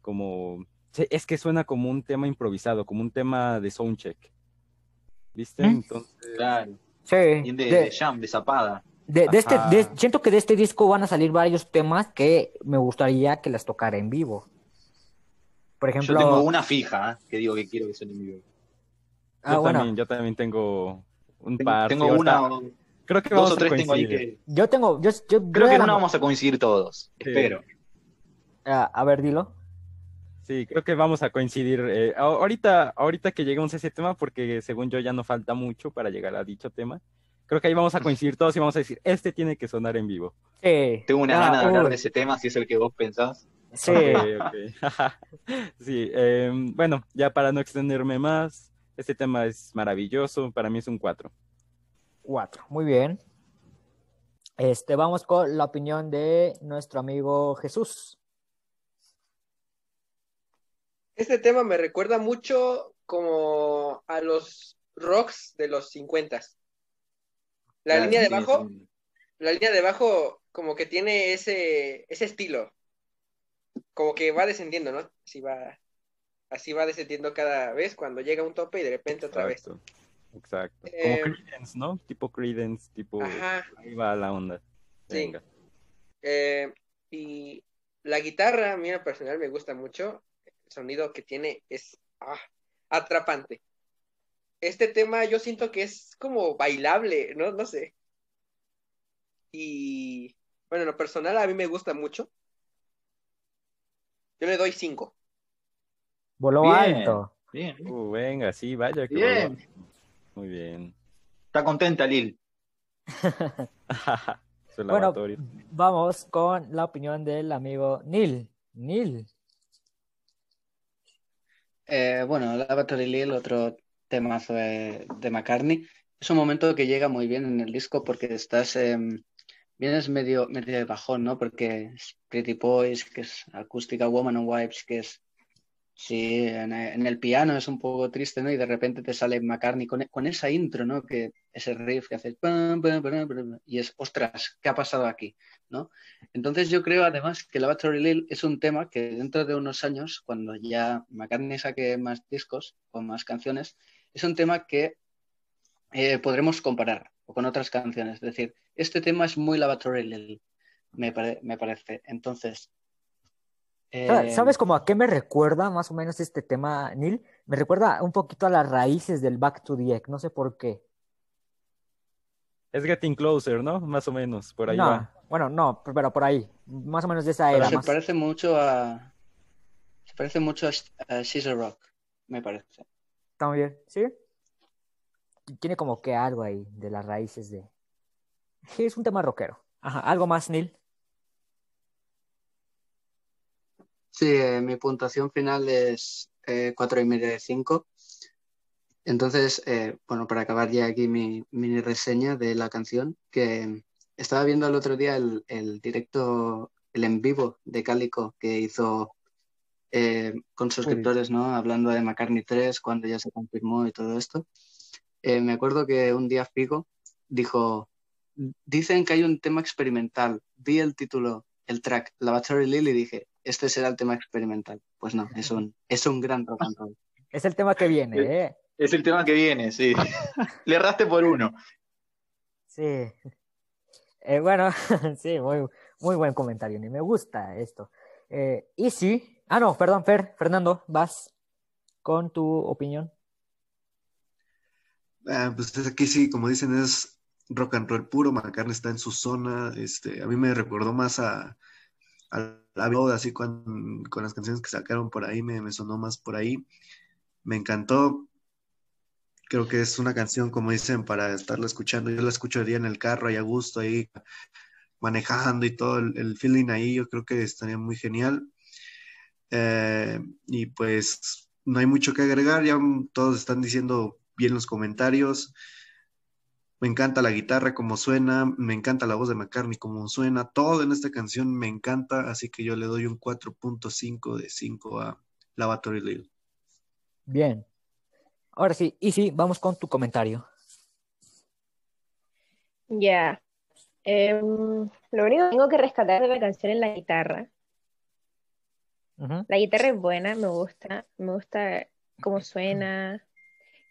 Como... Es que suena como un tema improvisado, como un tema de soundcheck. ¿Viste? ¿Mm? Entonces... Claro. Sí. De, de- de jam, de zapada. De, de este, de- siento que de este disco van a salir varios temas que me gustaría que las tocara en vivo. Por ejemplo, Yo tengo una fija, ¿eh? que digo que quiero que suene en vivo. ah, yo, bueno, también, yo también tengo un Tengo, par. tengo sí, una, Creo que dos vamos o a tres tengo ahí coincidir. que. yo tengo, yo, yo Creo que en una vamos a coincidir todos. Sí. Espero. Ah, a ver, dilo. Sí, creo que vamos a coincidir. eh, ahorita, ahorita que lleguemos a ese tema, porque según yo ya no falta mucho para llegar a dicho tema, creo que ahí vamos a coincidir todos y vamos a decir, este tiene que sonar en vivo. Sí. Tengo una Ah, gana de hablar de ese tema, si es el que vos pensás. Sí. Sí, em, bueno, ya para no extenderme más, este tema es maravilloso, para mí es un 4. Cuatro. Muy bien. Este, vamos con la opinión de nuestro amigo Jesús. Este tema me recuerda mucho como a los rocks de los 50. La línea de abajo, sí. la línea de abajo como que tiene ese, ese estilo. Como que va descendiendo, ¿no? Así va, así va descendiendo cada vez cuando llega un tope y de repente otra vez. Exacto. Como Eh, Creedence, ¿no? Tipo Creedence, tipo... Ajá. Ahí va la onda. Sí. Eh, y la guitarra, a mí en lo personal me gusta mucho. El sonido que tiene es ah, atrapante. Este tema yo siento que es como bailable, ¿no? No sé. Y bueno, en lo personal a mí me gusta mucho. Yo le doy 5. Voló Bien. alto. Bien. Uh, venga, sí, vaya que Bien. voló. Muy bien. Está contenta, Lil. Su Bueno, lavatorio. vamos con la opinión del amigo Neil. Neil. Eh, bueno, Lavatory Lil, otro temazo de, de McCartney. Es un momento que llega muy bien en el disco porque estás, em, vienes medio, medio de bajón, ¿no? Porque Pretty Boys, que es acústica, Woman and Wives, que es, sí, en, el piano es un poco triste, ¿no? Y de repente te sale McCartney con, esa intro, ¿no? Que ese riff que hace, pam, pam, pam, pam, y es, ostras, ¿qué ha pasado aquí? ¿no? Entonces yo creo además que Lavatory Lil es un tema que dentro de unos años, cuando ya McCartney saque más discos o más canciones, es un tema que eh, podremos comparar con otras canciones. Es decir, este tema es muy Lavatory Lil, me, pare- me parece. Entonces, eh, ¿Sabes como a qué me recuerda más o menos este tema, Neil? Me recuerda un poquito a las raíces del Back to the Egg, no sé por qué. Es Getting Closer, ¿no? Más o menos, por ahí no, va. bueno, no, pero por ahí, más o menos de esa pero era. se más- parece mucho a se parece mucho a, a Scissor Rock, me parece. Está muy bien, ¿sí? Tiene como que algo ahí de las raíces de... Sí, es un tema rockero. Ajá, ¿algo más, Neil? Sí, eh, mi puntuación final es eh, cuatro y medio de 5. Entonces, eh, bueno, para acabar ya aquí mi mini reseña de la canción, que estaba viendo el otro día el, el directo, el en vivo de Cálico que hizo eh, con suscriptores, ¿no? Hablando de McCartney 3, cuando ya se confirmó y todo esto. Eh, me acuerdo que un día Figo dijo, dicen que hay un tema experimental. Vi el título, el track, Lavatory Lily, y dije, este será el tema experimental. Pues no, es un, es un gran rock and roll. Es el tema que viene, ¿eh? Es el tema que viene, sí. Le erraste por uno. Sí. Eh, bueno, sí, muy, muy buen comentario. Ni me gusta esto. Eh, y sí. Ah, no, perdón, Fer, Fernando, vas con tu opinión. Ah, pues aquí sí, como dicen, es rock and roll puro. McCartney está en su zona. Este, a mí me recordó más a, la boda, así con, con las canciones que sacaron por ahí, me, sonó más por ahí. Me encantó. Creo que es una canción, como dicen, para estarla escuchando. Yo la escucharía en el carro, ahí a gusto, ahí manejando y todo el, el feeling ahí. Yo creo que estaría muy genial. Eh, y pues no hay mucho que agregar, ya todos están diciendo bien los comentarios. Me encanta la guitarra como suena, me encanta la voz de McCartney como suena, todo en esta canción me encanta, así que yo le doy un 4.5 de 5 a Lavatory Lily. Bien. Ahora sí, y sí, vamos con tu comentario. Ya. Em, lo único que tengo que rescatar de la canción es la guitarra. La guitarra es buena, me gusta, me gusta cómo suena.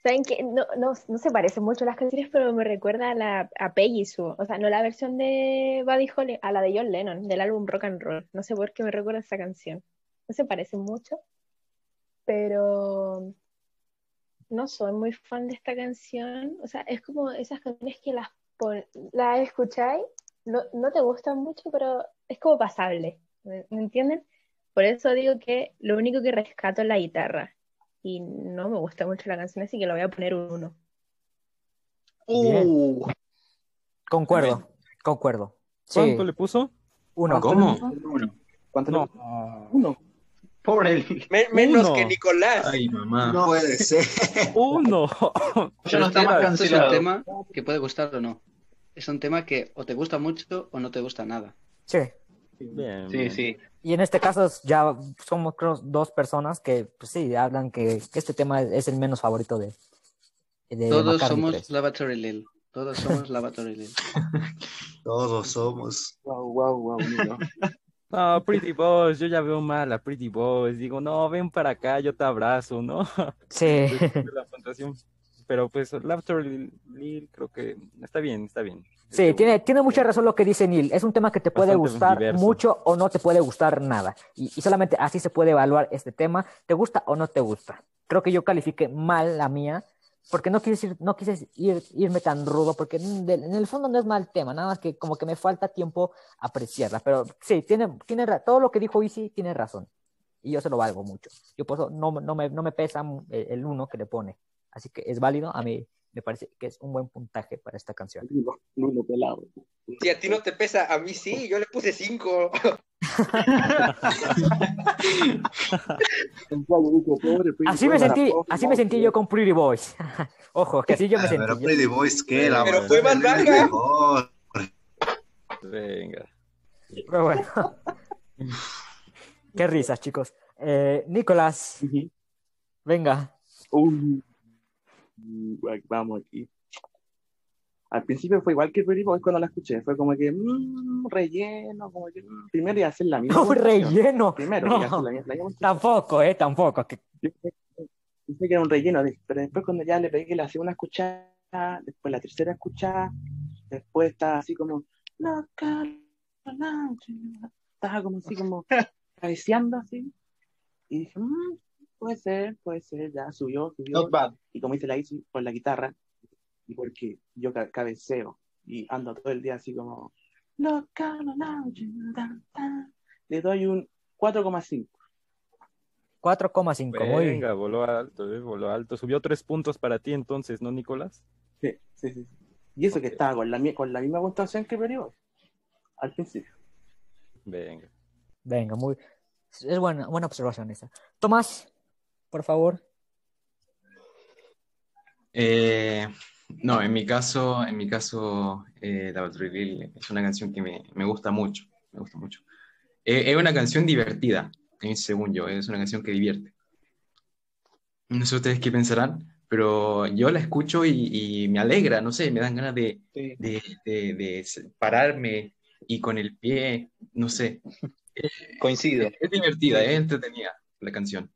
¿Saben qué? No, no, no se parecen mucho las canciones, pero me recuerda a, la, a Peggy Sue. O sea, no la versión de Buddy Holly, a la de John Lennon, del álbum Rock and Roll. No sé por qué me recuerda esa canción. No se parecen mucho, pero no soy muy fan de esta canción. O sea, es como esas canciones que las, pon- las escucháis, no, no te gustan mucho, pero es como pasable. ¿Me, me entienden? Por eso digo que lo único que rescato es la guitarra. Y no me gusta mucho la canción, así que le voy a poner un 1. Bien. Concuerdo, concuerdo. Sí, ¿Cuánto le puso? uno. ¿Cómo? ¿Cuánto No. le- Uno. Pobre. Me- menos Uno. que Nicolás. Ay, mamá. No puede ser. Uno. Ya no está más esto es un cancelado. tema que puede gustar o no. Es un tema que o te gusta mucho o no te gusta nada. Sí. Bien, Sí, bien. sí. Y en este caso ya somos creo, dos personas que pues, sí hablan que, este tema es, el menos favorito de, de Todos somos 3. Lavatory Lil. Todos somos Lavatory Lil. Todos somos. Wow, wow, wow. No, Pretty Boys, yo ya veo mal a Pretty Boys. Digo, no, ven para acá, yo te abrazo, ¿no? Sí. La fantasía. Pero pues, Laughter Lil, creo que está bien, está bien. Sí, tiene, tiene mucha razón lo que dice Neil. Es un tema que te puede gustar diverso. mucho o no te puede gustar nada. Y, y solamente así se puede evaluar este tema. ¿Te gusta o no te gusta? Creo que yo califiqué mal la mía porque no quise, ir, no quise ir, irme tan rudo porque en el- fondo no es mal tema, nada más que como que me falta tiempo apreciarla. Pero sí, tiene, tiene todo lo que dijo Easy tiene razón. Y yo se lo valgo mucho. Yo por eso no, no, me, no me pesa el, el uno que le pone. Así que es válido. A mí me parece que es un buen puntaje para esta canción. Nuno, Nuno pelado. Si a ti no te pesa, a mí sí, yo le puse 5. Así me sentí, así me sentí yo con Pretty Boys. Ojo, que así yo me sentí. Pero Pretty Boys, ¿qué? La Pero fue más mejor. Venga. Pero bueno. Qué risas, chicos. Eh, Nicolás, venga. Uy. Vamos aquí. Al principio fue igual que Pretty Boys cuando la escuché. Fue como que, mmm, relleno, como que, mm, primero iba a hacer la misma. No, relleno. Primero No. iba a hacer la, la misma. Tampoco, eh, tampoco. que- pensé que era un relleno, pero después cuando ya le pegué la segunda escuchada, después la tercera escuchada, después estaba así como, noche", estaba como así como cabeceando así, y dije, "Mm, puede ser, puede ser, ya subió, subió, Not bad. y como dice la Isi, por la guitarra, y porque yo ca- cabeceo, y ando todo el día así como, loca, la noche, tan, tan", le doy un 4,5. 4,5. Muy Venga, voló alto, eh, voló alto. Subió tres puntos para ti entonces, ¿no, Nicolás? Sí, sí, sí. sí. Y eso que estaba con la, con la misma puntuación que Boys, al principio. Venga. Venga, muy. Es buena, buena observación esa. Tomás, por favor. Eh, no, en mi caso, en mi caso, eh, es una canción que me, me gusta mucho, me gusta mucho. Eh, es una canción divertida, eh, según yo, es una canción que divierte. No sé ustedes qué pensarán, pero yo la escucho y, y me alegra, no sé, me dan ganas de, Sí. de, de- de s- pararme y con el pie, no sé. Coincido. Es divertida, es entretenida la canción.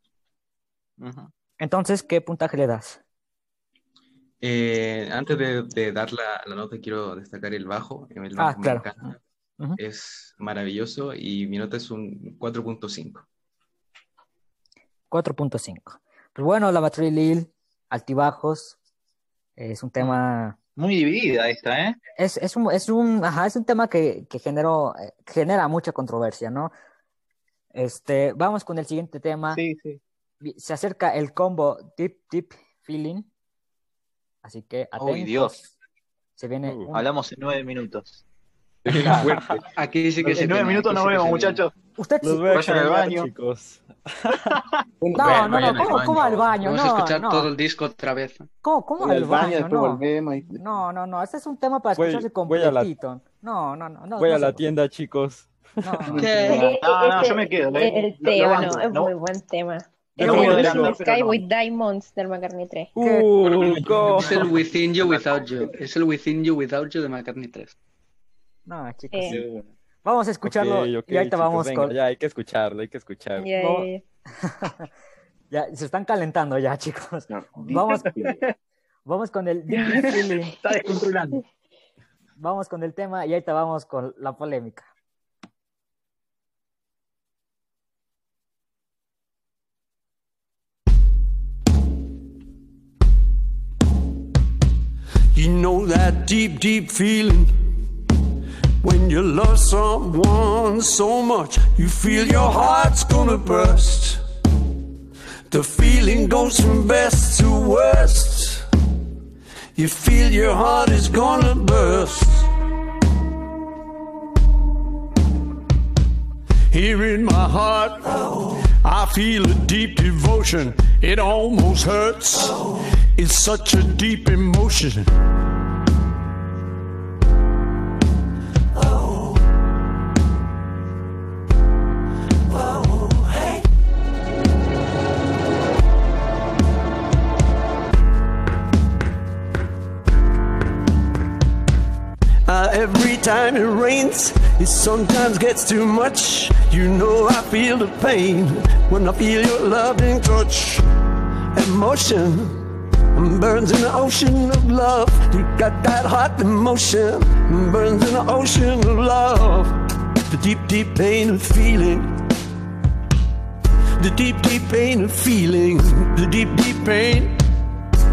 Entonces, ¿qué puntaje le das? Eh, antes de, de dar la, la nota, quiero destacar el bajo. El Ah, bajo me claro. Es maravilloso y mi nota es un 4.5. 4.5. Pues bueno, la batería Lil, altibajos, es un tema... Muy dividida esta, ¿eh? Es, es un, es un, ajá, es un tema que, que generó, eh, genera mucha controversia, ¿no? Este, vamos con el siguiente tema. Sí, sí. Se acerca el combo Deep Deep Feeling. Así que atentos. Uy, Dios. Se viene un- Hablamos en nueve minutos. Aquí sí que En nueve minutos nos vemos, muchachos. Usted Los sí- voy a Vayan al baño. chicos. No, no, no, ¿cómo, cómo al baño? Vamos a escuchar no. todo el disco otra vez. ¿Cómo, cómo al baño, No. y- No, no, no. Este es un tema para escucharse completito. No, no, no. no Voy no a la tienda, chicos. no. Eh, No, no, ese- yo me quedo. le- El lo no, es muy buen tema. El pero Sky with Diamonds del McCartney 3. Uh, go. Es el Within You Without You. Es el Within You Without You de McCartney 3. No, chicos. Eh, Vamos a escucharlo Ok, ok, y ahorita chicos, vamos venga, con... Ya hay que escucharlo, hay que escucharlo. ya, No. ya, ya. Ya, se están calentando ya, chicos. No. Vamos, vamos con el. Está descontrolando. Vamos con el tema y ahorita vamos con la polémica. You know that deep, deep feeling when you love someone so much, you feel your heart's gonna burst. The feeling goes from best to worst. You feel your heart is gonna burst. Here in my heart, I feel a deep devotion. It almost hurts. It's such a deep emotion. Every time it rains, it sometimes gets too much. You know I feel the pain when I feel your loving touch. Emotion burns in the ocean of love. You got that hot emotion burns in the ocean of love. The deep, deep pain of feeling. The deep, deep pain of feeling. The deep, deep pain.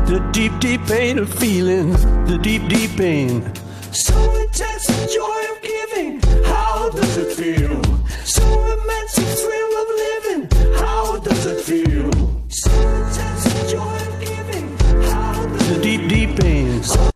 The deep, deep pain of feeling. The deep, deep pain. So intense the joy of giving. How does it feel? So immense the thrill of living. How does it feel? So intense the joy of giving. How does the deep, deep pain. So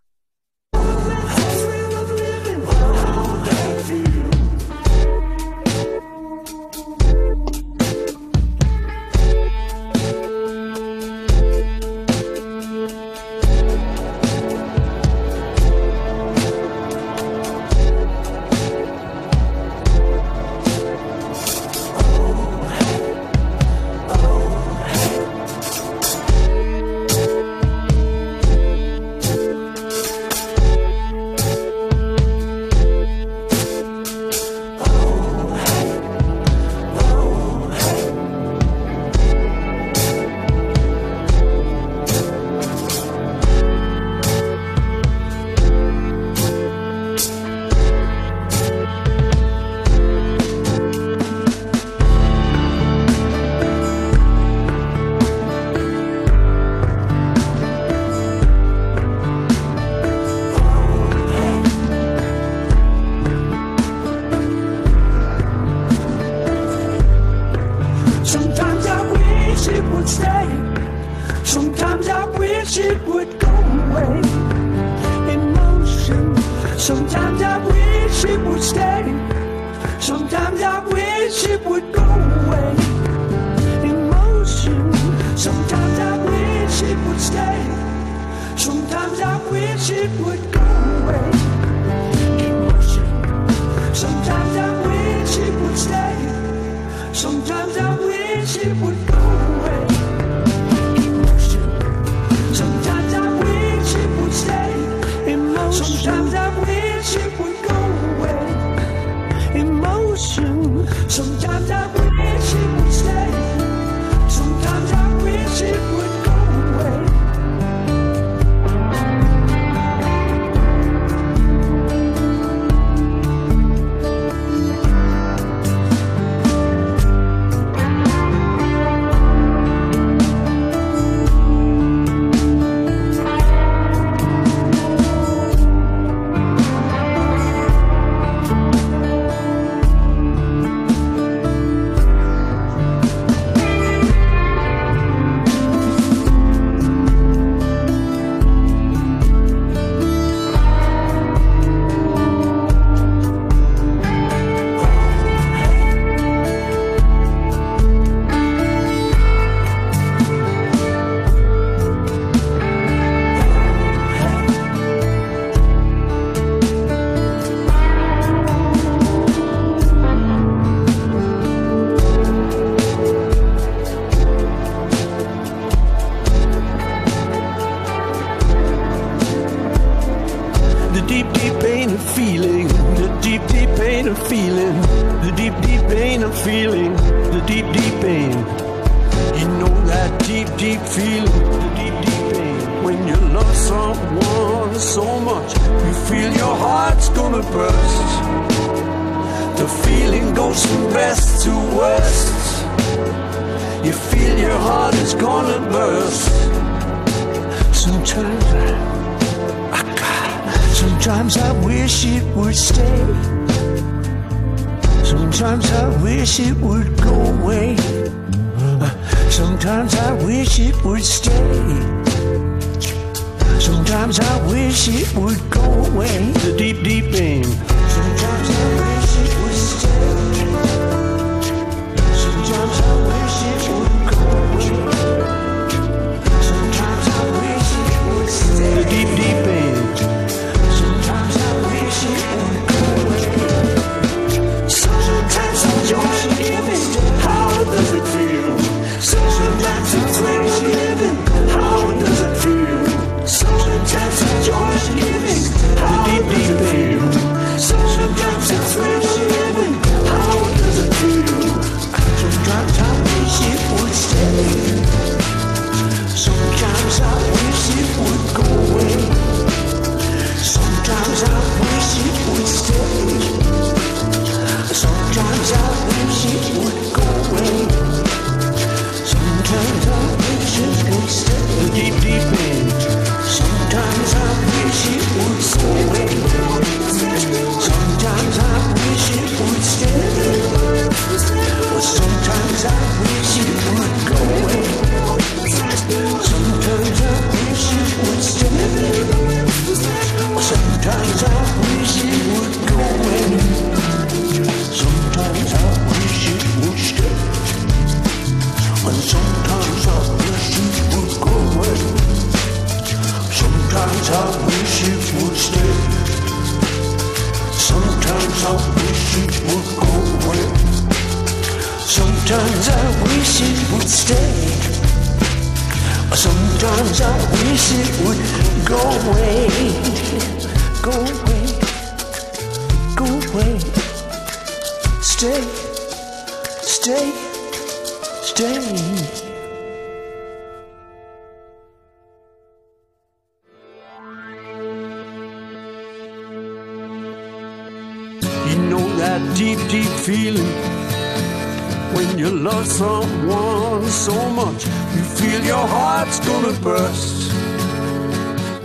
when you love someone so much, you feel your heart's gonna burst.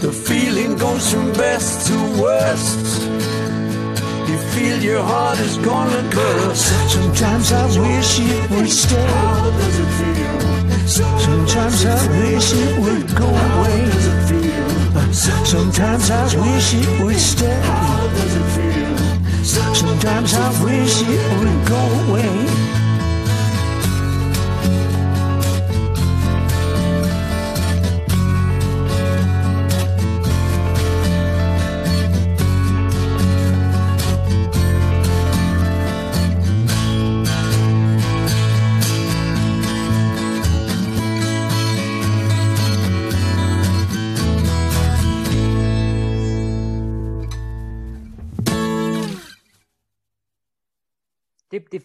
The feeling goes from best to worst. You feel your heart is gonna burst. Sometimes I wish it would stay. How does it feel? Sometimes I wish it would go away. Sometimes I wish it would stay. How does it feel? Sometimes I wish it would go away.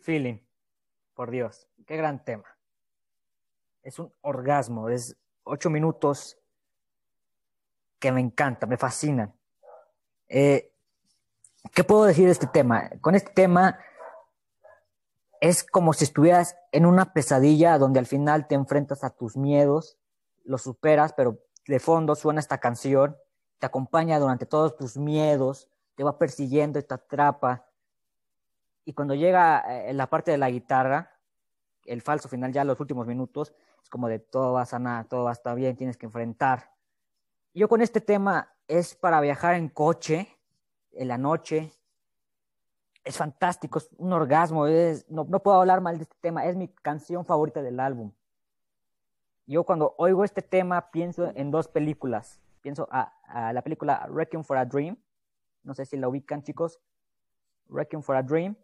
Feeling. Por Dios, qué gran tema. Es un orgasmo, es ocho minutos que me encanta, me fascinan. Eh, ¿Qué puedo decir de este tema? Con este tema es como si estuvieras en una pesadilla donde al final te enfrentas a tus miedos, los superas, pero de fondo suena esta canción, te acompaña durante todos tus miedos, te va persiguiendo y te atrapa. Y cuando llega eh, la parte de la guitarra, el falso final, ya los últimos minutos, es como de todo va a sanar, todo va a estar bien, tienes que enfrentar. Yo con este tema es para viajar en coche, en la noche. Es fantástico, es un orgasmo. Es, no, no puedo hablar mal de este tema, es mi canción favorita del álbum. Yo cuando oigo este tema pienso en dos películas. Pienso a, a la película Requiem for a Dream. No sé si la ubican, chicos. Requiem for a Dream.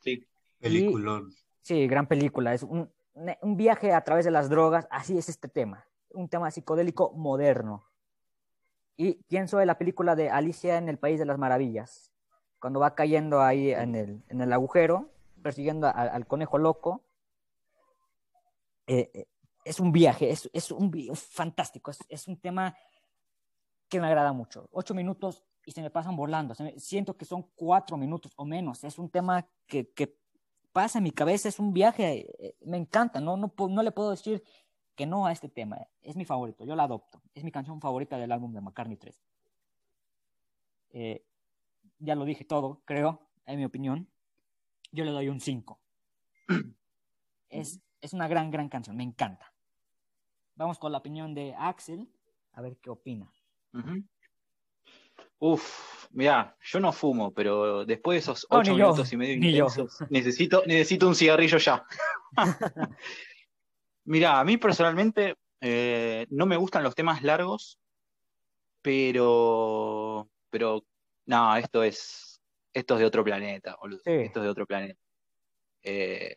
Sí. Peliculón. Sí, gran película. Es un, un viaje a través de las drogas. Así es este tema. Un tema psicodélico moderno. Y pienso en la película de Alicia en el País de las Maravillas. cuando va cayendo ahí en el, en el agujero, persiguiendo a- al conejo loco. Eh, eh, es un viaje, es, es un vi- fantástico, es, es un tema que me agrada mucho. Ocho minutos y se me pasan volando. me- siento que son cuatro minutos o menos. Es un tema que, que pasa en mi cabeza, es un viaje, eh, me encanta. No, no, no le puedo decir que no a este tema. Es mi favorito, yo la adopto. Es mi canción favorita del álbum de McCartney 3. Eh, ya lo dije todo, creo, en mi opinión. Yo le doy un 5. Es, es una gran, gran canción, me encanta. Vamos con la opinión de Axel, a ver qué opina. Ujú. Uf, mira, yo no fumo, pero después de esos No, ocho yo, minutos y medio intensos, necesito, necesito un cigarrillo ya. Mira, a mí personalmente eh, no me gustan los temas largos, pero, pero, no, esto es, esto es de otro planeta, boludo. Sí. Esto es de otro planeta. Eh,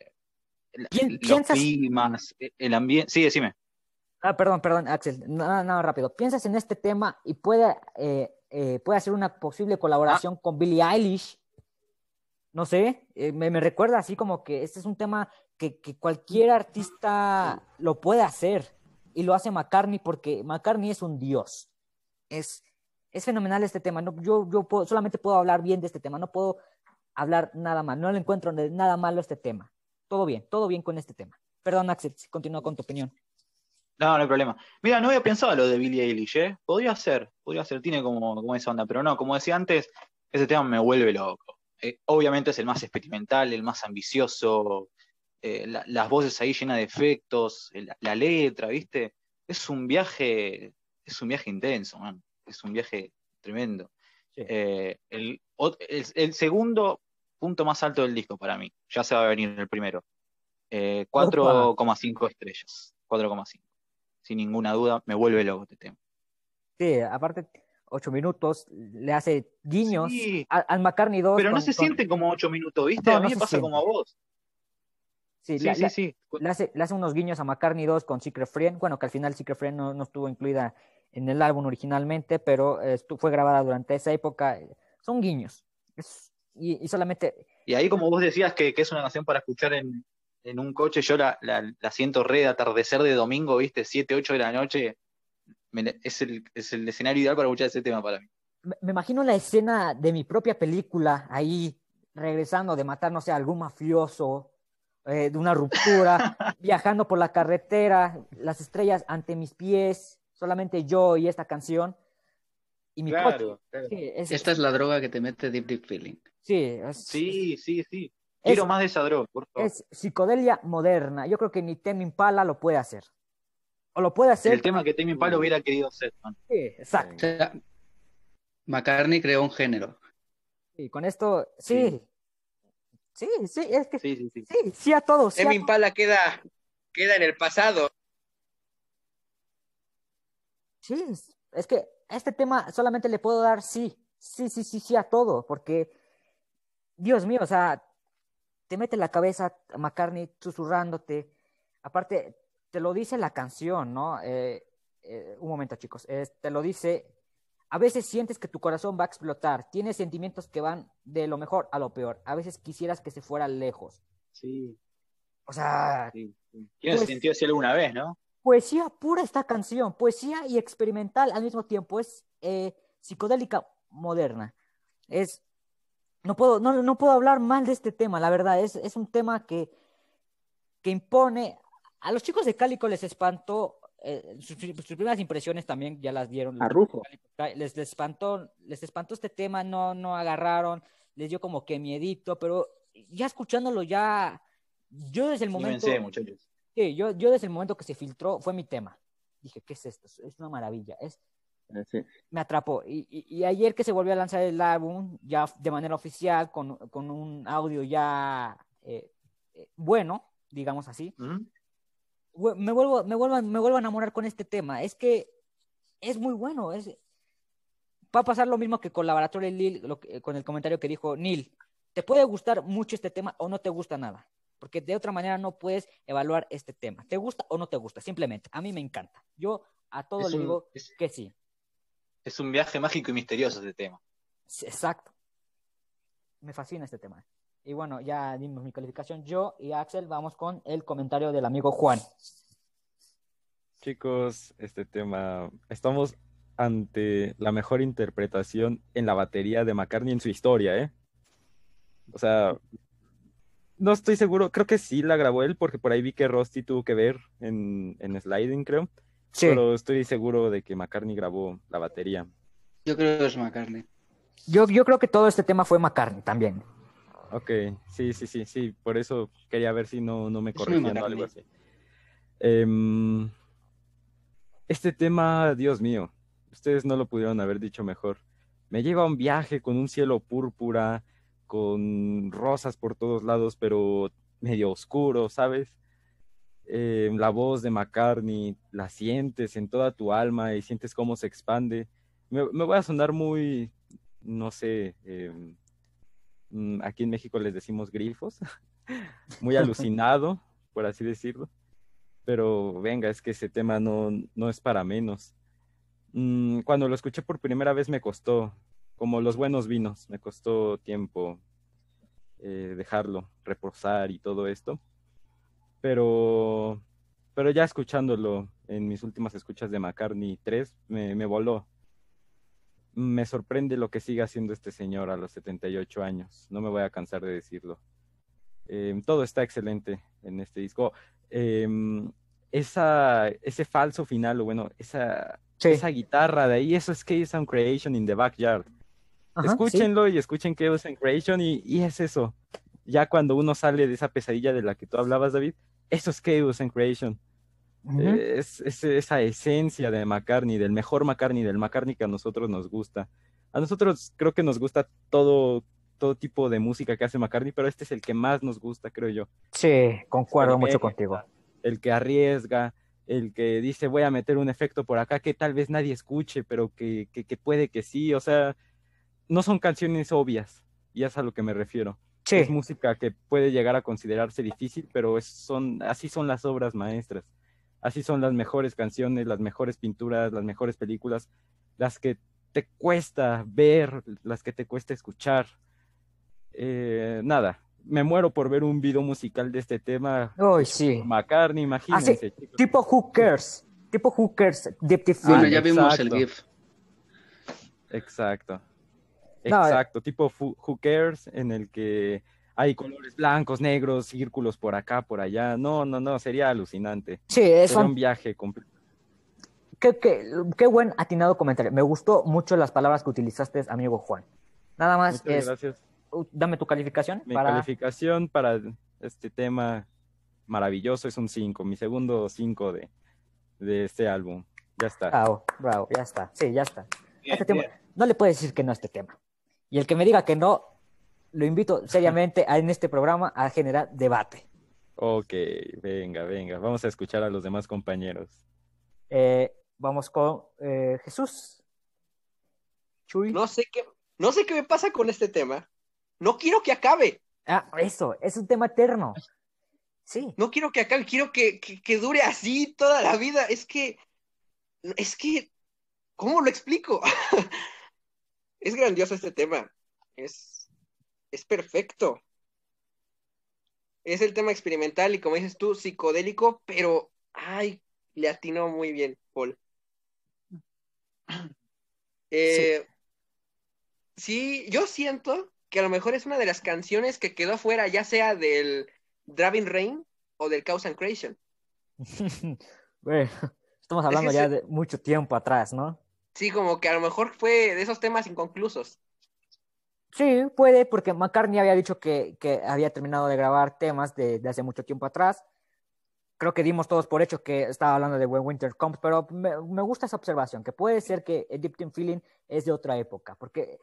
los piensas- climas, el ambiente, sí, decime. Ah, perdón, perdón, Axel. Nada, nada rápido. ¿Piensas en este tema y puede, eh, eh, puede hacer una posible colaboración con Billie Eilish? No sé, eh, me, me recuerda así como que este es un tema que, que cualquier artista lo puede hacer y lo hace McCartney porque McCartney es un dios. Es, es fenomenal este tema. No, yo yo puedo- solamente puedo hablar bien de este tema, no puedo hablar nada mal. No le encuentro nada malo a este tema. Todo bien, todo bien con este tema. Perdón, Axel, si continúa con tu opinión. No, no hay problema. Mira, no había pensado lo de Billie Eilish, ¿eh? Podría ser, podría ser, tiene como, como esa onda, pero no, como decía antes, ese tema me vuelve loco. Eh, obviamente es el más experimental, el más ambicioso, eh, la- las voces ahí llenas de efectos, el- la, letra, ¿viste? Es un viaje, es un viaje intenso, man. Es un viaje tremendo. Eh, el, el- el segundo punto más alto del disco para mí, ya se va a venir el primero. Eh, 4,5 estrellas. 4,5. Sin ninguna duda, me vuelve loco este tema. Sí, aparte, ocho minutos, le hace guiños Sí. al McCartney 2. Pero no se con- siente como 8 minutos, ¿viste? No, a mí no me pasa como a vos. Sí, Sí, sí, le- sí. le hace, le hace unos guiños a McCartney 2 con Secret Friend. Bueno, que al final Secret Friend no, no estuvo incluida en el álbum originalmente, pero eh, fue grabada durante esa época. Son guiños. Es- y, y solamente. Y ahí, como vos decías que, que es una canción para escuchar en, en un coche, yo la, la, la siento re de atardecer de domingo, ¿viste? 7, 8 de la noche. Me- es, el, es el escenario ideal para escuchar ese tema para mí. Me, imagino la escena de mi propia película ahí, regresando de matar, no sé, a algún mafioso, eh, de una ruptura, viajando por la carretera, las estrellas ante mis pies, solamente yo y esta canción. Y mi Claro, coche. claro. Sí, es- Esta es la droga que te mete Deep Deep Feeling. sí, es- Sí, sí, sí. Es- Quiero más de esa droga, por favor. es psicodelia moderna. Yo creo que ni Tame Impala lo puede hacer. O lo puede hacer. el tema que Tame Impala hubiera querido hacer, man. Sí, exacto. O sea, McCartney creó un género. Y con esto, sí. Sí, sí, es que Sí, sí, sí. sí, sí a todos. sí a Tame todos. Impala queda, queda en el pasado. Sí, es- es que a este tema solamente le puedo dar sí, sí, sí, sí, sí a todo, porque, Dios mío, o sea, te mete en la cabeza a McCartney susurrándote, aparte, te lo dice la canción, ¿no? Eh, eh, un momento, chicos, eh, te lo dice, a veces sientes que tu corazón va a explotar, tienes sentimientos que van de lo mejor a lo peor, a veces quisieras que se fuera lejos, Sí, o sea, sí, sí. ¿Quién se Pues- sintió así alguna vez, no? poesía pura esta canción, poesía y experimental al mismo tiempo, es eh, psicodélica moderna. Es, no puedo, no, no puedo hablar mal de este tema, la verdad, es, es un tema que, que impone, a los chicos de Cálico les espantó, eh, sus, sus primeras impresiones también ya las dieron. A Rufo. Les, les espantó, les espantó este tema, no, no agarraron, les dio como que miedito, pero ya escuchándolo ya, yo desde el momento... Anímense, muchachos. Sí, yo, yo desde el momento que se filtró fue mi tema. Dije, ¿qué es esto? Es una maravilla. Es, me atrapó. Y, y- y ayer que se volvió a lanzar el álbum, ya de manera oficial, con, con un audio ya eh, eh, bueno, digamos así, ¿Mm? me vuelvo, me, vuelvo, a- me vuelvo a enamorar con este tema. Es que es muy bueno. Es, va a pasar lo mismo que con Laboratorio Lil, lo que- con el comentario que dijo Neil. Te puede gustar mucho este tema o no te gusta nada. Porque de otra manera no puedes evaluar este tema. ¿Te gusta o no te gusta? Simplemente. A mí me encanta. Yo a todo Es le un- digo es- que sí. Es un viaje mágico y misterioso ese tema. Exacto. me fascina este tema. Y bueno, ya dimos mi calificación. Yo y Axel vamos con el comentario del amigo Juan. Chicos, este tema, estamos ante la mejor interpretación en la batería de McCartney en su historia, ¿eh? O sea, no estoy seguro, creo que sí la grabó él, porque por ahí vi que Rusty tuvo que ver en, en Sliding, creo. Sí. Pero estoy seguro de que McCartney grabó la batería. Yo creo que es McCartney. Yo, yo creo que todo este tema fue McCartney también. Ok, sí, sí, sí, sí, por eso quería ver si no, no me corregían algo así. Em, este tema, Dios mío, ustedes no lo pudieron haber dicho mejor. Me lleva a un viaje con un cielo púrpura, con rosas por todos lados, pero medio oscuro, ¿sabes? Eh, la voz de McCartney, la sientes en toda tu alma y sientes cómo se expande. Me, me voy a sonar muy, no sé, em, mm, aquí en México les decimos grifos, muy alucinado, por así decirlo. Pero venga, es que ese tema no, no es para menos. Mm, Cuando lo escuché por primera vez me costó, como los buenos vinos, me costó tiempo eh, dejarlo reposar y todo esto. Pero, pero ya escuchándolo en mis últimas escuchas de McCartney 3, me, me voló. Me sorprende lo que sigue haciendo este señor a los 78 años. No me voy a cansar de decirlo. Eh, todo está excelente en este disco. Eh, esa, ese falso final, o bueno, esa, esa guitarra de ahí, eso es Chaos and Creation in the Backyard. Ajá, Escúchenlo y escuchen Chaos and Creation y, y es eso. Ya cuando uno sale de esa pesadilla de la que tú hablabas, David, eso es Chaos and Creation. Eh, es, es esa esencia de McCartney, del mejor McCartney, del McCartney que a nosotros nos gusta. A nosotros creo que nos gusta todo, todo tipo de música que hace McCartney, pero este es el que más nos gusta, creo yo. Sí, concuerdo El mucho que- contigo. El que arriesga, el que dice voy a meter un efecto por acá que tal vez nadie escuche, pero que, que, que puede que sí. O sea, no son canciones obvias, y es a lo que me refiero. Sí. Es música que puede llegar a considerarse difícil, pero es- son, así son las obras maestras. Así son las mejores canciones, las mejores pinturas, las mejores películas, las que te cuesta ver, las que te cuesta escuchar. Eh, nada, me muero por ver un video musical de este tema. Uy, sí. McCartney, imagínense. Así, tipo Who Cares. Tipo Who Cares. Bueno, Feeling. ya vimos el. GIF. Exacto. No, eh. Exacto, tipo Who Cares, en el que hay colores blancos, negros, círculos por acá, por allá. No, no, no, sería alucinante. Sí, es Sería un viaje completo. Qué, qué- qué buen atinado comentario. Me gustó mucho las palabras que utilizaste, amigo Juan. Nada más Muchas es, gracias. dame tu calificación Mi para... calificación para este tema maravilloso es un 5, mi segundo 5 de, de este álbum. Ya está. Bravo, bravo, ya está. Sí, ya está. Bien, este tema, no le puedes decir que no a este tema. Y el que me diga que no, lo invito seriamente a, en este programa a generar debate. Ok, venga, venga. Vamos a escuchar a los demás compañeros. Eh, vamos con eh, Jesús. Chuy. No sé qué, no sé qué me pasa con este tema. No quiero que acabe. Ah, eso, es un tema eterno. Sí. No quiero que acabe, quiero que, que, que dure así toda la vida. Es que, es que, ¿cómo lo explico? es grandioso este tema. Es, es perfecto. Es el tema experimental y como dices tú, psicodélico, pero, ay, le atinó muy bien, Paul. Eh, sí, yo siento que a lo mejor es una de las canciones que quedó fuera, ya sea del Driving Rain o del Chaos and Creation. Bueno, estamos hablando que ya se- de mucho tiempo atrás, ¿no? Sí, como que a lo mejor fue de esos temas inconclusos. Sí, puede, porque McCartney había dicho que, que había terminado de grabar temas de, hace mucho tiempo atrás. Creo que dimos todos por hecho que estaba hablando de When Winter Comes, pero me, me gusta esa observación, que puede ser que Teen Feeling es de otra época, porque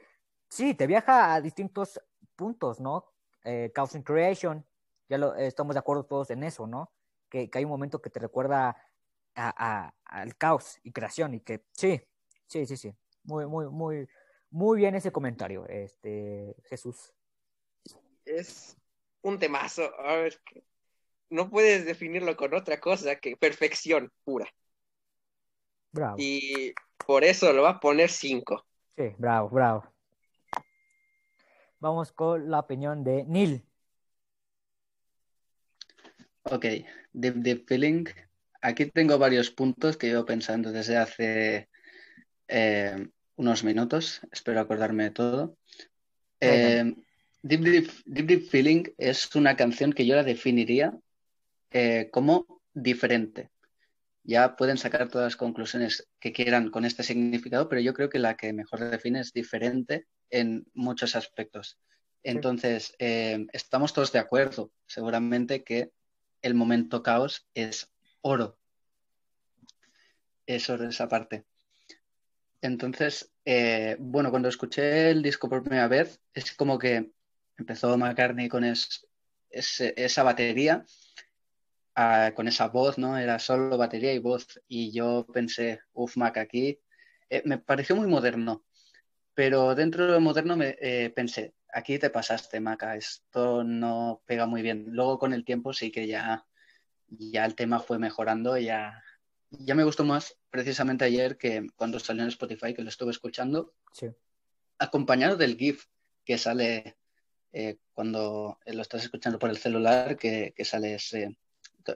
sí, te viaja a distintos puntos, ¿no? Eh, and Creation, ya lo, eh, estamos de acuerdo todos en eso, ¿no? Que, que hay un momento que te recuerda a- a- al caos y creación, y que sí, sí, sí, sí, muy, muy, muy, muy bien ese comentario, este, Jesús. Es un temazo. A ver, no puedes definirlo con otra cosa que perfección pura. Bravo. Y por eso lo va a poner 5. Sí, bravo, bravo. vamos con la opinión de Neil. Ok, Deep Deep Feeling. Aquí tengo varios puntos que llevo pensando desde hace eh, unos minutos. Espero acordarme de todo. Eh, Deep, Deep, Deep Deep Feeling es una canción que yo la definiría eh, como diferente. Ya pueden sacar todas las conclusiones que quieran con este significado, pero yo creo que la que mejor define es diferente en muchos aspectos. Entonces, eh, estamos todos de acuerdo, seguramente que el momento caos es oro. Es oro esa parte. Entonces, eh, bueno, cuando escuché el disco por primera vez, es como que empezó McCartney con es- ese- esa batería, ah, con esa voz, ¿no? Era solo batería y voz. Y yo pensé, uff, Mac, aquí eh, me pareció muy moderno. Pero dentro de lo moderno me eh, pensé, aquí te pasaste, Maca, esto no pega muy bien. Luego con el tiempo sí que ya, ya el tema fue mejorando, ya, ya me gustó más precisamente ayer que cuando salió en Spotify, que lo estuve escuchando, Sí. acompañado del GIF que sale eh, cuando lo estás escuchando por el celular, que, que sale ese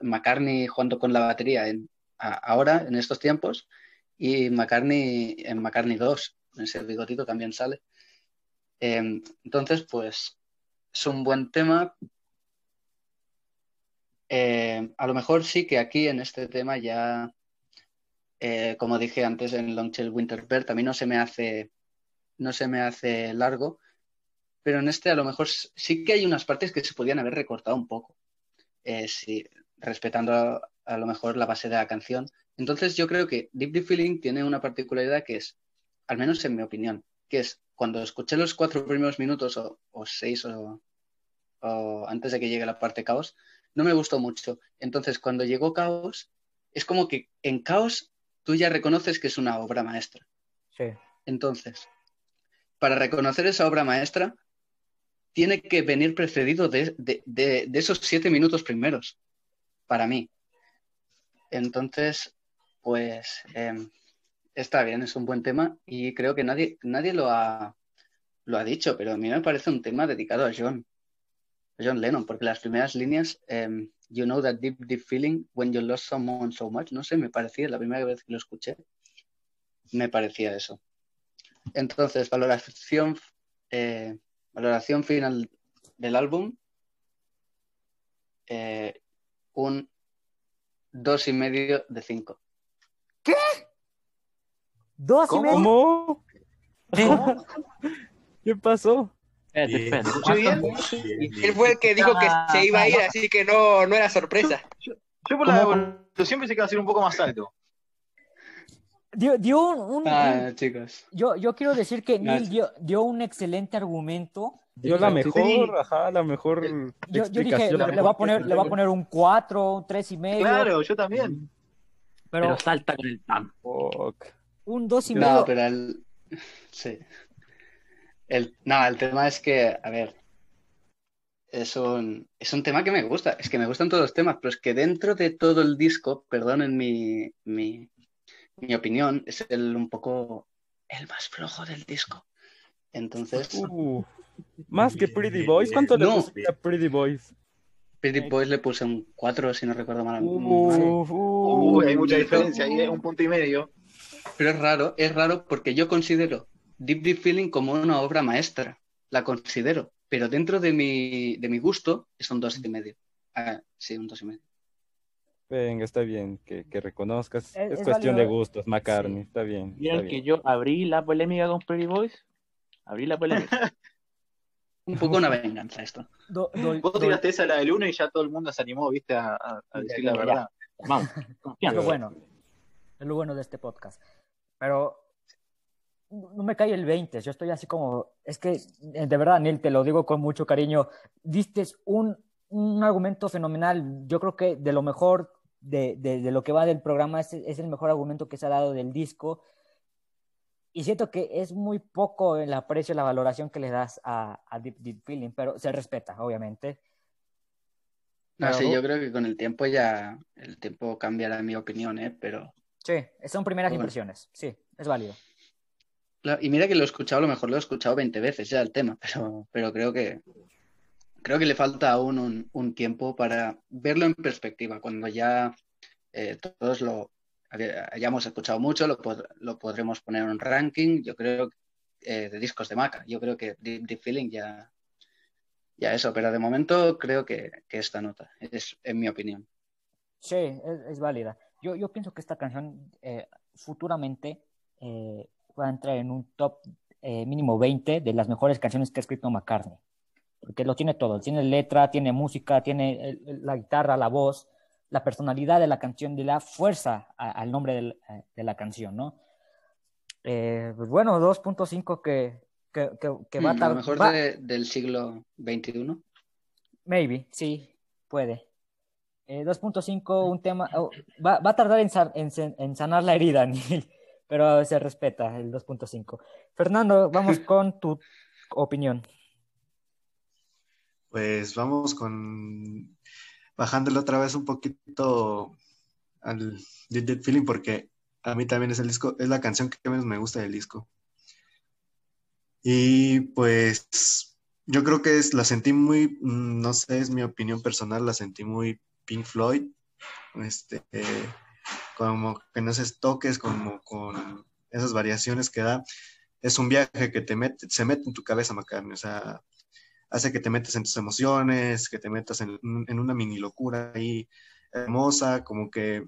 McCartney jugando con la batería en, a- ahora, en estos tiempos, y McCartney en McCartney 2, en ese bigotito también sale. Eh, entonces, pues es un buen tema. Eh, a lo mejor sí que aquí en este tema ya, eh, como dije antes en Long Chill Winter Bird, a mí no se me hace, no se me hace largo, pero en este a lo mejor sí que hay unas partes que se podían haber recortado un poco, eh, respetando a, lo mejor la base de la canción. Entonces yo creo que Deep Deep Feeling tiene una particularidad que es, al menos en mi opinión, que es cuando escuché los cuatro primeros minutos o, seis o antes de que llegue la parte caos, no me gustó mucho. Entonces cuando llegó caos, es como que en caos tú ya reconoces que es una obra maestra. Sí. Entonces, para reconocer esa obra maestra, tiene que venir precedido de, de- de- de esos siete minutos primeros, para mí. Entonces, pues em, está bien, es un buen tema y creo que nadie, nadie lo ha, lo ha dicho, pero a mí me parece un tema dedicado a John, John Lennon, porque las primeras líneas, em, You know that deep, deep feeling when you lost someone so much, no sé, me parecía, la primera vez que lo escuché, me parecía eso. Entonces, valoración, eh, valoración final del álbum, eh, un dos y medio de cinco. ¿Dos y medio? ¿Cómo? ¿Cómo? ¿Qué pasó? Espérate, espérate. ¿Escuché bien? Él fue el que dijo que se iba a ir, así que no, no era sorpresa. Yo por la evolución pensé que iba a ser un poco más alto. Dio, dio un, un- Ah, un- chicos. yo, yo quiero decir que Neil dio, dio un excelente argumento. Dio la Sí. mejor, ajá, la mejor Yo, yo dije, explicación. le, le voy a poner, le voy a poner un 4, un 3 y medio. Claro, yo también. Pero, Pero salta con el. Fuck. un 2 y No, medio. pero el... Sí. El... No, el tema es que, a ver, es un, es un tema que me gusta. Es que me gustan todos los temas, pero es que dentro de todo el disco, perdonen mi, mi, mi opinión, es el un poco el más flojo del disco. Entonces, Uh, más que Pretty Boys. ¿Cuánto le No. pusiste a Pretty Boys? Pretty Boys le puse un 4, si no recuerdo mal. Uf, uh, Uy, hay mucha diferencia ahí, ¿eh? un punto y medio. Pero es raro, es raro porque yo considero Deep Deep Feeling como una obra maestra. La considero. Pero dentro de mi, de mi gusto es un dos y medio. Ah, sí, un dos y medio. Venga, está bien que, que reconozcas. Es- Es, es cuestión válido. de gustos, McCartney. Está bien. está ¿Vieron bien. que yo abrí la polémica con Pretty Boys? Abrí la polémica. Un poco una venganza esto. Do- do- Vos do- tiraste esa la del uno y ya todo el mundo se animó, viste, a, a- a decir la verdad. Vamos, es lo bueno. Es lo bueno de este podcast. Pero no no me cae el 20. Yo estoy así como. Es que, eh, de verdad, Neil, te lo digo con mucho cariño. Diste un, un argumento fenomenal. Yo creo que de lo mejor de, de- de lo que va del programa es, es el mejor argumento que se ha dado del disco. Y siento que es muy poco el aprecio, la valoración que le das a, a Deep Deep Feeling, pero se respeta, obviamente. No, Pero- sí, yo creo que con el tiempo ya, el tiempo cambiará mi opinión, ¿eh? Pero Sí, son primeras Bueno. impresiones. Sí, es válido. Y mira que lo he escuchado, a lo mejor lo he escuchado 20 veces ya el tema, pero, pero creo que creo que le falta aún un, tiempo para verlo en perspectiva. Cuando ya eh, todos lo hayamos escuchado mucho, lo, lo podremos poner en un ranking, yo creo, eh, de discos de Maca. Yo creo que Deep, Feeling ya, ya eso, pero de momento creo que, que esta nota, es en mi opinión. Sí, es, válida. Yo, yo pienso que esta canción eh, futuramente va a entrar en un top eh, mínimo 20 de las mejores canciones que ha escrito McCartney. Porque lo tiene todo. Tiene letra, tiene música, tiene el- la guitarra, la voz, la personalidad de la canción, de la fuerza a- al nombre del- eh, de la canción, ¿no? Eh, pues bueno, 2.5 que, que, que, que va a Mm, a lo tar- mejor va- de- del siglo XXI. Maybe, sí, puede. Eh, 2.5, un tema. oh, va, va a tardar en, en en sanar la herida, Neil, pero se respeta el 2.5. Fernando, vamos con tu opinión. Pues vamos con bajándole otra vez un poquito al Dead Feeling porque a mí también es el disco, es la canción que menos me gusta del disco. Y pues yo creo que es, la sentí muy, no sé, es mi opinión personal, la sentí muy Pink Floyd, este, eh, como que en esos toques, como con esas variaciones que da. Es un viaje que te mete, se mete en tu cabeza, McCartney, o sea, hace que te metas en tus emociones, que te metas en, en una mini locura ahí hermosa, como que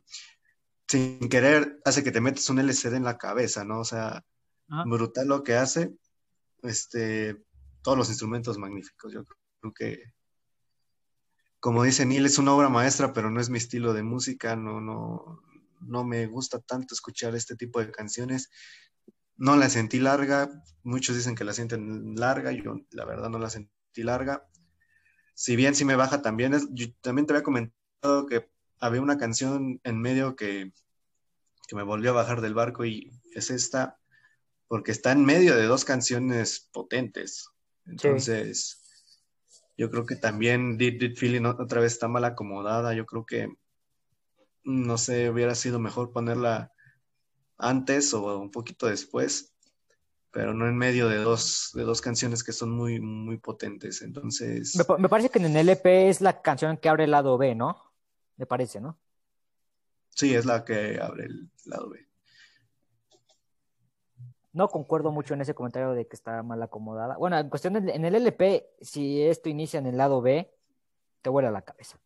sin querer hace que te metas un LCD en la cabeza, ¿no? O sea, Ajá. brutal lo que hace, este, todos los instrumentos magníficos, yo creo que, como dice Neil, es una obra maestra, pero no es mi estilo de música, no, no, no me gusta tanto escuchar este tipo de canciones. No la sentí larga, muchos dicen que la sienten larga, yo la verdad no la sentí larga. Si bien sí me baja también, es, yo también te había comentado que había una canción en medio que, que me volvió a bajar del barco y es esta, porque está en medio de dos canciones potentes. Entonces, yo creo que también Deep Deep Feeling otra vez está mal acomodada. Yo creo que, no sé, hubiera sido mejor ponerla antes o un poquito después, pero no en medio de dos, de dos canciones que son muy, muy potentes. Entonces, Me, me parece que en el LP es la canción que abre el lado B, ¿no? Me parece, ¿no? sí, es la que abre el lado B. No concuerdo mucho en ese comentario de que está mal acomodada. Bueno, en cuestión de- en el LP, si esto inicia en el lado B, te vuela la cabeza.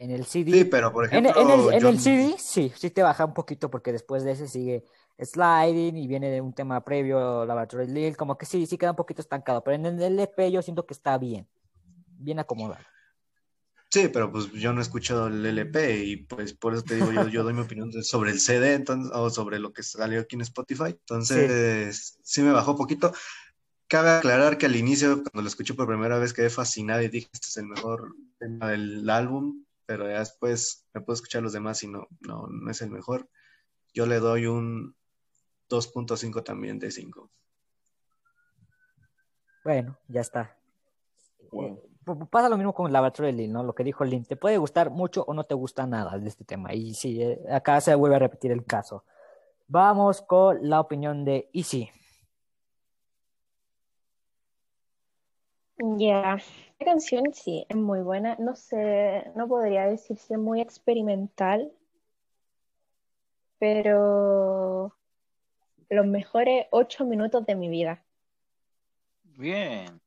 En el CD. Sí, pero por ejemplo, en el, en el CD, sí, sí te baja un poquito porque después de ese sigue Sliding y viene de un tema previo, Laboratory Lil, como que sí, sí queda un poquito estancado. Pero en el LP yo siento que está bien, bien acomodado. Sí, pero pues yo no he escuchado el LP y pues por eso te digo, yo, yo doy mi opinión sobre el CD entonces, o sobre lo que salió aquí en Spotify. Entonces, sí, me bajó poquito. Cabe aclarar que al inicio, cuando lo escuché por primera vez, quedé fascinado y dije, este es el mejor tema del álbum, pero ya después me puedo escuchar los demás y no, no, no es el mejor. Yo le doy un 2.5 también de 5. Bueno, ya está. Eh, pasa lo mismo con Lil, ¿no? Lo que dijo Lin, te puede gustar mucho o no te gusta nada de este tema. Y sí, eh, acá se vuelve a repetir el caso. Vamos con la opinión de Easy. Ya, La canción sí, es muy buena. No sé, no podría decir si es muy experimental, pero los mejores ocho minutos de mi vida. Bien.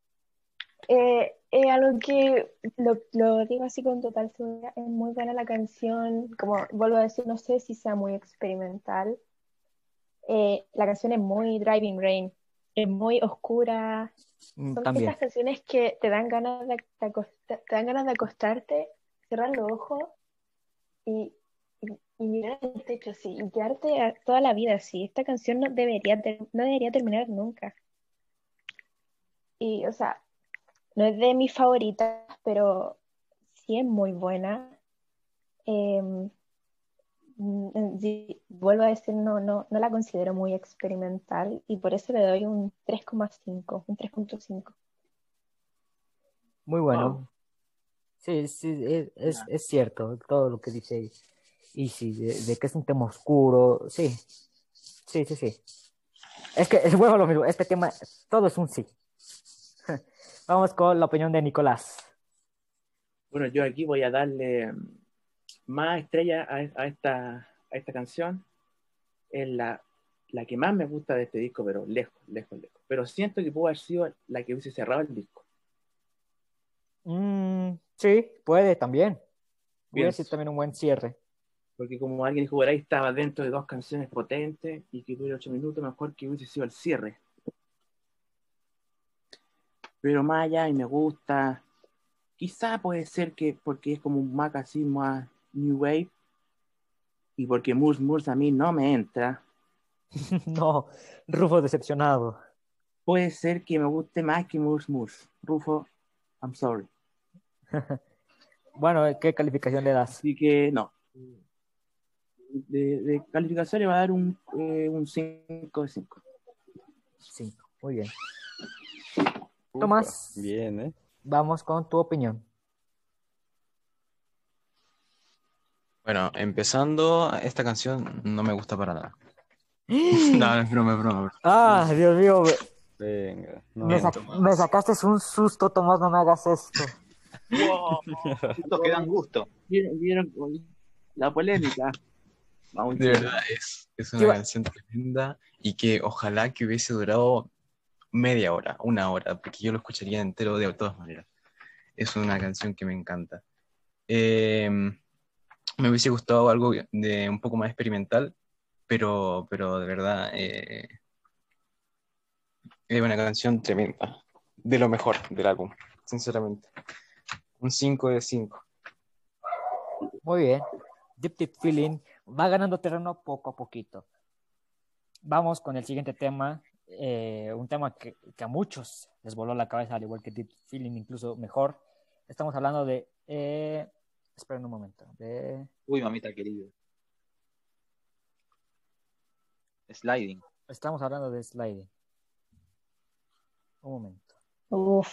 Eh, eh, a lo que lo, lo digo así con total seguridad, es muy buena la canción, como vuelvo a decir, no sé si sea muy experimental. Eh, la canción es muy Driving Rain, es muy oscura. Mm, Son también. esas canciones que te dan ganas de, de acosta- te dan ganas de acostarte, cerrar los ojos y, y- y mirar el techo así, y quedarte a- toda la vida así. Esta canción no debería, no debería terminar nunca. Y, o sea, no es de mis favoritas, pero sí es muy buena. Em, sí, vuelvo a decir, no, no, no la considero muy experimental y por eso le doy un 3,5, un 3.5. Muy bueno. Sí, sí, es, es, es cierto todo lo que dice Easy, de, de que es un tema oscuro. Sí, sí, sí, sí. Es que es bueno lo mismo. Este tema, todo es un sí. Vamos con la opinión de Nicolás. Bueno, yo aquí voy a darle más estrella a, a esta, a esta canción. Es la, la que más me gusta de este disco, pero lejos, lejos, lejos. Pero siento que pudo haber sido la que hubiese cerrado el disco. Mm, sí, puede también. Puede ser también un buen cierre. Porque como alguien dijo ahí, estaba dentro de dos canciones potentes y que dure ocho minutos, mejor que hubiese sido el cierre. Pero más allá y me gusta, quizá puede ser que porque es como un Mac así más New Wave y porque Moose Moose a mí no me entra, no, Rufo decepcionado. puede ser que me guste más que Moose Moose. Rufo, I'm sorry. Bueno, ¿qué calificación le das? Así que no. De, de calificación le va a dar un, eh, un 5 de 5. Cinco. Muy bien. Tomás, Bien, ¿eh? vamos con tu opinión. Bueno, empezando, esta canción no me gusta para nada. No, es broma, es broma. Ah, Dios mío, me- Venga. no. me, sac- me sacaste un susto, Tomás, no me hagas esto. Estos que dan gusto. ¿Vieron, vieron la polémica? Vamos, De verdad, es, es ¿Qué una canción tremenda y que ojalá que hubiese durado media hora, una hora, porque yo lo escucharía entero de todas maneras. Es una canción que me encanta. Eh, me hubiese gustado algo de un poco más experimental, pero, pero de verdad eh, es una canción tremenda, de lo mejor del álbum, sinceramente. Un 5 de 5. Muy bien. Deep Deep Feeling va ganando terreno poco a poquito. Vamos con el siguiente tema. eh, un tema que, que a muchos les voló la cabeza, al igual que Deep Feeling, incluso mejor. Estamos hablando de. Eh, esperen un momento. De, Uy, mamita querida. Sliding. estamos hablando de Sliding. Un momento. Uf,